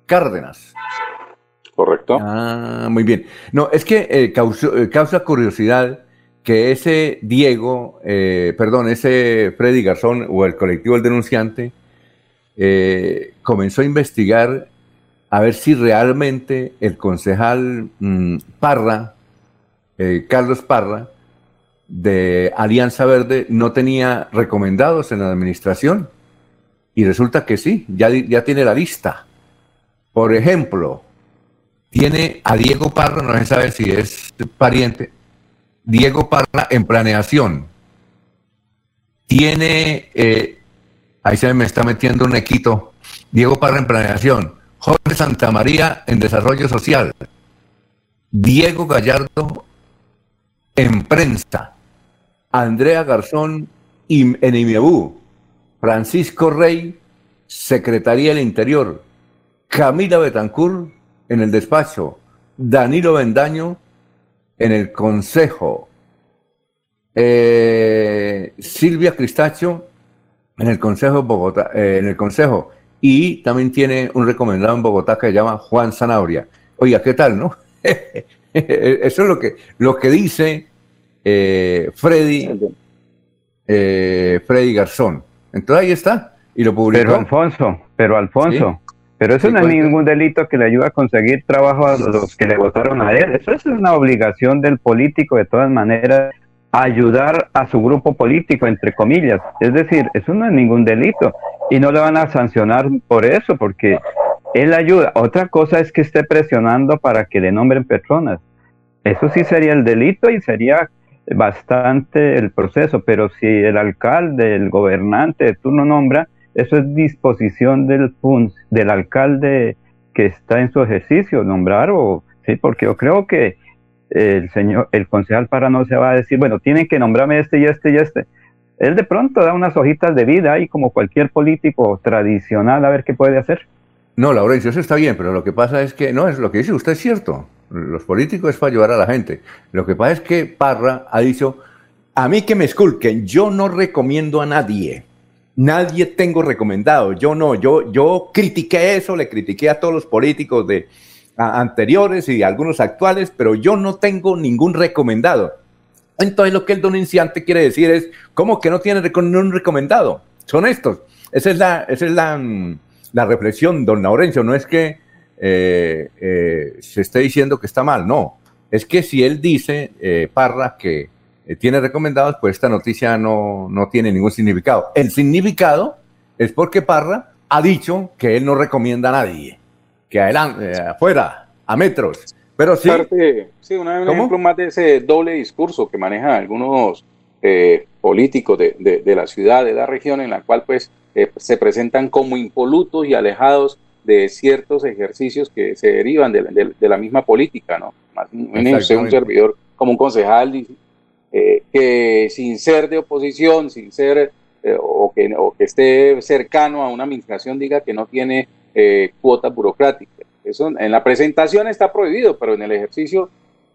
Cárdenas.
Correcto.
Ah, muy bien. No, es que eh, eh, causa curiosidad que ese Diego, eh, perdón, ese Freddy Garzón o el colectivo El Denunciante comenzó a investigar a ver si realmente el concejal mm, Parra, eh, Carlos Parra, de Alianza Verde, no tenía recomendados en la administración. Y resulta que sí, ya, ya tiene la lista. Por ejemplo, tiene a Diego Parra, no se sabe si es pariente, Diego Parra en planeación. Tiene, eh, ahí se me está metiendo un equito, Diego Parra en planeación. Jorge Santamaría en Desarrollo Social, Diego Gallardo en Prensa, Andrea Garzón en IMEBU, Francisco Rey, Secretaría del Interior, Camila Betancourt en el despacho, Danilo Bendaño en el Consejo, eh, Silvia Cristacho en el Consejo Bogotá, eh, en el Consejo, y también tiene un recomendado en Bogotá que se llama Juan Zanabria. Oiga, ¿qué tal, no? Eso es lo que, lo que dice eh, Freddy, eh, Freddy Garzón. Entonces ahí está, y lo publicó.
Pero Alfonso, pero Alfonso, pero eso no es ningún delito que le ayuda a conseguir trabajo a los que le votaron a él. Eso es una obligación del político, de todas maneras, ayudar a su grupo político, entre comillas. Es decir, eso no es ningún delito y no le van a sancionar por eso, porque él ayuda. Otra cosa es que esté presionando para que le nombren personas. Eso sí sería el delito y sería bastante el proceso, pero si el alcalde, el gobernante de turno nombra, eso es disposición del del alcalde que está en su ejercicio, nombrar o sí, porque yo creo que el señor, el concejal para no se va a decir, bueno, tienen que nombrarme este y este y este. Él de pronto da unas hojitas de vida y como cualquier político tradicional a ver qué puede hacer.
No, Laurencio, eso está bien, pero lo que pasa es que, no, es lo que dice usted es cierto. Los políticos es para ayudar a la gente. Lo que pasa es que Parra ha dicho, a mí que me esculquen, yo no recomiendo a nadie. Nadie tengo recomendado, yo no, yo, yo critiqué eso, le critiqué a todos los políticos de anteriores y algunos actuales, pero yo no tengo ningún recomendado. Entonces lo que el denunciante quiere decir es, ¿cómo que no tiene un recomendado? Son estos. Esa es la, esa es la, mm, la reflexión, don Laurencio. No es que eh, eh, se esté diciendo que está mal, no. Es que si él dice, eh, Parra, que tiene recomendados, pues esta noticia no, no tiene ningún significado. El significado es porque Parra ha dicho que él no recomienda a nadie, que adelante, afuera, a metros. Pero sí,
Parte- sí, una- un
¿Cómo?
ejemplo más de ese doble discurso que manejan algunos eh, políticos de, de- de la ciudad, de la región, en la cual pues eh, se presentan como impolutos y alejados de ciertos ejercicios que se derivan de, de- la misma política, ¿no? Más un, servidor como un concejal eh, que sin ser de oposición, sin ser o, que, o que esté cercano a una administración diga que no tiene cuotas burocráticas. Eso en la presentación está prohibido, pero en el ejercicio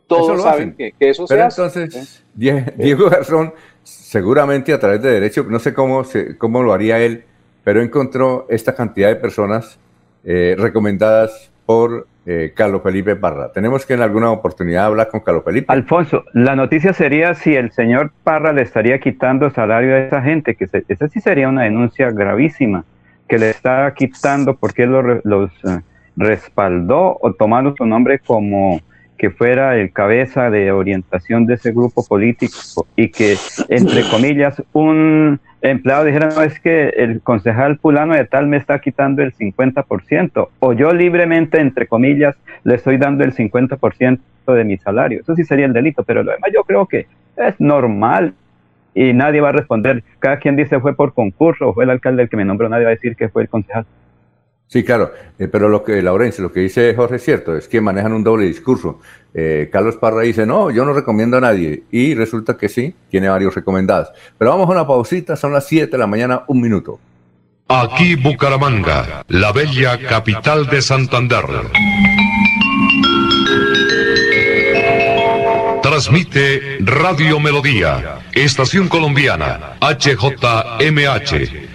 todos saben que, que eso
Pero
se hace.
entonces, Die- Diego Garzón, seguramente a través de derecho, no sé cómo, se- cómo lo haría él, pero encontró esta cantidad de personas eh, recomendadas por eh, Carlos Felipe Parra. Tenemos que en alguna oportunidad hablar con Carlos Felipe.
Alfonso, la noticia sería si el señor Parra le estaría quitando salario a esa gente, que se- esa sí sería una denuncia gravísima, que le está quitando porque los, re- los, eh, respaldó o tomando su nombre como que fuera el cabeza de orientación de ese grupo político y que, entre comillas, un empleado dijera, no, es que el concejal fulano de tal me está quitando el 50%, o yo libremente, entre comillas, le estoy dando el 50% de mi salario. Eso sí sería el delito, pero lo demás yo creo que es normal y nadie va a responder. Cada quien dice fue por concurso, fue el alcalde el que me nombró, nadie va a decir que fue el concejal.
Sí, claro, eh, pero lo que, Laurencio, lo que dice Jorge es cierto, es que manejan un doble discurso. Eh, Carlos Parra dice, no, yo no recomiendo a nadie, y resulta que sí, tiene varios recomendados. Pero vamos a una pausita, son las 7 de la mañana, un minuto.
Aquí Bucaramanga, la bella capital de Santander. Transmite Radio Melodía, Estación Colombiana, HJMH,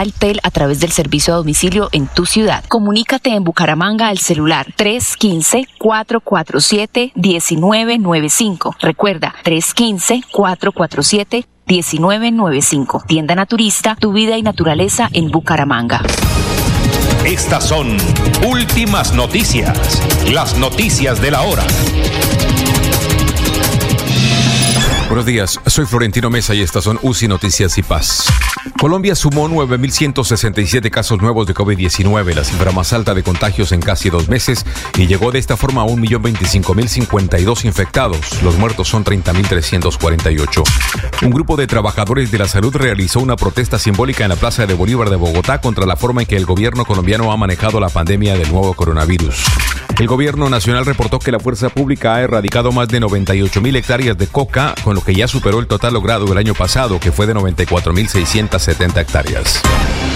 Altel a través del servicio a domicilio en tu ciudad. Comunícate en Bucaramanga al celular 315-447-1995. Recuerda, 315-447-1995. Tienda Naturista, tu vida y naturaleza en Bucaramanga.
Estas son últimas noticias, las noticias de la hora.
Buenos días, soy Florentino Mesa y estas son UCI Noticias y Paz. Colombia sumó 9.167 casos nuevos de COVID-19, la cifra más alta de contagios en casi dos meses, y llegó de esta forma a 1.025.052 infectados. Los muertos son 30.348. Un grupo de trabajadores de la salud realizó una protesta simbólica en la Plaza de Bolívar de Bogotá contra la forma en que el gobierno colombiano ha manejado la pandemia del nuevo coronavirus. El gobierno nacional reportó que la fuerza pública ha erradicado más de 98.000 hectáreas de coca, con lo que ya superó el total logrado el año pasado, que fue de 94.670 hectáreas.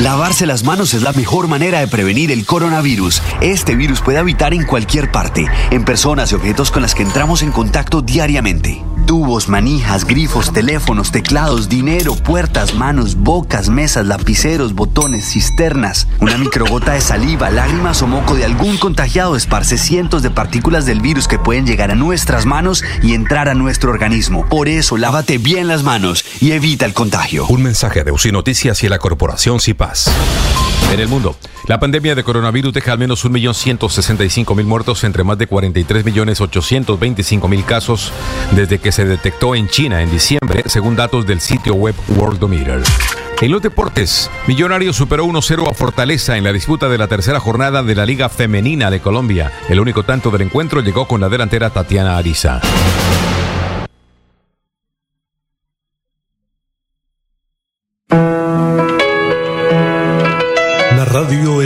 Lavarse las manos es la mejor manera de prevenir el coronavirus. Este virus puede habitar en cualquier parte, en personas y objetos con las que entramos en contacto diariamente. Tubos, manijas, grifos, teléfonos, teclados, dinero, puertas, manos, bocas, mesas, lapiceros, botones, cisternas. Una microgota de saliva, lágrimas o moco de algún contagiado esparce cientos de partículas del virus que pueden llegar a nuestras manos y entrar a nuestro organismo. Por eso, lávate bien las manos y evita el contagio.
Un mensaje de UCI Noticias y la Corporación CIPAS. En el mundo, la pandemia de coronavirus deja al menos 1.165.000 muertos entre más de 43.825.000 casos desde que se detectó en China en diciembre, según datos del sitio web Worldometer. En los deportes, Millonarios superó 1-0 a Fortaleza en la disputa de la tercera jornada de la Liga Femenina de Colombia. El único tanto del encuentro llegó con la delantera Tatiana Ariza.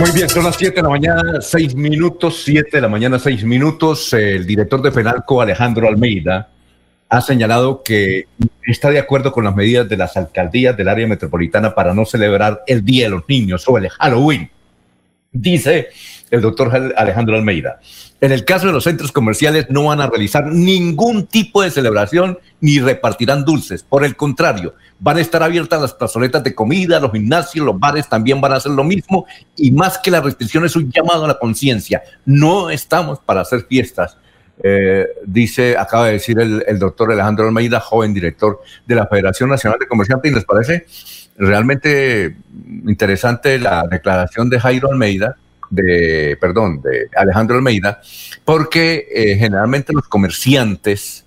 Muy bien, son las 7 de la mañana, 6 minutos, 7 de la mañana, 6 minutos. El director de Penalco, Alejandro Almeida, ha señalado que está de acuerdo con las medidas de las alcaldías del área metropolitana para no celebrar el Día de los Niños o el Halloween. Dice el doctor Alejandro Almeida. En el caso de los centros comerciales no van a realizar ningún tipo de celebración ni repartirán dulces. Por el contrario, van a estar abiertas las plazoletas de comida, los gimnasios, los bares también van a hacer lo mismo. Y más que la restricción es un llamado a la conciencia. No estamos para hacer fiestas. Eh, dice, acaba de decir el, el doctor Alejandro Almeida, joven director de la Federación Nacional de Comerciantes, y les parece realmente interesante la declaración de Jairo Almeida, de, perdón, de Alejandro Almeida, porque eh, generalmente los comerciantes,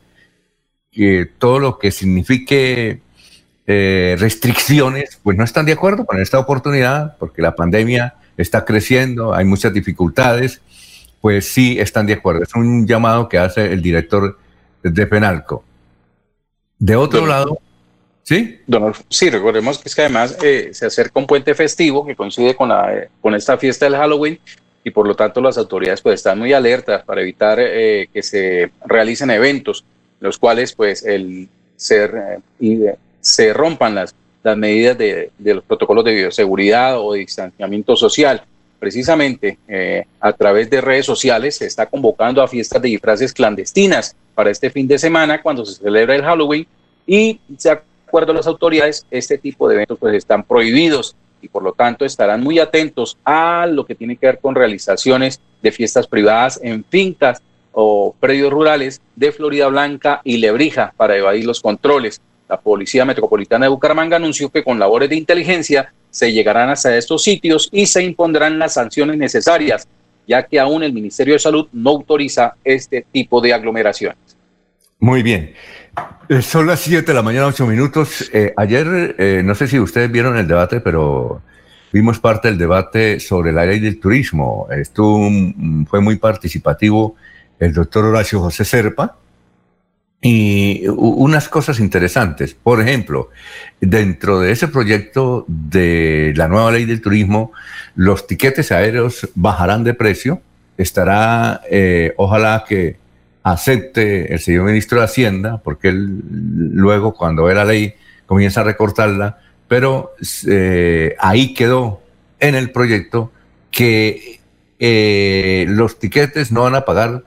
eh, todo lo que signifique eh, restricciones, pues no están de acuerdo con esta oportunidad, porque la pandemia está creciendo, hay muchas dificultades, pues sí están de acuerdo. Es un llamado que hace el director de Penalco. De otro lado, ¿Sí?
Don, sí, recordemos que es que además eh, se acerca un puente festivo que coincide con, la, eh, con esta fiesta del Halloween y por lo tanto las autoridades pues están muy alertas para evitar eh, que se realicen eventos los cuales pues el ser y se rompan las, las medidas de, los protocolos de bioseguridad o de distanciamiento social. Precisamente eh, a través de redes sociales se está convocando a fiestas de disfraces clandestinas para este fin de semana cuando se celebra el Halloween y de acuerdo a las autoridades este tipo de eventos pues están prohibidos y por lo tanto estarán muy atentos a lo que tiene que ver con realizaciones de fiestas privadas en fincas o predios rurales de Florida Blanca y Lebrija para evadir los controles. La Policía Metropolitana de Bucaramanga anunció que con labores de inteligencia se llegarán hasta estos sitios y se impondrán las sanciones necesarias, ya que aún el Ministerio de Salud no autoriza este tipo de aglomeraciones.
Muy bien. Eh, son las 7 de la mañana, 8 minutos. Eh, ayer, eh, no sé si ustedes vieron el debate, pero vimos parte del debate sobre la ley del turismo. Estuvo, fue muy participativo el doctor Horacio José Serpa, y unas cosas interesantes. Por ejemplo, dentro de ese proyecto de la nueva ley del turismo, los tiquetes aéreos bajarán de precio. Estará, eh, ojalá que acepte el señor ministro de Hacienda, porque él luego cuando ve la ley comienza a recortarla, pero eh, ahí quedó en el proyecto que eh, los tiquetes no van a pagar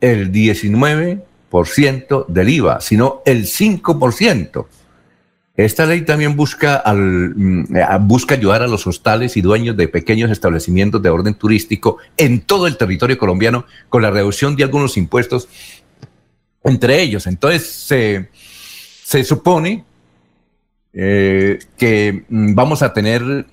el 19% del IVA, sino el 5%. Esta ley también busca, al, mm, busca ayudar a los hostales y dueños de pequeños establecimientos de orden turístico en todo el territorio colombiano con la reducción de algunos impuestos entre ellos. Entonces, se, se supone eh, que mm, vamos a tener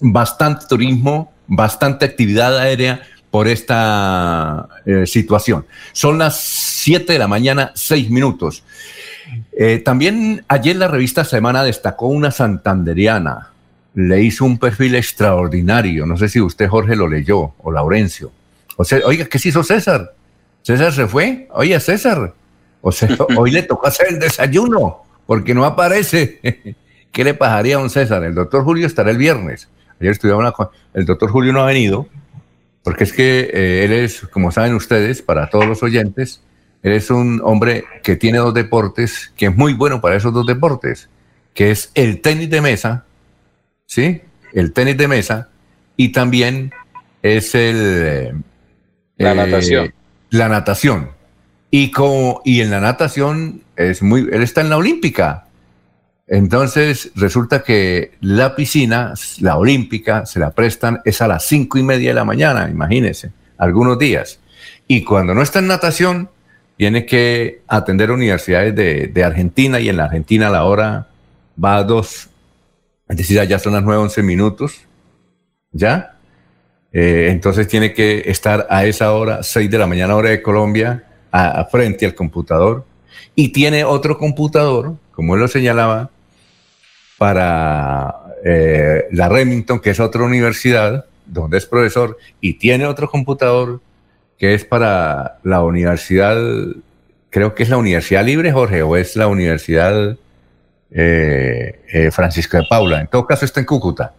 bastante turismo, bastante actividad aérea, por esta eh, situación. Son las 7 de la mañana, 6 minutos. Eh, también ayer la revista Semana destacó una santanderiana. Le hizo un perfil extraordinario. No sé si usted, Jorge, lo leyó o Laurencio. O sea, oiga, ¿qué se hizo César? César se fue. Oye, César. O sea, hoy le tocó hacer el desayuno porque no aparece. ¿Qué le pasaría a un César? El doctor Julio estará el viernes. Ayer estudiamos el doctor Julio no ha venido porque es que eh, él es, como saben ustedes, para todos los oyentes, él es un hombre que tiene dos deportes, que es muy bueno para esos dos deportes, que es el tenis de mesa, ¿sí? El tenis de mesa, y también es el...
La eh, natación.
La natación. Y, como, y en la natación es muy... Él está en la olímpica, entonces resulta que la piscina, la olímpica, se la prestan, es a las cinco y media de la mañana, imagínense, algunos días. Y cuando no está en natación, tiene que atender universidades de, Argentina y en la Argentina la hora va a dos, es decir, ya son las nueve, once minutos, ¿ya? Eh, entonces tiene que estar a esa hora, seis de la mañana hora de Colombia, frente al computador. Y tiene otro computador, como él lo señalaba, para eh, la Remington, que es otra universidad donde es profesor, y tiene otro computador que es para la universidad, creo que es la Universidad Libre, Jorge, o es la Universidad eh, eh, Francisco de Paula. En todo caso está en Cúcuta.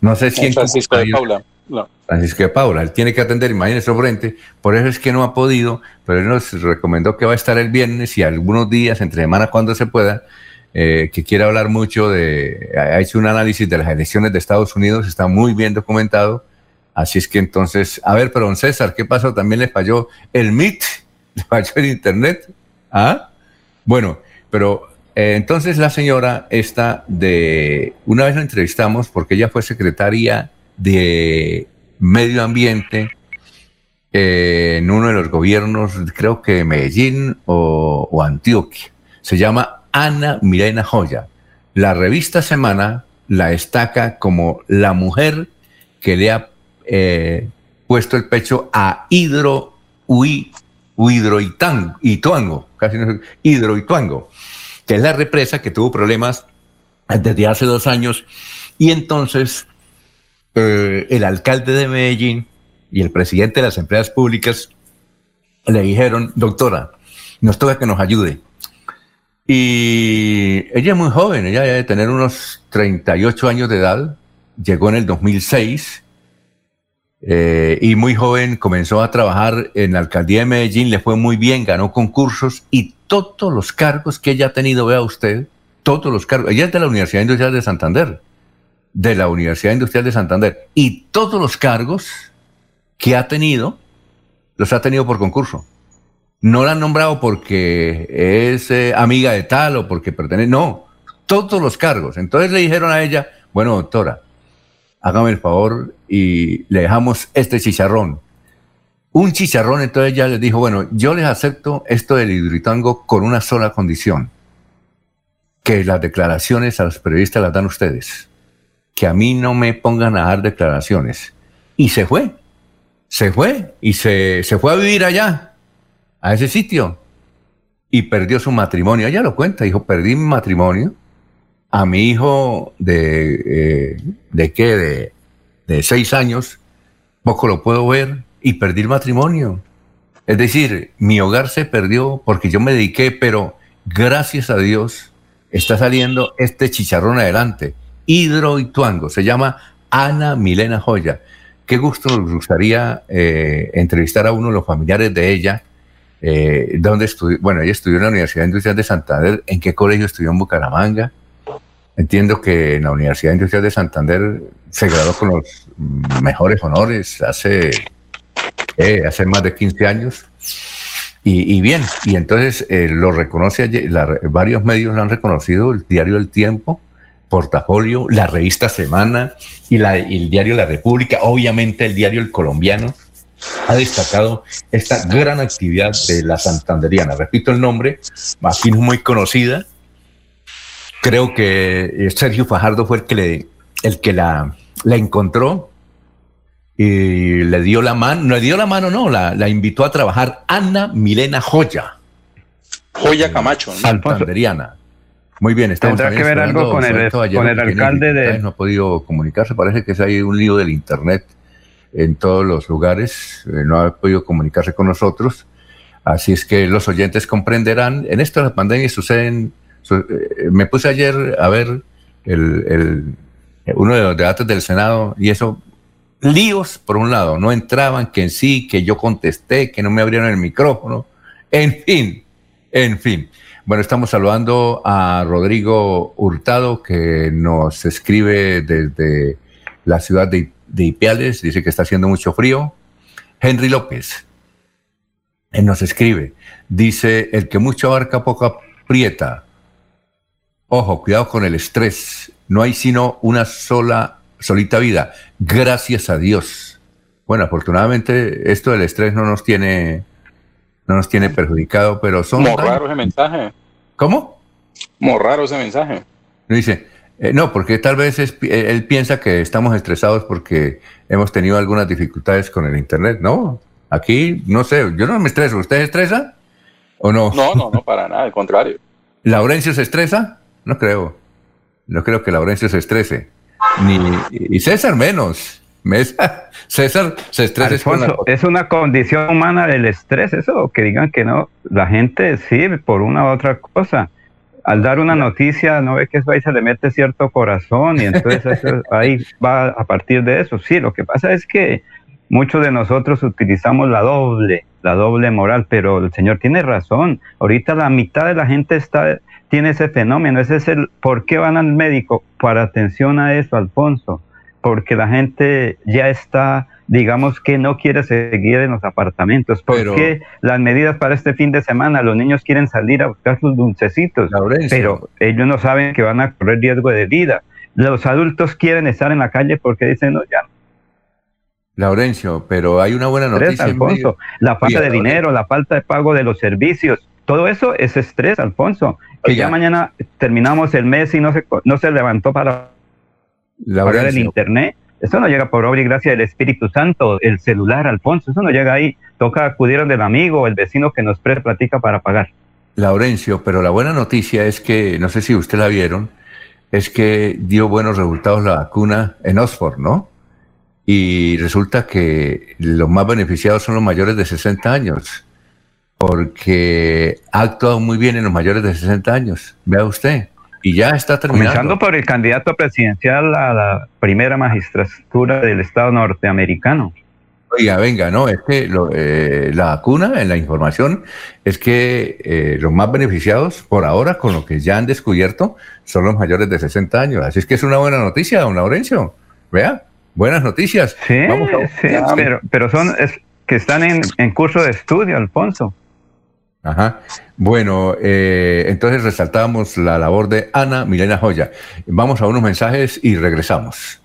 No sé si en
Francisco de Paula.
Francisco de Paula, él tiene que atender, imagínese frente, por eso es que no ha podido, pero él nos recomendó que va a estar el viernes y algunos días, entre semana cuando se pueda, eh, que quiere hablar mucho de, ha hecho un análisis de las elecciones de Estados Unidos, está muy bien documentado. Así es que entonces, a ver, pero don César, ¿qué pasó? ¿También le falló el MIT? ¿Le falló el Internet? ¿Ah? Bueno, pero eh, entonces la señora está de, una vez la entrevistamos porque ella fue secretaria de Medio Ambiente en uno de los gobiernos, creo que Medellín o, o Antioquia. Se llama Ana Mirena Joya. La revista Semana la destaca como la mujer que le ha eh, puesto el pecho a Hidro Ui, Hidroituango, casi no Hidroituango, que es la represa que tuvo problemas desde hace dos años. Y entonces eh, el alcalde de Medellín y el presidente de las empresas públicas le dijeron, doctora, nos toca que nos ayude. Y ella es muy joven, ella debe tener unos 38 años de edad, llegó en el 2006 eh, y muy joven comenzó a trabajar en la alcaldía de Medellín, le fue muy bien, ganó concursos y todos los cargos que ella ha tenido, vea usted, todos los cargos. Ella es de la Universidad Industrial de Santander, de la Universidad Industrial de Santander, y todos los cargos que ha tenido, los ha tenido por concurso. No la han nombrado porque es eh, amiga de tal o porque pertenece, no, todos los cargos. Entonces le dijeron a ella, bueno, doctora, hágame el favor y le dejamos este chicharrón. Un chicharrón, entonces ella les dijo, bueno, yo les acepto esto del hidroitango con una sola condición, que las declaraciones a los periodistas las dan ustedes, que a mí no me pongan a dar declaraciones. Y se fue, se fue y se, se fue a vivir allá, a ese sitio, y perdió su matrimonio. Ella lo cuenta, dijo, perdí mi matrimonio a mi hijo de, eh, ¿de qué? De, de seis años, poco lo puedo ver y perdí el matrimonio. Es decir, mi hogar se perdió porque yo me dediqué, pero gracias a Dios está saliendo este chicharrón adelante. Hidro y Tuango, se llama Ana Milena Joya. Qué gusto nos gustaría eh, entrevistar a uno de los familiares de ella. Eh, donde estudió, bueno, ella estudió en la Universidad Industrial de Santander. ¿En qué colegio estudió en Bucaramanga? Entiendo que en la Universidad Industrial de Santander se graduó con los mejores honores hace, eh, hace más de 15 años. Y, bien, y entonces eh, lo reconoce, varios medios lo han reconocido, el diario El Tiempo, Portafolio, la revista Semana y, la, y el diario La República, obviamente el diario El Colombiano, ha destacado esta gran actividad de la santanderiana. Repito el nombre, aquí no muy conocida, creo que eh, Sergio Fajardo fue el que, le, el que la, la encontró y le dio la mano, no le dio la mano, no, la, la invitó a trabajar Ana Milena Joya.
Joya Camacho.
¿no? Santanderiana. Muy bien, estamos
Tendrá que ver algo con el, con el alcalde de...
No ha podido comunicarse, parece que es ahí un lío del Internet en todos los lugares, eh, no ha podido comunicarse con nosotros, así es que los oyentes comprenderán, en esto las pandemias suceden eh, me puse ayer a ver el, uno de los debates del Senado y eso, líos por un lado, no entraban, que en sí, que yo contesté, que no me abrieron el micrófono, en fin, en fin. Bueno, estamos saludando a Rodrigo Hurtado, que nos escribe desde la ciudad de, de Ipiales, dice que está haciendo mucho frío. Henry López, nos escribe, dice, el que mucho abarca poco aprieta, Ojo, cuidado con el estrés. No hay sino una sola, solita vida. Gracias a Dios. Bueno, afortunadamente esto del estrés no nos tiene, no nos tiene perjudicado, pero son.
Muy raro ese mensaje.
¿Cómo?
Muy raro ese mensaje.
Dice, eh, no, porque tal vez él piensa que estamos estresados porque hemos tenido algunas dificultades con el Internet. No, aquí no sé, yo no me estreso. ¿Usted estresa o no?
No, no, no, para nada, al contrario.
¿Laurencio se estresa? No creo. No creo que Laurencio se estrese. Ni, y César menos. César se estresa.
es una condición humana el estrés, eso, que digan que no. La gente sí, por una u otra cosa. Al dar una noticia, no ve que eso ahí se le mete cierto corazón y entonces ahí va a partir de eso. Sí, lo que pasa es que muchos de nosotros utilizamos la doble, la doble moral, pero el Señor tiene razón. Ahorita la mitad de la gente está tiene ese fenómeno. Ese es el por qué van al médico. Para atención a eso, Alfonso. Porque la gente ya está, digamos que no quiere seguir en los apartamentos. Porque las medidas para este fin de semana, los niños quieren salir a buscar sus dulcecitos, pero ellos no saben que van a correr riesgo de vida. Los adultos quieren estar en la calle porque dicen, no, ya
Laurencio, pero hay una buena noticia.
Alfonso, la falta de dinero, la falta de pago de los servicios, todo eso es estrés, Alfonso. Que ya mañana terminamos el mes y no se, no se levantó para pagar el internet. Eso no llega por obra y gracia del Espíritu Santo, el celular, Alfonso. Eso no llega ahí. Toca acudir del amigo o el vecino que nos platica para pagar.
Laurencio, pero la buena noticia es que, no sé si usted la vieron, es que dio buenos resultados la vacuna en Oxford, ¿no? Y resulta que los más beneficiados son los mayores de 60 años porque ha actuado muy bien en los mayores de 60 años. Vea usted. Y ya está terminando.
Comenzando por el candidato presidencial a la primera magistratura del Estado norteamericano.
Oiga, venga, no, es que lo, eh, la vacuna, en la información, es que eh, los más beneficiados por ahora, con lo que ya han descubierto, son los mayores de 60 años. Así es que es una buena noticia, don Laurencio. Vea, buenas noticias.
Sí, sí pero, pero son es, que están en, en curso de estudio, Alfonso.
Ajá. Bueno, eh, entonces resaltamos la labor de Ana Milena Joya. Vamos a unos mensajes y regresamos.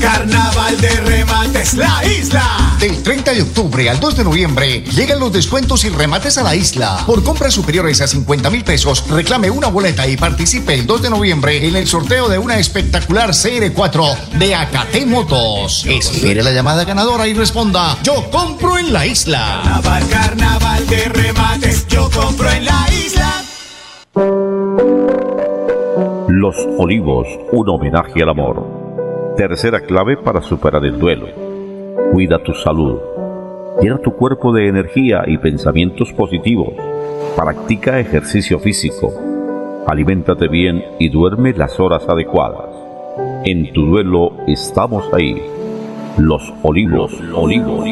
Carnaval de remates La Isla.
Del 30 de octubre al 2 de noviembre llegan los descuentos y remates a la isla. Por compras superiores a 50 mil pesos, reclame una boleta y participe el 2 de noviembre en el sorteo de una espectacular CR4 de Acate Motos. Espere la llamada ganadora y responda: Yo compro en la isla.
Carnaval, carnaval de remates, yo compro en la isla.
Los Olivos, un homenaje al amor. Tercera clave para superar el duelo. Cuida tu salud. Llena tu cuerpo de energía y pensamientos positivos. Practica ejercicio físico. Aliméntate bien y duerme las horas adecuadas. En tu duelo estamos ahí. Los olivos, olivos.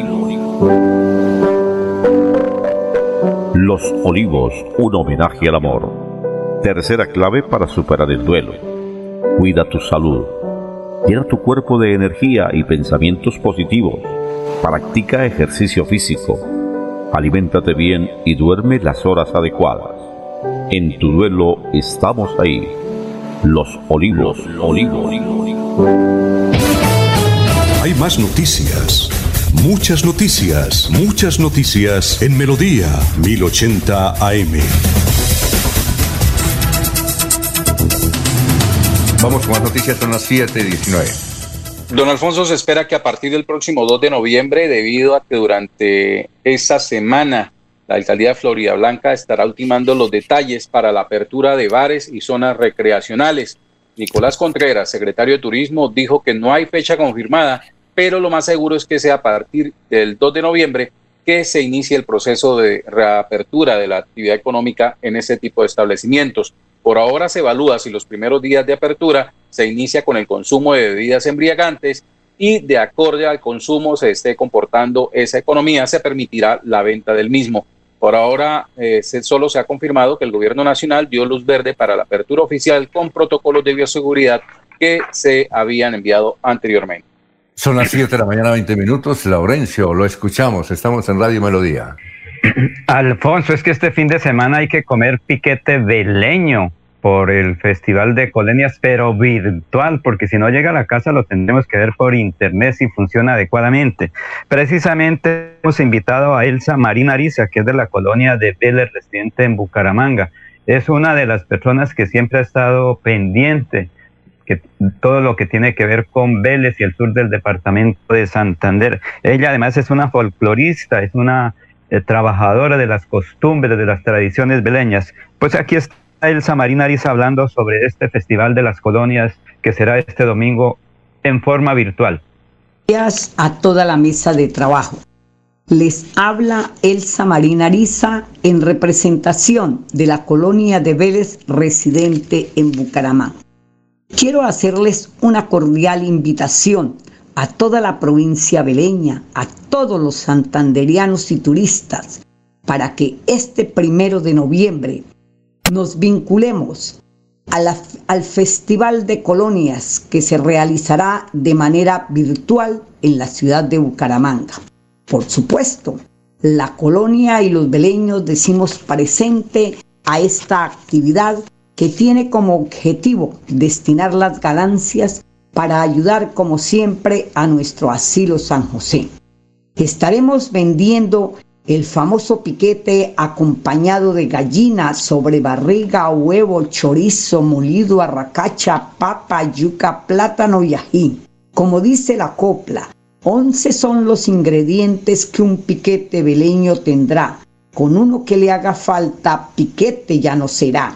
Los olivos, un homenaje al amor. Tercera clave para superar el duelo. Cuida tu salud. Llena tu cuerpo de energía y pensamientos positivos. Practica ejercicio físico. Aliméntate bien y duerme las horas adecuadas. En tu duelo estamos ahí. Los olivos, olivos.
Hay más noticias. Muchas noticias, muchas noticias en Melodía 1080 AM.
Vamos con más noticias, son las 7 y 19.
Don Alfonso se espera que a partir del próximo 2 de noviembre, debido a que durante esa semana la alcaldía de Florida Blanca estará ultimando los detalles para la apertura de bares y zonas recreacionales. Nicolás Contreras, secretario de Turismo, dijo que no hay fecha confirmada, pero lo más seguro es que sea a partir del 2 de noviembre que se inicie el proceso de reapertura de la actividad económica en ese tipo de establecimientos. Por ahora se evalúa si los primeros días de apertura se inicia con el consumo de bebidas embriagantes y de acorde al consumo se esté comportando esa economía, se permitirá la venta del mismo. Por ahora eh, se, solo se ha confirmado que el gobierno nacional dio luz verde para la apertura oficial con protocolos de bioseguridad que se habían enviado anteriormente.
Son las 7 de la mañana, 20 minutos. Laurencio, lo escuchamos. Estamos en Radio Melodía.
Alfonso, es que este fin de semana hay que comer piquete de leño por el Festival de Colenias, pero virtual, porque si no llega a la casa lo tendremos que ver por internet si funciona adecuadamente. Precisamente hemos invitado a Elsa Marina Ariza, que es de la colonia de Vélez, residente en Bucaramanga. Es una de las personas que siempre ha estado pendiente que todo lo que tiene que ver con Vélez y el sur del departamento de Santander. Ella además es una folclorista, es una eh, trabajadora de las costumbres, de las tradiciones veleñas. Pues aquí está Elsa Marina Ariza hablando sobre este Festival de las Colonias que será este domingo en forma virtual.
Gracias a toda la mesa de trabajo. Les habla Elsa Marina Ariza en representación de la colonia de Vélez residente en Bucaramanga. Quiero hacerles una cordial invitación a toda la provincia veleña, a todos los santanderianos y turistas, para que este primero de noviembre nos vinculemos al Festival de Colonias que se realizará de manera virtual en la ciudad de Bucaramanga. Por supuesto, la colonia y los beleños decimos presente a esta actividad que tiene como objetivo destinar las ganancias para ayudar como siempre a nuestro asilo San José. Estaremos vendiendo el famoso piquete acompañado de gallina sobre barriga, huevo, chorizo, molido, arracacha, papa, yuca, plátano y ají. Como dice la copla, once son los ingredientes que un piquete veleño tendrá. Con uno que le haga falta, piquete ya no será.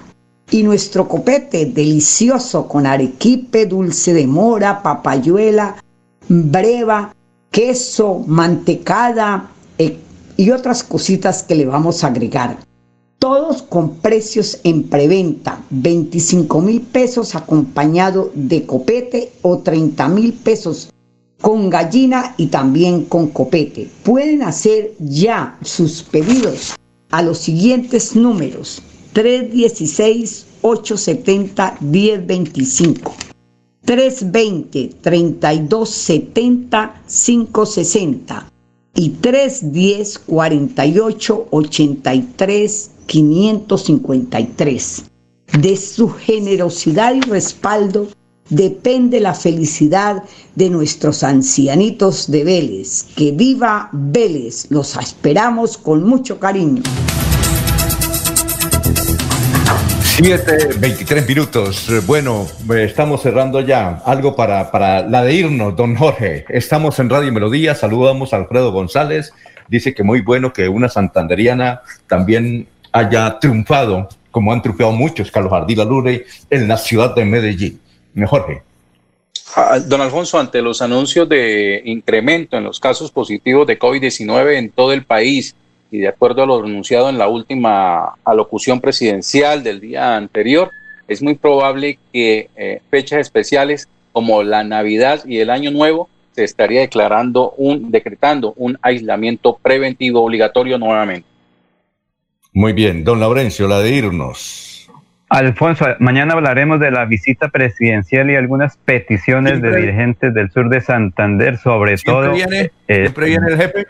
Y nuestro copete delicioso con arequipe, dulce de mora, papayuela, breva, queso, mantecada, y otras cositas que le vamos a agregar. Todos con precios en preventa, 25 mil pesos acompañado de copete o 30 mil pesos con gallina y también con copete. Pueden hacer ya sus pedidos a los siguientes números 316-870-1025, 320-3270-560 y 310-48-83-553. De su generosidad y respaldo depende la felicidad de nuestros ancianitos de Vélez. Que viva Vélez, los esperamos con mucho cariño.
7, 23 minutos. Bueno, estamos cerrando ya. Algo para, para la de irnos, don Jorge. Estamos en Radio Melodía. Saludamos a Alfredo González. Dice que muy bueno que una santanderiana también haya triunfado, como han triunfado muchos, Carlos Ardila Lure, en la ciudad de Medellín. Jorge.
Ah, don Alfonso, ante los anuncios de incremento en los casos positivos de COVID-19 en todo el país y de acuerdo a lo anunciado en la última alocución presidencial del día anterior, es muy probable que eh, fechas especiales como la Navidad y el Año Nuevo se estaría declarando un decretando un aislamiento preventivo obligatorio nuevamente.
Muy bien, don Laurencio, la de irnos.
Alfonso, mañana hablaremos de la visita presidencial y algunas peticiones de dirigentes del sur de Santander, sobre todo.
Viene, eh, ¿Siempre viene el jefe?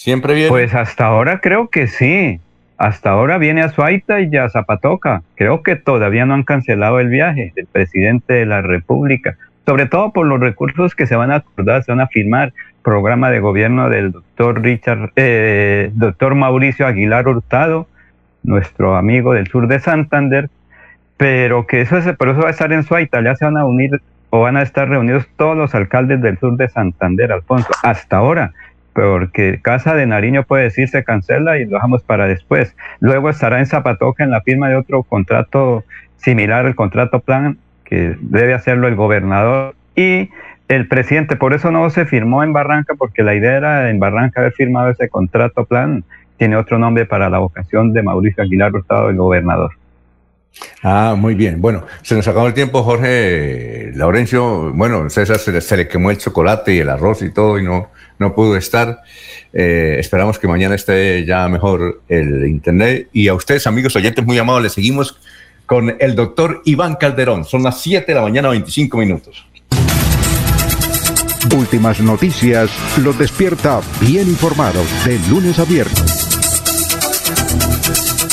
¿Siempre?
Pues hasta ahora creo que sí. Hasta ahora viene a Suaita y a Zapatoca. Creo que todavía no han cancelado el viaje del presidente de la República, sobre todo por los recursos que se van a acordar, se van a firmar. Programa de gobierno del doctor Richard, eh, doctor Mauricio Aguilar Hurtado, nuestro amigo del sur de Santander, pero que eso es, por eso va a estar en Suaita, ya se van a unir o van a estar reunidos todos los alcaldes del sur de Santander, Alfonso, hasta ahora, porque Casa de Nariño puede decir se cancela y lo dejamos para después. Luego estará en Zapatoca en la firma de otro contrato similar al contrato plan, que debe hacerlo el gobernador y el presidente. Por eso no se firmó en Barranca, porque la idea era en Barranca haber firmado ese contrato plan. Tiene otro nombre para la vocación de Mauricio Aguilar Hurtado, el gobernador.
Ah, muy bien. Bueno, se nos acabó el tiempo, Jorge Laurencio. Bueno, César se le, quemó el chocolate y el arroz y todo y no, no pudo estar. Eh, esperamos que mañana esté ya mejor el internet. Y a ustedes, amigos oyentes muy amables, les seguimos con el doctor Iván Calderón. Son las 7 de la mañana, 25 minutos.
Últimas noticias los despierta bien informados de lunes a viernes.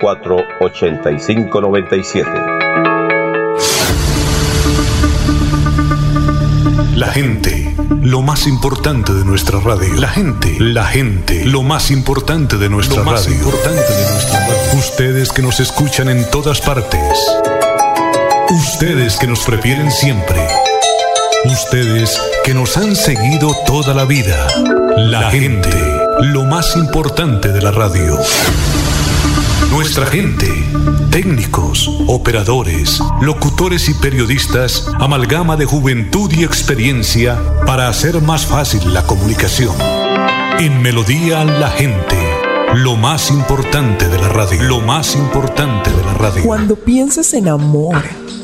85 97.
La gente, lo más importante de nuestra radio. La gente, la gente, lo más importante de nuestra lo radio. importante de nuestra radio. Ustedes que nos escuchan en todas partes. Ustedes que nos prefieren siempre. Ustedes que nos han seguido toda la vida. La, gente, lo más importante de la radio. Nuestra gente, técnicos, operadores, locutores y periodistas, amalgama de juventud y experiencia para hacer más fácil la comunicación. En Melodía la gente, lo más importante de la radio, lo más importante de la radio.
Cuando pienses en amor,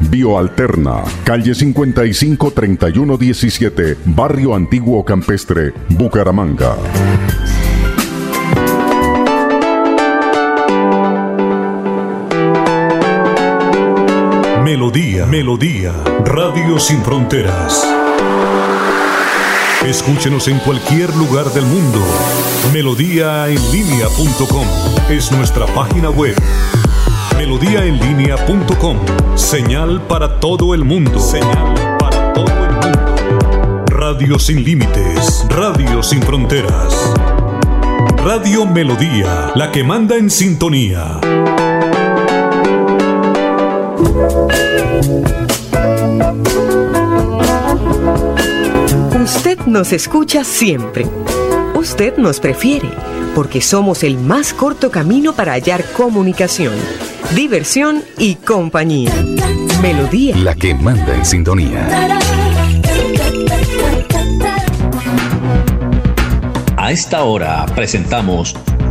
Bioalterna, calle 55 3117, Barrio Antiguo Campestre, Bucaramanga.
Melodía, Melodía, Radio Sin Fronteras. Escúchenos en cualquier lugar del mundo. Melodíaenlínea.com es nuestra página web. Melodíaenlínea.com, señal para todo el mundo. Señal para todo el mundo. Radio sin límites, Radio sin fronteras. Radio Melodía, la que manda en sintonía.
Usted nos escucha siempre. Usted nos prefiere porque somos el más corto camino para hallar comunicación, diversión y compañía. Melodía.
La que manda en sintonía.
A esta hora presentamos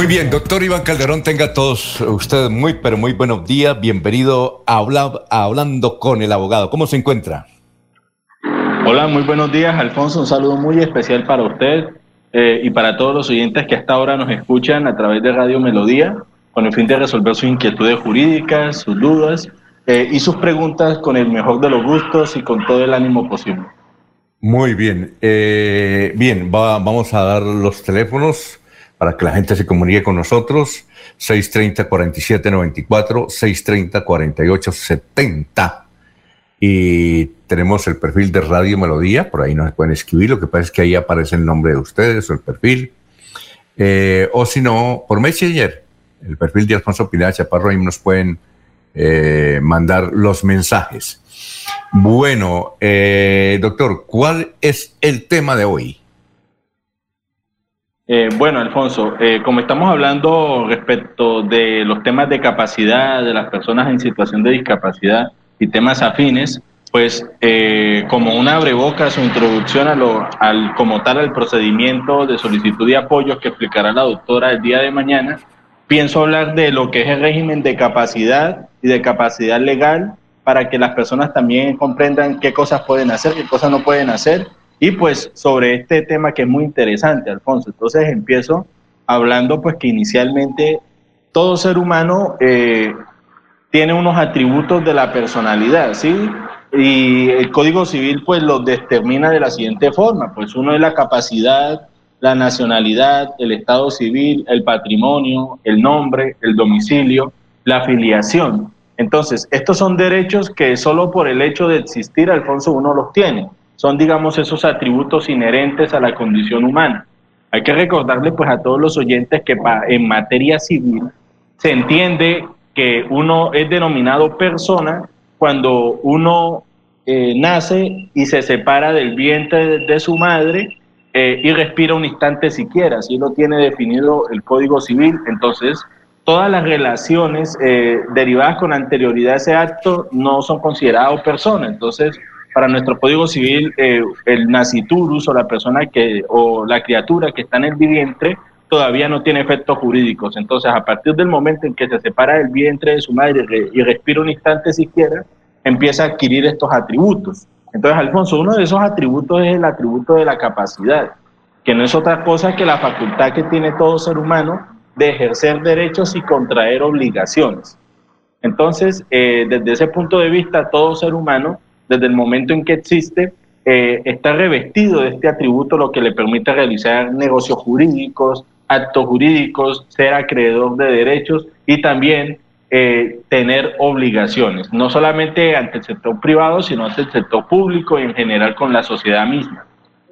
Muy bien, doctor Iván Calderón, tenga todos ustedes muy, pero muy buenos días. Bienvenido a, Hablando con el Abogado. ¿Cómo se encuentra?
Hola, muy buenos días, Alfonso. Un saludo muy especial para usted eh, y para todos los oyentes que hasta ahora nos escuchan a través de Radio Melodía, con el fin de resolver sus inquietudes jurídicas, sus dudas eh, y sus preguntas con el mejor de los gustos y con todo el ánimo posible.
Muy bien. Eh, bien, vamos a dar los teléfonos para que la gente se comunique con nosotros. 630-4794, 630-4870. Y tenemos el perfil de Radio Melodía, por ahí nos pueden escribir, lo que pasa es que ahí aparece el nombre de ustedes o el perfil. Eh, o si no, por Messenger, el perfil de Alfonso Pilar Chaparro, ahí nos pueden eh, mandar los mensajes. Bueno, eh, doctor, ¿cuál es el tema de hoy?
Eh, bueno, Alfonso, eh, como estamos hablando respecto de los temas de capacidad de las personas en situación de discapacidad y temas afines, pues eh, como una abrebocas o introducción a lo, al, como tal al procedimiento de solicitud de apoyo que explicará la doctora el día de mañana, pienso hablar de lo que es el régimen de capacidad y de capacidad legal para que las personas también comprendan qué cosas pueden hacer, qué cosas no pueden hacer y pues sobre este tema que es muy interesante, Alfonso. Entonces empiezo hablando pues que inicialmente todo ser humano eh, tiene unos atributos de la personalidad, ¿sí? Y el Código Civil pues los determina de la siguiente forma, pues uno es la capacidad, la nacionalidad, el estado civil, el patrimonio, el nombre, el domicilio, la afiliación. Entonces, estos son derechos que solo por el hecho de existir, Alfonso, uno los tiene son, digamos, esos atributos inherentes a la condición humana. Hay que recordarle pues a todos los oyentes que en materia civil se entiende que uno es denominado persona cuando uno eh, nace y se separa del vientre de, su madre eh, y respira un instante siquiera, así lo tiene definido el Código Civil. Entonces, todas las relaciones eh, derivadas con anterioridad a ese acto no son consideradas personas. Entonces, para nuestro Código Civil, eh, el naciturus o la persona que, o la criatura que está en el vientre, todavía no tiene efectos jurídicos. Entonces, a partir del momento en que se separa del vientre de su madre y respira un instante siquiera, empieza a adquirir estos atributos. Entonces, Alfonso, uno de esos atributos es el atributo de la capacidad, que no es otra cosa que la facultad que tiene todo ser humano de ejercer derechos y contraer obligaciones. Entonces, eh, desde ese punto de vista, todo ser humano, desde el momento en que existe, eh, está revestido de este atributo, lo que le permite realizar negocios jurídicos, actos jurídicos, ser acreedor de derechos y también eh, tener obligaciones, no solamente ante el sector privado, sino ante el sector público y en general con la sociedad misma.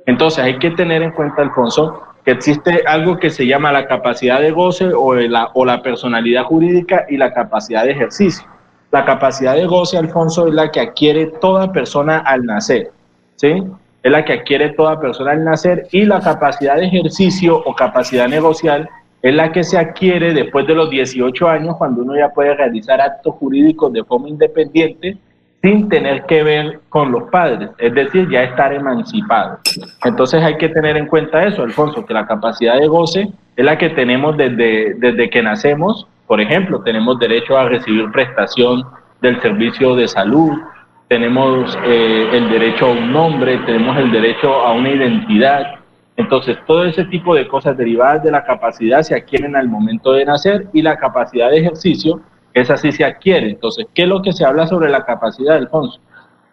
Entonces hay que tener en cuenta, Alfonso, que existe algo que se llama la capacidad de goce o la, o la personalidad jurídica y la capacidad de ejercicio. La capacidad de goce, Alfonso, es la que adquiere toda persona al nacer, ¿sí? Es la que adquiere toda persona al nacer y la capacidad de ejercicio o capacidad negocial es la que se adquiere después de los 18 años, cuando uno ya puede realizar actos jurídicos de forma independiente sin tener que ver con los padres, es decir, ya estar emancipado. Entonces hay que tener en cuenta eso, Alfonso, que la capacidad de goce es la que tenemos desde, desde que nacemos. Por ejemplo, tenemos derecho a recibir prestación del servicio de salud, tenemos eh, el derecho a un nombre, tenemos el derecho a una identidad, entonces, todo ese tipo de cosas derivadas de la capacidad se adquieren al momento de nacer y la capacidad de ejercicio, esa sí se adquiere. Entonces, ¿qué es lo que se habla sobre la capacidad, Alfonso?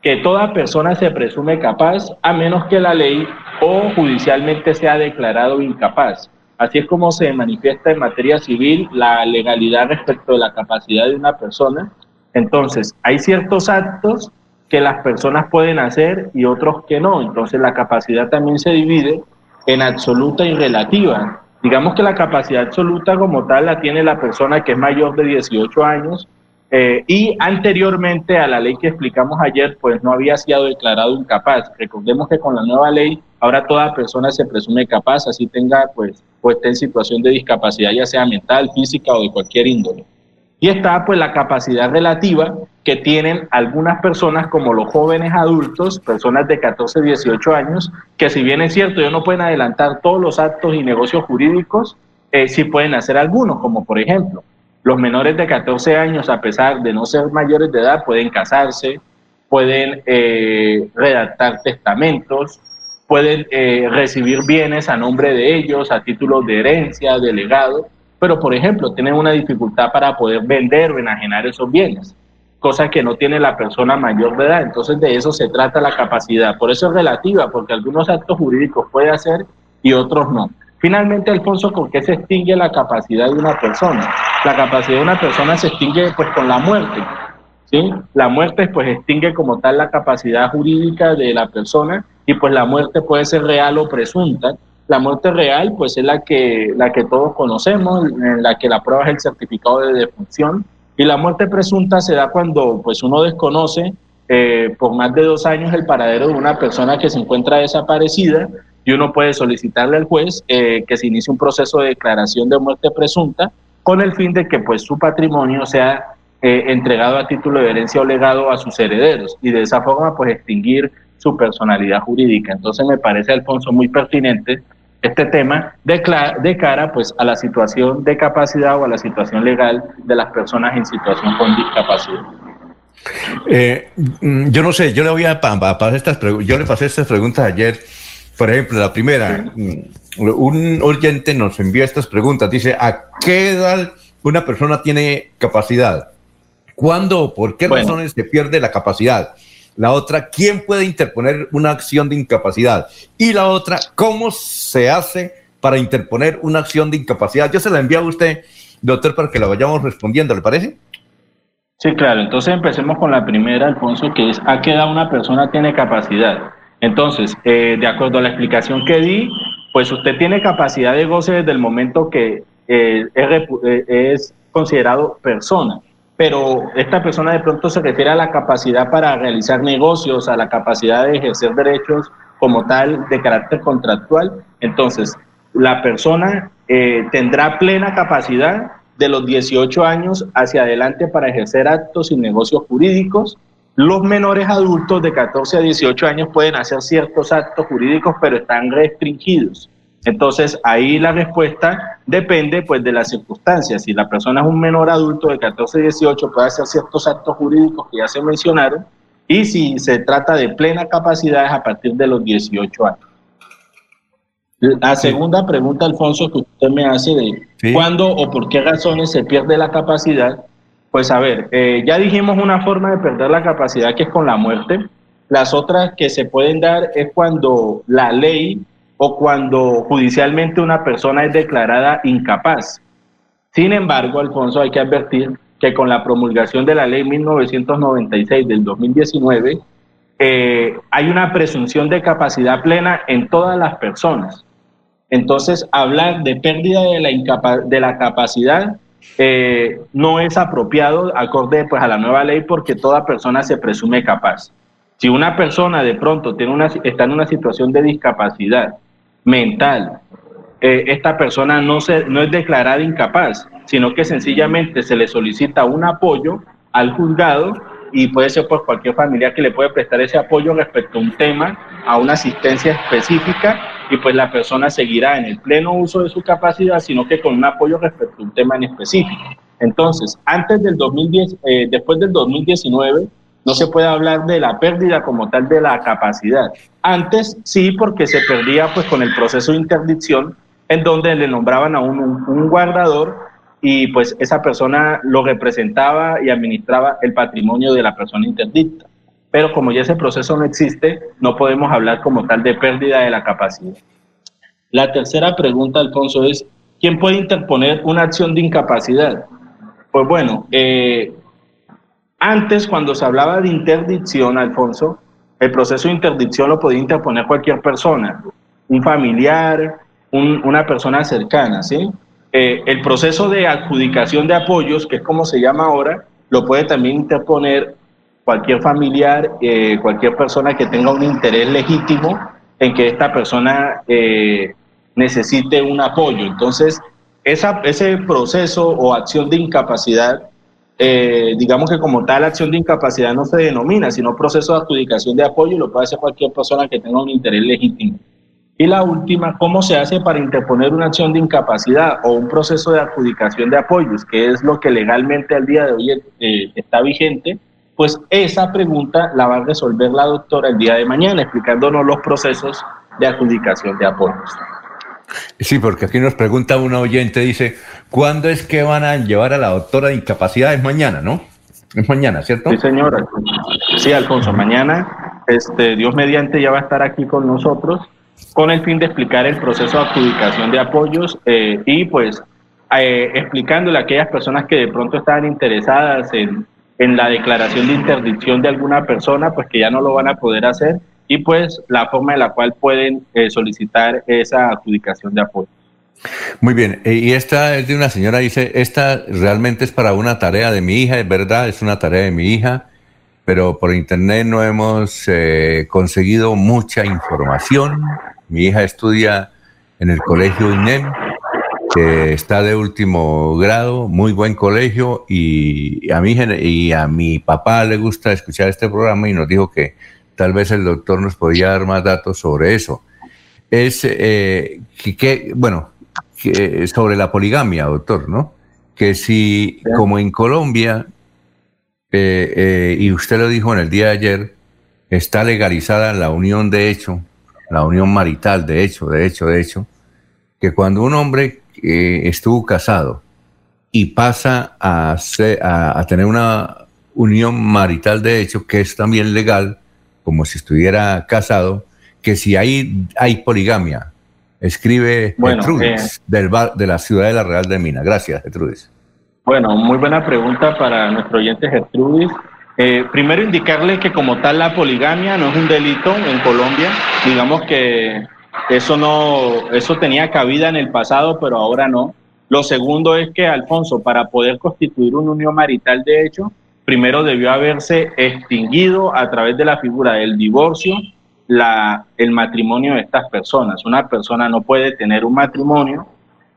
Que toda persona se presume capaz a menos que la ley o judicialmente sea declarado incapaz. Así es como se manifiesta en materia civil la legalidad respecto de la capacidad de una persona. Entonces, hay ciertos actos que las personas pueden hacer y otros que no. Entonces, la capacidad también se divide en absoluta y relativa. Digamos que la capacidad absoluta como tal la tiene la persona que es mayor de 18 años eh, y anteriormente a la ley que explicamos ayer, pues no había sido declarado incapaz. Recordemos que con la nueva ley ahora toda persona se presume capaz, así tenga pues o esté en situación de discapacidad, ya sea mental, física o de cualquier índole. Y está pues la capacidad relativa que tienen algunas personas como los jóvenes adultos, personas de 14, 18 años, que si bien es cierto, ellos no pueden adelantar todos los actos y negocios jurídicos, eh, sí pueden hacer algunos, como por ejemplo, los menores de 14 años, a pesar de no ser mayores de edad, pueden casarse, pueden eh, redactar testamentos, pueden eh, recibir bienes a nombre de ellos, a título de herencia, de legado, pero por ejemplo tienen una dificultad para poder vender o enajenar esos bienes, cosa que no tiene la persona mayor de edad. Entonces de eso se trata la capacidad. Por eso es relativa, porque algunos actos jurídicos puede hacer y otros no. Finalmente, Alfonso, ¿con qué se extingue la capacidad de una persona? La capacidad de una persona se extingue pues con la muerte. ¿sí? La muerte pues extingue como tal la capacidad jurídica de la persona y pues la muerte puede ser real o presunta la muerte real, pues es la que, la que todos conocemos, en la que la prueba es el certificado de defunción. Y la muerte presunta se da cuando pues uno desconoce eh, por más de dos años el paradero de una persona que se encuentra desaparecida y uno puede solicitarle al juez eh, que se inicie un proceso de declaración de muerte presunta con el fin de que pues su patrimonio sea eh, entregado a título de herencia o legado a sus herederos y de esa forma pues extinguir su personalidad jurídica. Entonces me parece, Alfonso, muy pertinente este tema de, de cara pues, a la situación de capacidad o a la situación legal de las personas en situación con discapacidad.
Eh, mm, yo no sé, yo le voy a pasar estas yo le pasé estas preguntas ayer. Por ejemplo, la primera, mm, un oyente nos envía estas preguntas. Dice, ¿a qué edad una persona tiene capacidad? ¿Cuándo o por qué razones se pierde la capacidad? La otra, ¿quién puede interponer una acción de incapacidad? Y la otra, ¿cómo se hace para interponer una acción de incapacidad? Yo se la envío a usted, doctor, para que la vayamos respondiendo, ¿le parece?
Sí, claro. Entonces empecemos con la primera, Alfonso, que es ¿a qué edad una persona tiene capacidad? Entonces, eh, de acuerdo a la explicación que di, pues usted tiene capacidad de goce desde el momento que eh, es, eh, es considerado persona pero esta persona de pronto se refiere a la capacidad para realizar negocios, a la capacidad de ejercer derechos como tal de carácter contractual. Entonces, la persona eh, tendrá plena capacidad de los 18 años hacia adelante para ejercer actos y negocios jurídicos. Los menores adultos de 14 a 18 años pueden hacer ciertos actos jurídicos, pero están restringidos. Entonces, ahí la respuesta depende pues de las circunstancias. Si la persona es un menor adulto de 14 18 puede hacer ciertos actos jurídicos que ya se mencionaron y si se trata de plena capacidad es a partir de los 18 años. La segunda pregunta, Alfonso, que usted me hace de cuándo o por qué razones se pierde la capacidad, pues a ver, eh, ya dijimos una forma de perder la capacidad que es con la muerte. Las otras que se pueden dar es cuando la ley o cuando judicialmente una persona es declarada incapaz. Sin embargo, Alfonso, hay que advertir que con la promulgación de la ley 1996 del 2019, eh, hay una presunción de capacidad plena en todas las personas. Entonces, hablar de pérdida de la, de la capacidad eh, no es apropiado acorde pues, a la nueva ley porque toda persona se presume capaz. Si una persona de pronto tiene una, está en una situación de discapacidad mental, eh, esta persona no, se, no es declarada incapaz, sino que sencillamente se le solicita un apoyo al juzgado y puede ser por cualquier familiar que le puede prestar ese apoyo respecto a un tema, a una asistencia específica y pues la persona seguirá en el pleno uso de su capacidad, sino que con un apoyo respecto a un tema en específico. Entonces, antes del 2010, eh, después del 2019, no se puede hablar de la pérdida como tal de la capacidad. Antes sí, porque se perdía pues con el proceso de interdicción, en donde le nombraban a un, guardador y pues esa persona lo representaba y administraba el patrimonio de la persona interdicta. Pero como ya ese proceso no existe, no podemos hablar como tal de pérdida de la capacidad. La tercera pregunta, Alfonso, es, ¿quién puede interponer una acción de incapacidad? Pues bueno, eh, antes cuando se hablaba de interdicción, Alfonso, el proceso de interdicción lo podía interponer cualquier persona, un familiar, una persona cercana, ¿sí? Eh, el proceso de adjudicación de apoyos, que es como se llama ahora, lo puede también interponer cualquier familiar, eh, cualquier persona que tenga un interés legítimo en que esta persona eh, necesite un apoyo. Entonces, esa, ese proceso o acción de incapacidad, digamos que como tal acción de incapacidad no se denomina, sino proceso de adjudicación de apoyo, lo puede hacer cualquier persona que tenga un interés legítimo. Y la última, ¿cómo se hace para interponer una acción de incapacidad o un proceso de adjudicación de apoyos, que es lo que legalmente al día de hoy eh, está vigente? Pues esa pregunta la va a resolver la doctora el día de mañana, explicándonos los procesos de adjudicación de apoyos.
Sí, porque aquí nos pregunta una oyente, dice, ¿cuándo es que van a llevar a la doctora de incapacidad? Es mañana, ¿no? Es mañana, ¿cierto?
Sí, señora. Sí, Alfonso, mañana, este, Dios mediante ya va a estar aquí con nosotros con el fin de explicar el proceso de adjudicación de apoyos eh, y pues eh, explicándole a aquellas personas que de pronto estaban interesadas en, en la declaración de interdicción de alguna persona, pues que ya no lo van a poder hacer y pues la forma en la cual pueden eh, solicitar esa adjudicación de apoyo.
Muy bien, y esta es de una señora, dice, esta realmente es para una tarea de mi hija, es verdad, es una tarea de mi hija pero por internet no hemos eh, conseguido mucha información. Mi hija estudia en el colegio INEM, que está de último grado, muy buen colegio, y a, mí, y a mi papá le gusta escuchar este programa y nos dijo que tal vez el doctor nos podía dar más datos sobre eso. Es, eh, que, bueno, sobre la poligamia, doctor, ¿no? Que si, como en Colombia, eh, eh, y usted lo dijo en el día de ayer, está legalizada la unión de hecho, la unión marital de hecho, de hecho, de hecho, que cuando un hombre eh, estuvo casado y pasa a, a, tener una unión marital de hecho, que es también legal, como si estuviera casado, que si hay, hay poligamia, escribe bueno, Gertrudis, del, de la ciudad de la Real de Mina. Gracias, Gertrudis.
Bueno, muy buena pregunta para nuestro oyente Gertrudis. Eh, primero indicarle que como tal la poligamia no es un delito en Colombia. Digamos que eso no, eso tenía cabida en el pasado, pero ahora no. Lo segundo es que Alfonso, para poder constituir una unión marital de hecho, primero debió haberse extinguido a través de la figura del divorcio el matrimonio de estas personas. Una persona no puede tener un matrimonio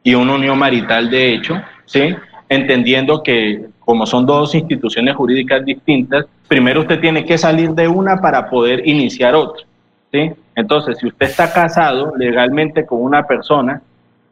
y una unión marital de hecho, ¿sí? entendiendo que como son dos instituciones jurídicas distintas, primero usted tiene que salir de una para poder iniciar otra. ¿sí? Entonces, si usted está casado legalmente con una persona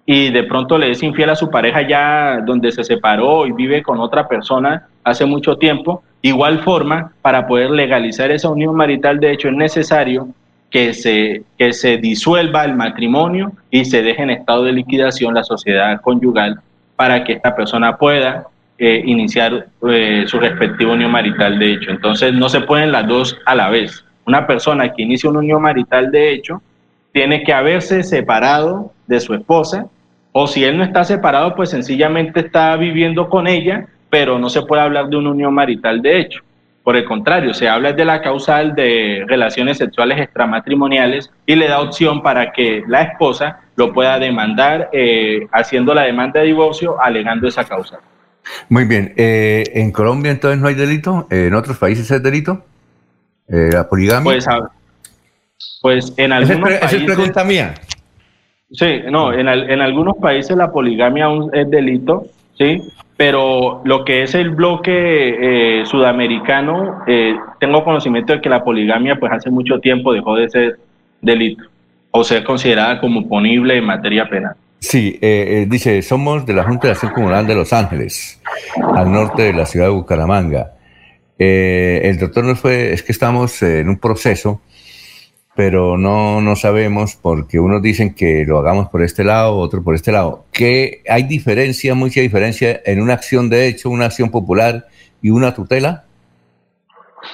y de pronto le es infiel a su pareja ya donde se separó y vive con otra persona hace mucho tiempo, igual forma, para poder legalizar esa unión marital, de hecho es necesario que se, que se disuelva el matrimonio y se deje en estado de liquidación la sociedad conyugal para que esta persona pueda eh, iniciar eh, su respectiva unión marital de hecho. Entonces no se pueden las dos a la vez. Una persona que inicia una unión marital de hecho tiene que haberse separado de su esposa o si él no está separado pues sencillamente está viviendo con ella, pero no se puede hablar de una unión marital de hecho. Por el contrario, se habla de la causal de relaciones sexuales extramatrimoniales y le da opción para que la esposa lo pueda demandar eh, haciendo la demanda de divorcio alegando esa causa.
Muy bien. Eh, ¿En Colombia entonces no hay delito? ¿En otros países es delito? Eh, ¿La poligamia?
Pues, pues en algunos países... Esa es
pregunta mía.
Sí, no, en, en algunos países la poligamia aún es delito, ¿sí? Pero lo que es el bloque eh, sudamericano, tengo conocimiento de que la poligamia pues hace mucho tiempo dejó de ser delito o ser considerada como ponible en materia penal.
Sí, eh, eh, dice, somos de la Junta de Acción Comunal de Los Ángeles, al norte de la ciudad de Bucaramanga. Eh, el doctor nos fue, es que estamos en un proceso, pero no, no sabemos porque unos dicen que lo hagamos por este lado, otro por este lado. ¿Qué hay diferencia, mucha diferencia en una acción de hecho, una acción popular y una tutela?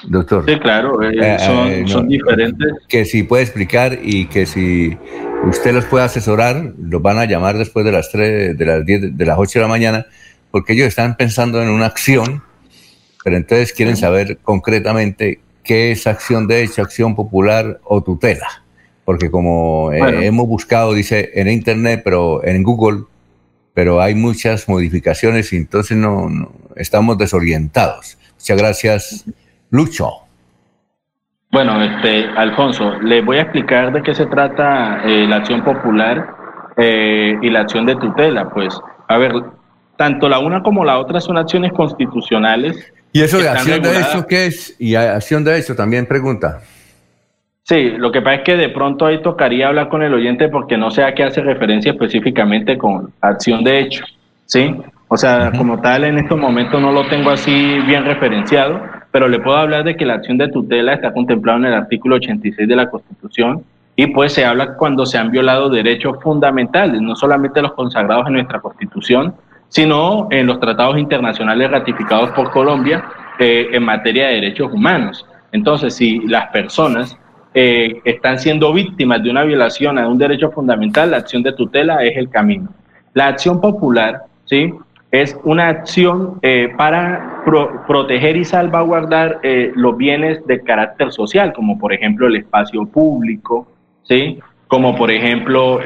Doctor.
Sí, claro, son, son diferentes.
Que si puede explicar y que si usted los puede asesorar, los van a llamar después de las 3, de las 10, de las 8 de la mañana, porque ellos están pensando en una acción, pero entonces quieren saber concretamente qué es acción de hecho, acción popular o tutela. Porque como eh, hemos buscado, dice, en Internet, pero en Google, pero hay muchas modificaciones y entonces no, no estamos desorientados. Muchas gracias, Lucho.
Bueno, este, Alfonso, le voy a explicar de qué se trata eh, la acción popular eh, y la acción de tutela. Pues, a ver, tanto la una como la otra son acciones constitucionales.
¿Y eso de acción de hecho qué es? Y acción de hecho también pregunta.
Sí, lo que pasa es que de pronto ahí tocaría hablar con el oyente porque no sé a qué hace referencia específicamente con acción de hecho, ¿sí? O sea, como tal, en estos momentos no lo tengo así bien referenciado, pero le puedo hablar de que la acción de tutela está contemplada en el artículo 86 de la Constitución y pues se habla cuando se han violado derechos fundamentales, no solamente los consagrados en nuestra Constitución, sino en los tratados internacionales ratificados por Colombia eh, en materia de derechos humanos. Entonces, si las personas eh, están siendo víctimas de una violación a un derecho fundamental, la acción de tutela es el camino. La acción popular, ¿sí? es una acción eh, para proteger y salvaguardar eh, los bienes de carácter social, como por ejemplo el espacio público, ¿sí? como por ejemplo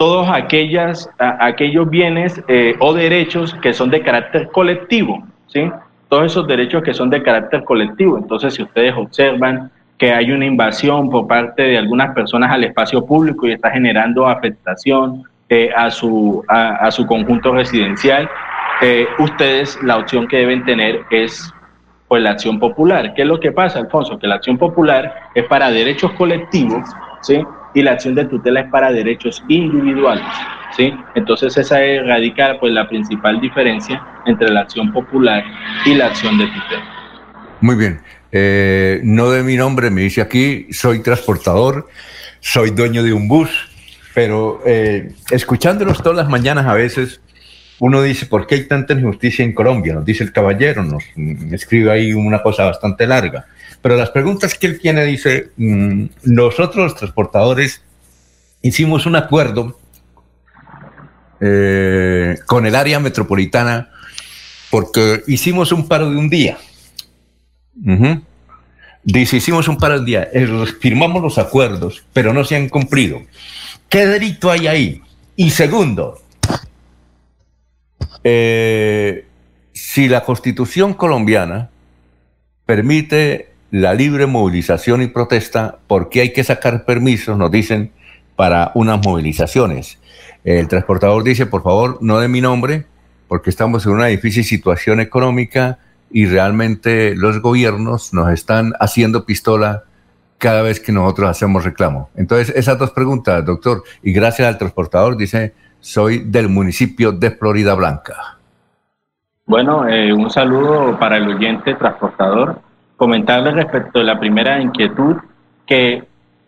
todos aquellas, aquellos bienes o derechos que son de carácter colectivo, ¿sí? todos esos derechos que son de carácter colectivo. Entonces, si ustedes observan que hay una invasión por parte de algunas personas al espacio público y está generando afectación, eh, a, su, a, su conjunto residencial, eh, ustedes la opción que deben tener es pues la acción popular. ¿Qué es lo que pasa, Alfonso? Que la acción popular es para derechos colectivos, ¿sí? Y la acción de tutela es para derechos individuales, ¿sí? Entonces esa es radical pues la principal diferencia entre la acción popular y la acción de tutela.
Muy bien. Eh, no de mi nombre, me dice aquí, soy transportador, soy dueño de un bus, pero eh, escuchándolos todas las mañanas a veces, uno dice, ¿por qué hay tanta injusticia en Colombia? Nos dice el caballero, nos escribe ahí una cosa bastante larga. Pero las preguntas que él tiene dice, mm, nosotros los transportadores hicimos un acuerdo eh, con el área metropolitana porque hicimos un paro de un día. Dice, hicimos un paro de un día, eh, firmamos los acuerdos, pero no se han cumplido. ¿Qué delito hay ahí? Y segundo, eh, si la constitución colombiana permite la libre movilización y protesta, ¿por qué hay que sacar permisos? Nos dicen para unas movilizaciones. El transportador dice, por favor, no de mi nombre, porque estamos en una difícil situación económica y realmente los gobiernos nos están haciendo pistola cada vez que nosotros hacemos reclamo. Entonces, esas dos preguntas, doctor, y gracias al transportador, dice, soy del municipio de Florida Blanca.
Bueno, eh, un saludo para el oyente transportador. Comentarle respecto a la primera inquietud que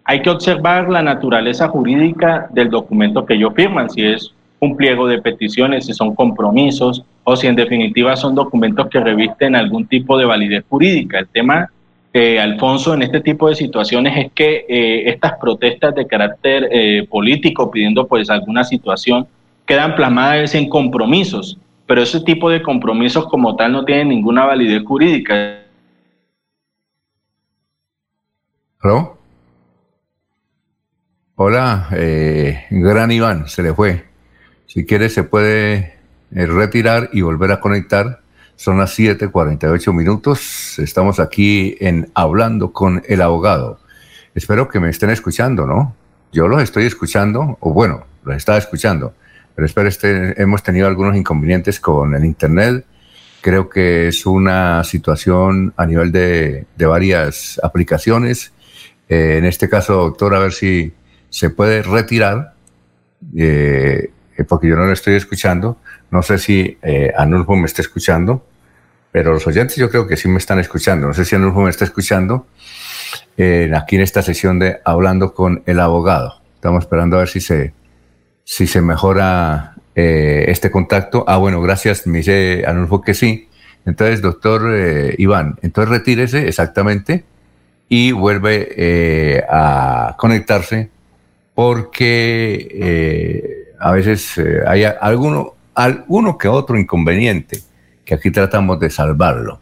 hay que observar la naturaleza jurídica del documento que ellos firman, si es un pliego de peticiones, si son compromisos o si en definitiva son documentos que revisten algún tipo de validez jurídica. El tema eh, Alfonso, en este tipo de situaciones es que eh, estas protestas de carácter eh, político pidiendo pues alguna situación quedan plasmadas en compromisos, pero ese tipo de compromisos como tal no tienen ninguna validez jurídica.
¿Aló? Hola, gran Iván, se le fue. Si quiere se puede retirar y volver a conectar son las 7:48 minutos. Estamos aquí en Hablando con el abogado. Espero que me estén escuchando, ¿no? Yo los estoy escuchando, o bueno, los estaba escuchando, pero espero este, hemos tenido algunos inconvenientes con el Internet. Creo que es una situación a nivel de, varias aplicaciones. Eh, en este caso, doctor, a ver si se puede retirar, eh, porque yo no lo estoy escuchando. No sé si eh, Anulfo me está escuchando pero los oyentes yo creo que sí me están escuchando. No sé si Anulfo me está escuchando eh, aquí en esta sesión de Hablando con el abogado. Estamos esperando a ver si se, si se mejora eh, este contacto. Ah, bueno, gracias, me dice Anulfo que sí. Entonces, doctor eh, Iván, entonces retírese exactamente y vuelve a conectarse porque a veces hay alguno, alguno que otro inconveniente que aquí tratamos de salvarlo.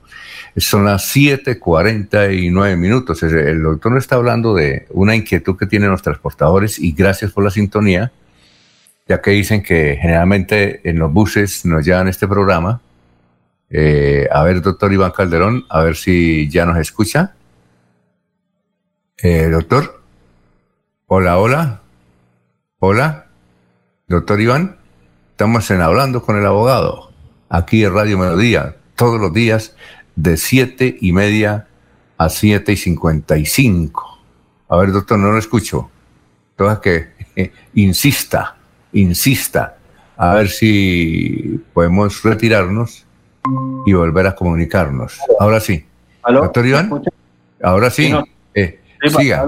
Son las 7:49 minutos. El doctor está hablando de una inquietud que tienen los transportadores y gracias por la sintonía, ya que dicen que generalmente en los buses nos llevan este programa. Eh, a ver, doctor Iván Calderón, a ver si ya nos escucha. Eh, doctor. Hola, hola. Hola. Doctor Iván. Estamos en hablando con el abogado aquí en Radio Melodía, todos los días de siete y media a siete y cincuenta y cinco. A ver, doctor, no lo escucho. Entonces que insista, insista, a ver si podemos retirarnos y volver a comunicarnos. Ahora sí. Doctor Iván, ahora sí. Siga.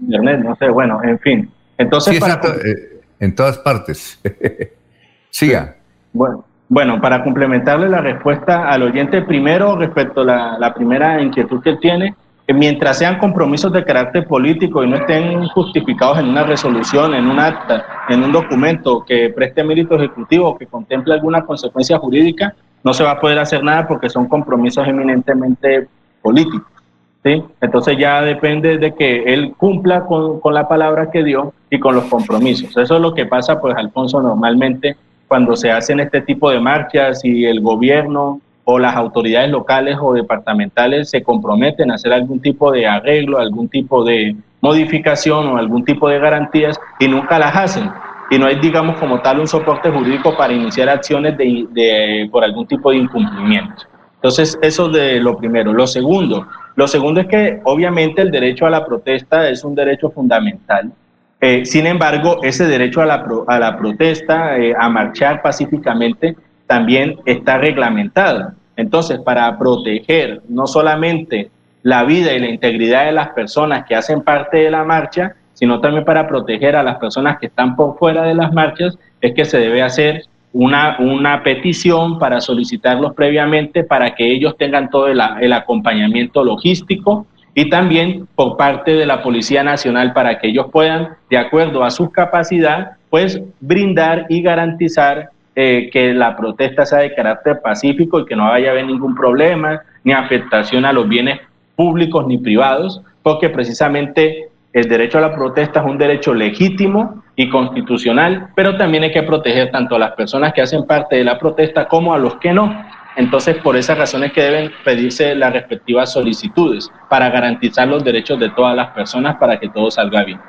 internet, no sé, bueno, en fin. Entonces,
eh, en todas partes. siga.
Bueno, bueno, para complementarle la respuesta al oyente, primero respecto a la, primera inquietud que tiene, que mientras sean compromisos de carácter político y no estén justificados en una resolución, en un acta, en un documento que preste mérito ejecutivo, que contemple alguna consecuencia jurídica, no se va a poder hacer nada porque son compromisos eminentemente políticos. ¿Sí? Entonces ya depende de que él cumpla con, con la palabra que dio y con los compromisos. Eso es lo que pasa, pues, Alfonso, normalmente cuando se hacen este tipo de marchas y el gobierno o las autoridades locales o departamentales se comprometen a hacer algún tipo de arreglo, algún tipo de modificación o algún tipo de garantías y nunca las hacen. Y no hay, digamos, como tal un soporte jurídico para iniciar acciones de, por algún tipo de incumplimiento. Entonces, eso de lo primero. Lo segundo, lo segundo es que obviamente el derecho a la protesta es un derecho fundamental eh, sin embargo, ese derecho a la, protesta, eh, a marchar pacíficamente, también está reglamentado. Entonces, para proteger no solamente la vida y la integridad de las personas que hacen parte de la marcha, sino también para proteger a las personas que están por fuera de las marchas, es que se debe hacer una, una petición para solicitarlos previamente para que ellos tengan todo el acompañamiento logístico y también por parte de la Policía Nacional para que ellos puedan, de acuerdo a su capacidad, pues brindar y garantizar eh, que la protesta sea de carácter pacífico y que no vaya a haber ningún problema ni afectación a los bienes públicos ni privados, porque precisamente el derecho a la protesta es un derecho legítimo y constitucional, pero también hay que proteger tanto a las personas que hacen parte de la protesta como a los que no. Entonces, por esas razones que deben pedirse las respectivas solicitudes para garantizar los derechos de todas las personas para que todo salga bien.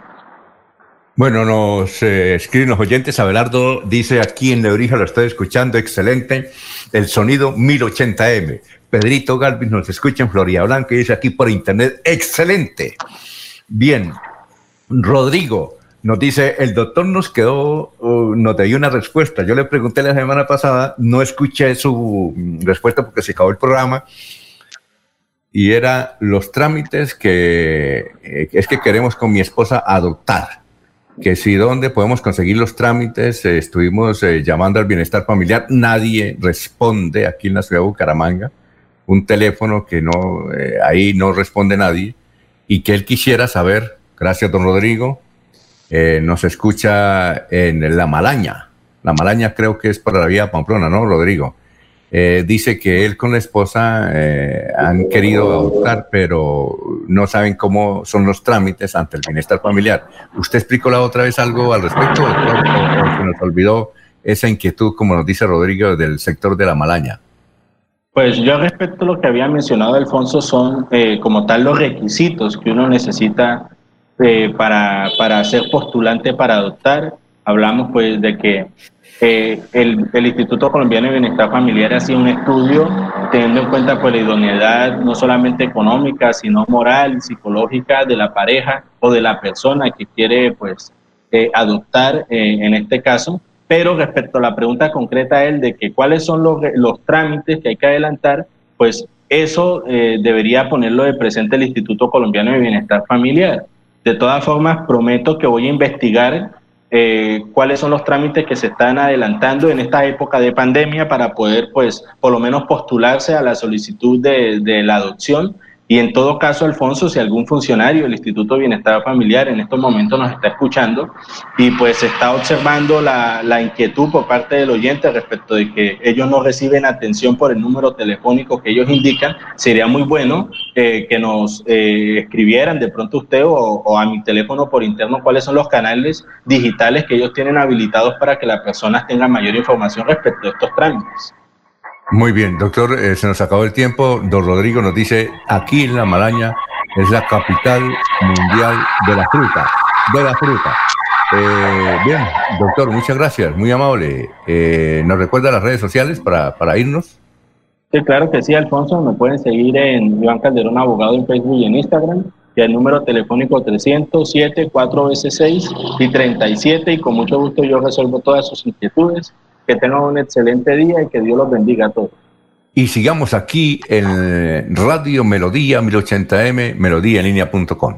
Bueno, nos eh, escriben los oyentes. Abelardo dice aquí en Lebrija, lo estoy escuchando, excelente. El sonido 1080M. Pedrito Galvis nos escucha en Florida Blanca y dice aquí por internet, excelente. Bien, Rodrigo nos dice, el doctor nos quedó, uh, nos dio una respuesta. Yo le pregunté la semana pasada, no escuché su respuesta porque se acabó el programa, y era los trámites que eh, es que queremos con mi esposa adoptar. Que si dónde podemos conseguir los trámites, eh, estuvimos eh, llamando al bienestar familiar, nadie responde aquí en la ciudad de Bucaramanga, un teléfono que no, ahí no responde nadie, y que él quisiera saber, gracias don Rodrigo, nos escucha en La Malaña. La Malaña creo que es para la vía Pamplona, ¿no, Rodrigo? Eh, dice que él con la esposa eh, han querido adoptar, pero no saben cómo son los trámites ante el bienestar familiar. ¿Usted explicó la otra vez algo al respecto o, se nos olvidó esa inquietud, como nos dice Rodrigo, del sector de la Malaña?
Pues yo respecto a lo que había mencionado Alfonso son eh, como tal los requisitos que uno necesita para, para ser postulante para adoptar. Hablamos pues de que eh, el, Instituto Colombiano de Bienestar Familiar ha sido un estudio teniendo en cuenta pues, la idoneidad no solamente económica, sino moral, psicológica de la pareja o de la persona que quiere pues, eh, adoptar eh, en este caso. Pero respecto a la pregunta concreta él de cuáles son los, los trámites que hay que adelantar, pues eso debería ponerlo de presente el Instituto Colombiano de Bienestar Familiar. De todas formas, prometo que voy a investigar eh, cuáles son los trámites que se están adelantando en esta época de pandemia para poder, pues, por lo menos postularse a la solicitud de, de la adopción y en todo caso, Alfonso, si algún funcionario del Instituto de Bienestar Familiar en estos momentos nos está escuchando y pues está observando la, la inquietud por parte del oyente respecto de que ellos no reciben atención por el número telefónico que ellos indican, sería muy bueno eh, que nos eh, escribieran de pronto usted o, o a mi teléfono por interno cuáles son los canales digitales que ellos tienen habilitados para que las personas tengan mayor información respecto a estos trámites.
Muy bien, doctor, eh, se nos acabó el tiempo. Don Rodrigo nos dice, aquí en La Malaña es la capital mundial de la fruta, de la fruta. Eh, bien, doctor, muchas gracias, muy amable. Eh, ¿Nos recuerda las redes sociales para, para irnos?
Sí, claro que sí, Alfonso. Me pueden seguir en Iván Calderón Abogado en Facebook y en Instagram. Y el número telefónico 307 4 veces 6 y 37. Y con mucho gusto yo resuelvo todas sus inquietudes que tengan un excelente día y que Dios los bendiga a todos.
Y sigamos aquí en Radio Melodía 1080m, melodíaenlínea.com.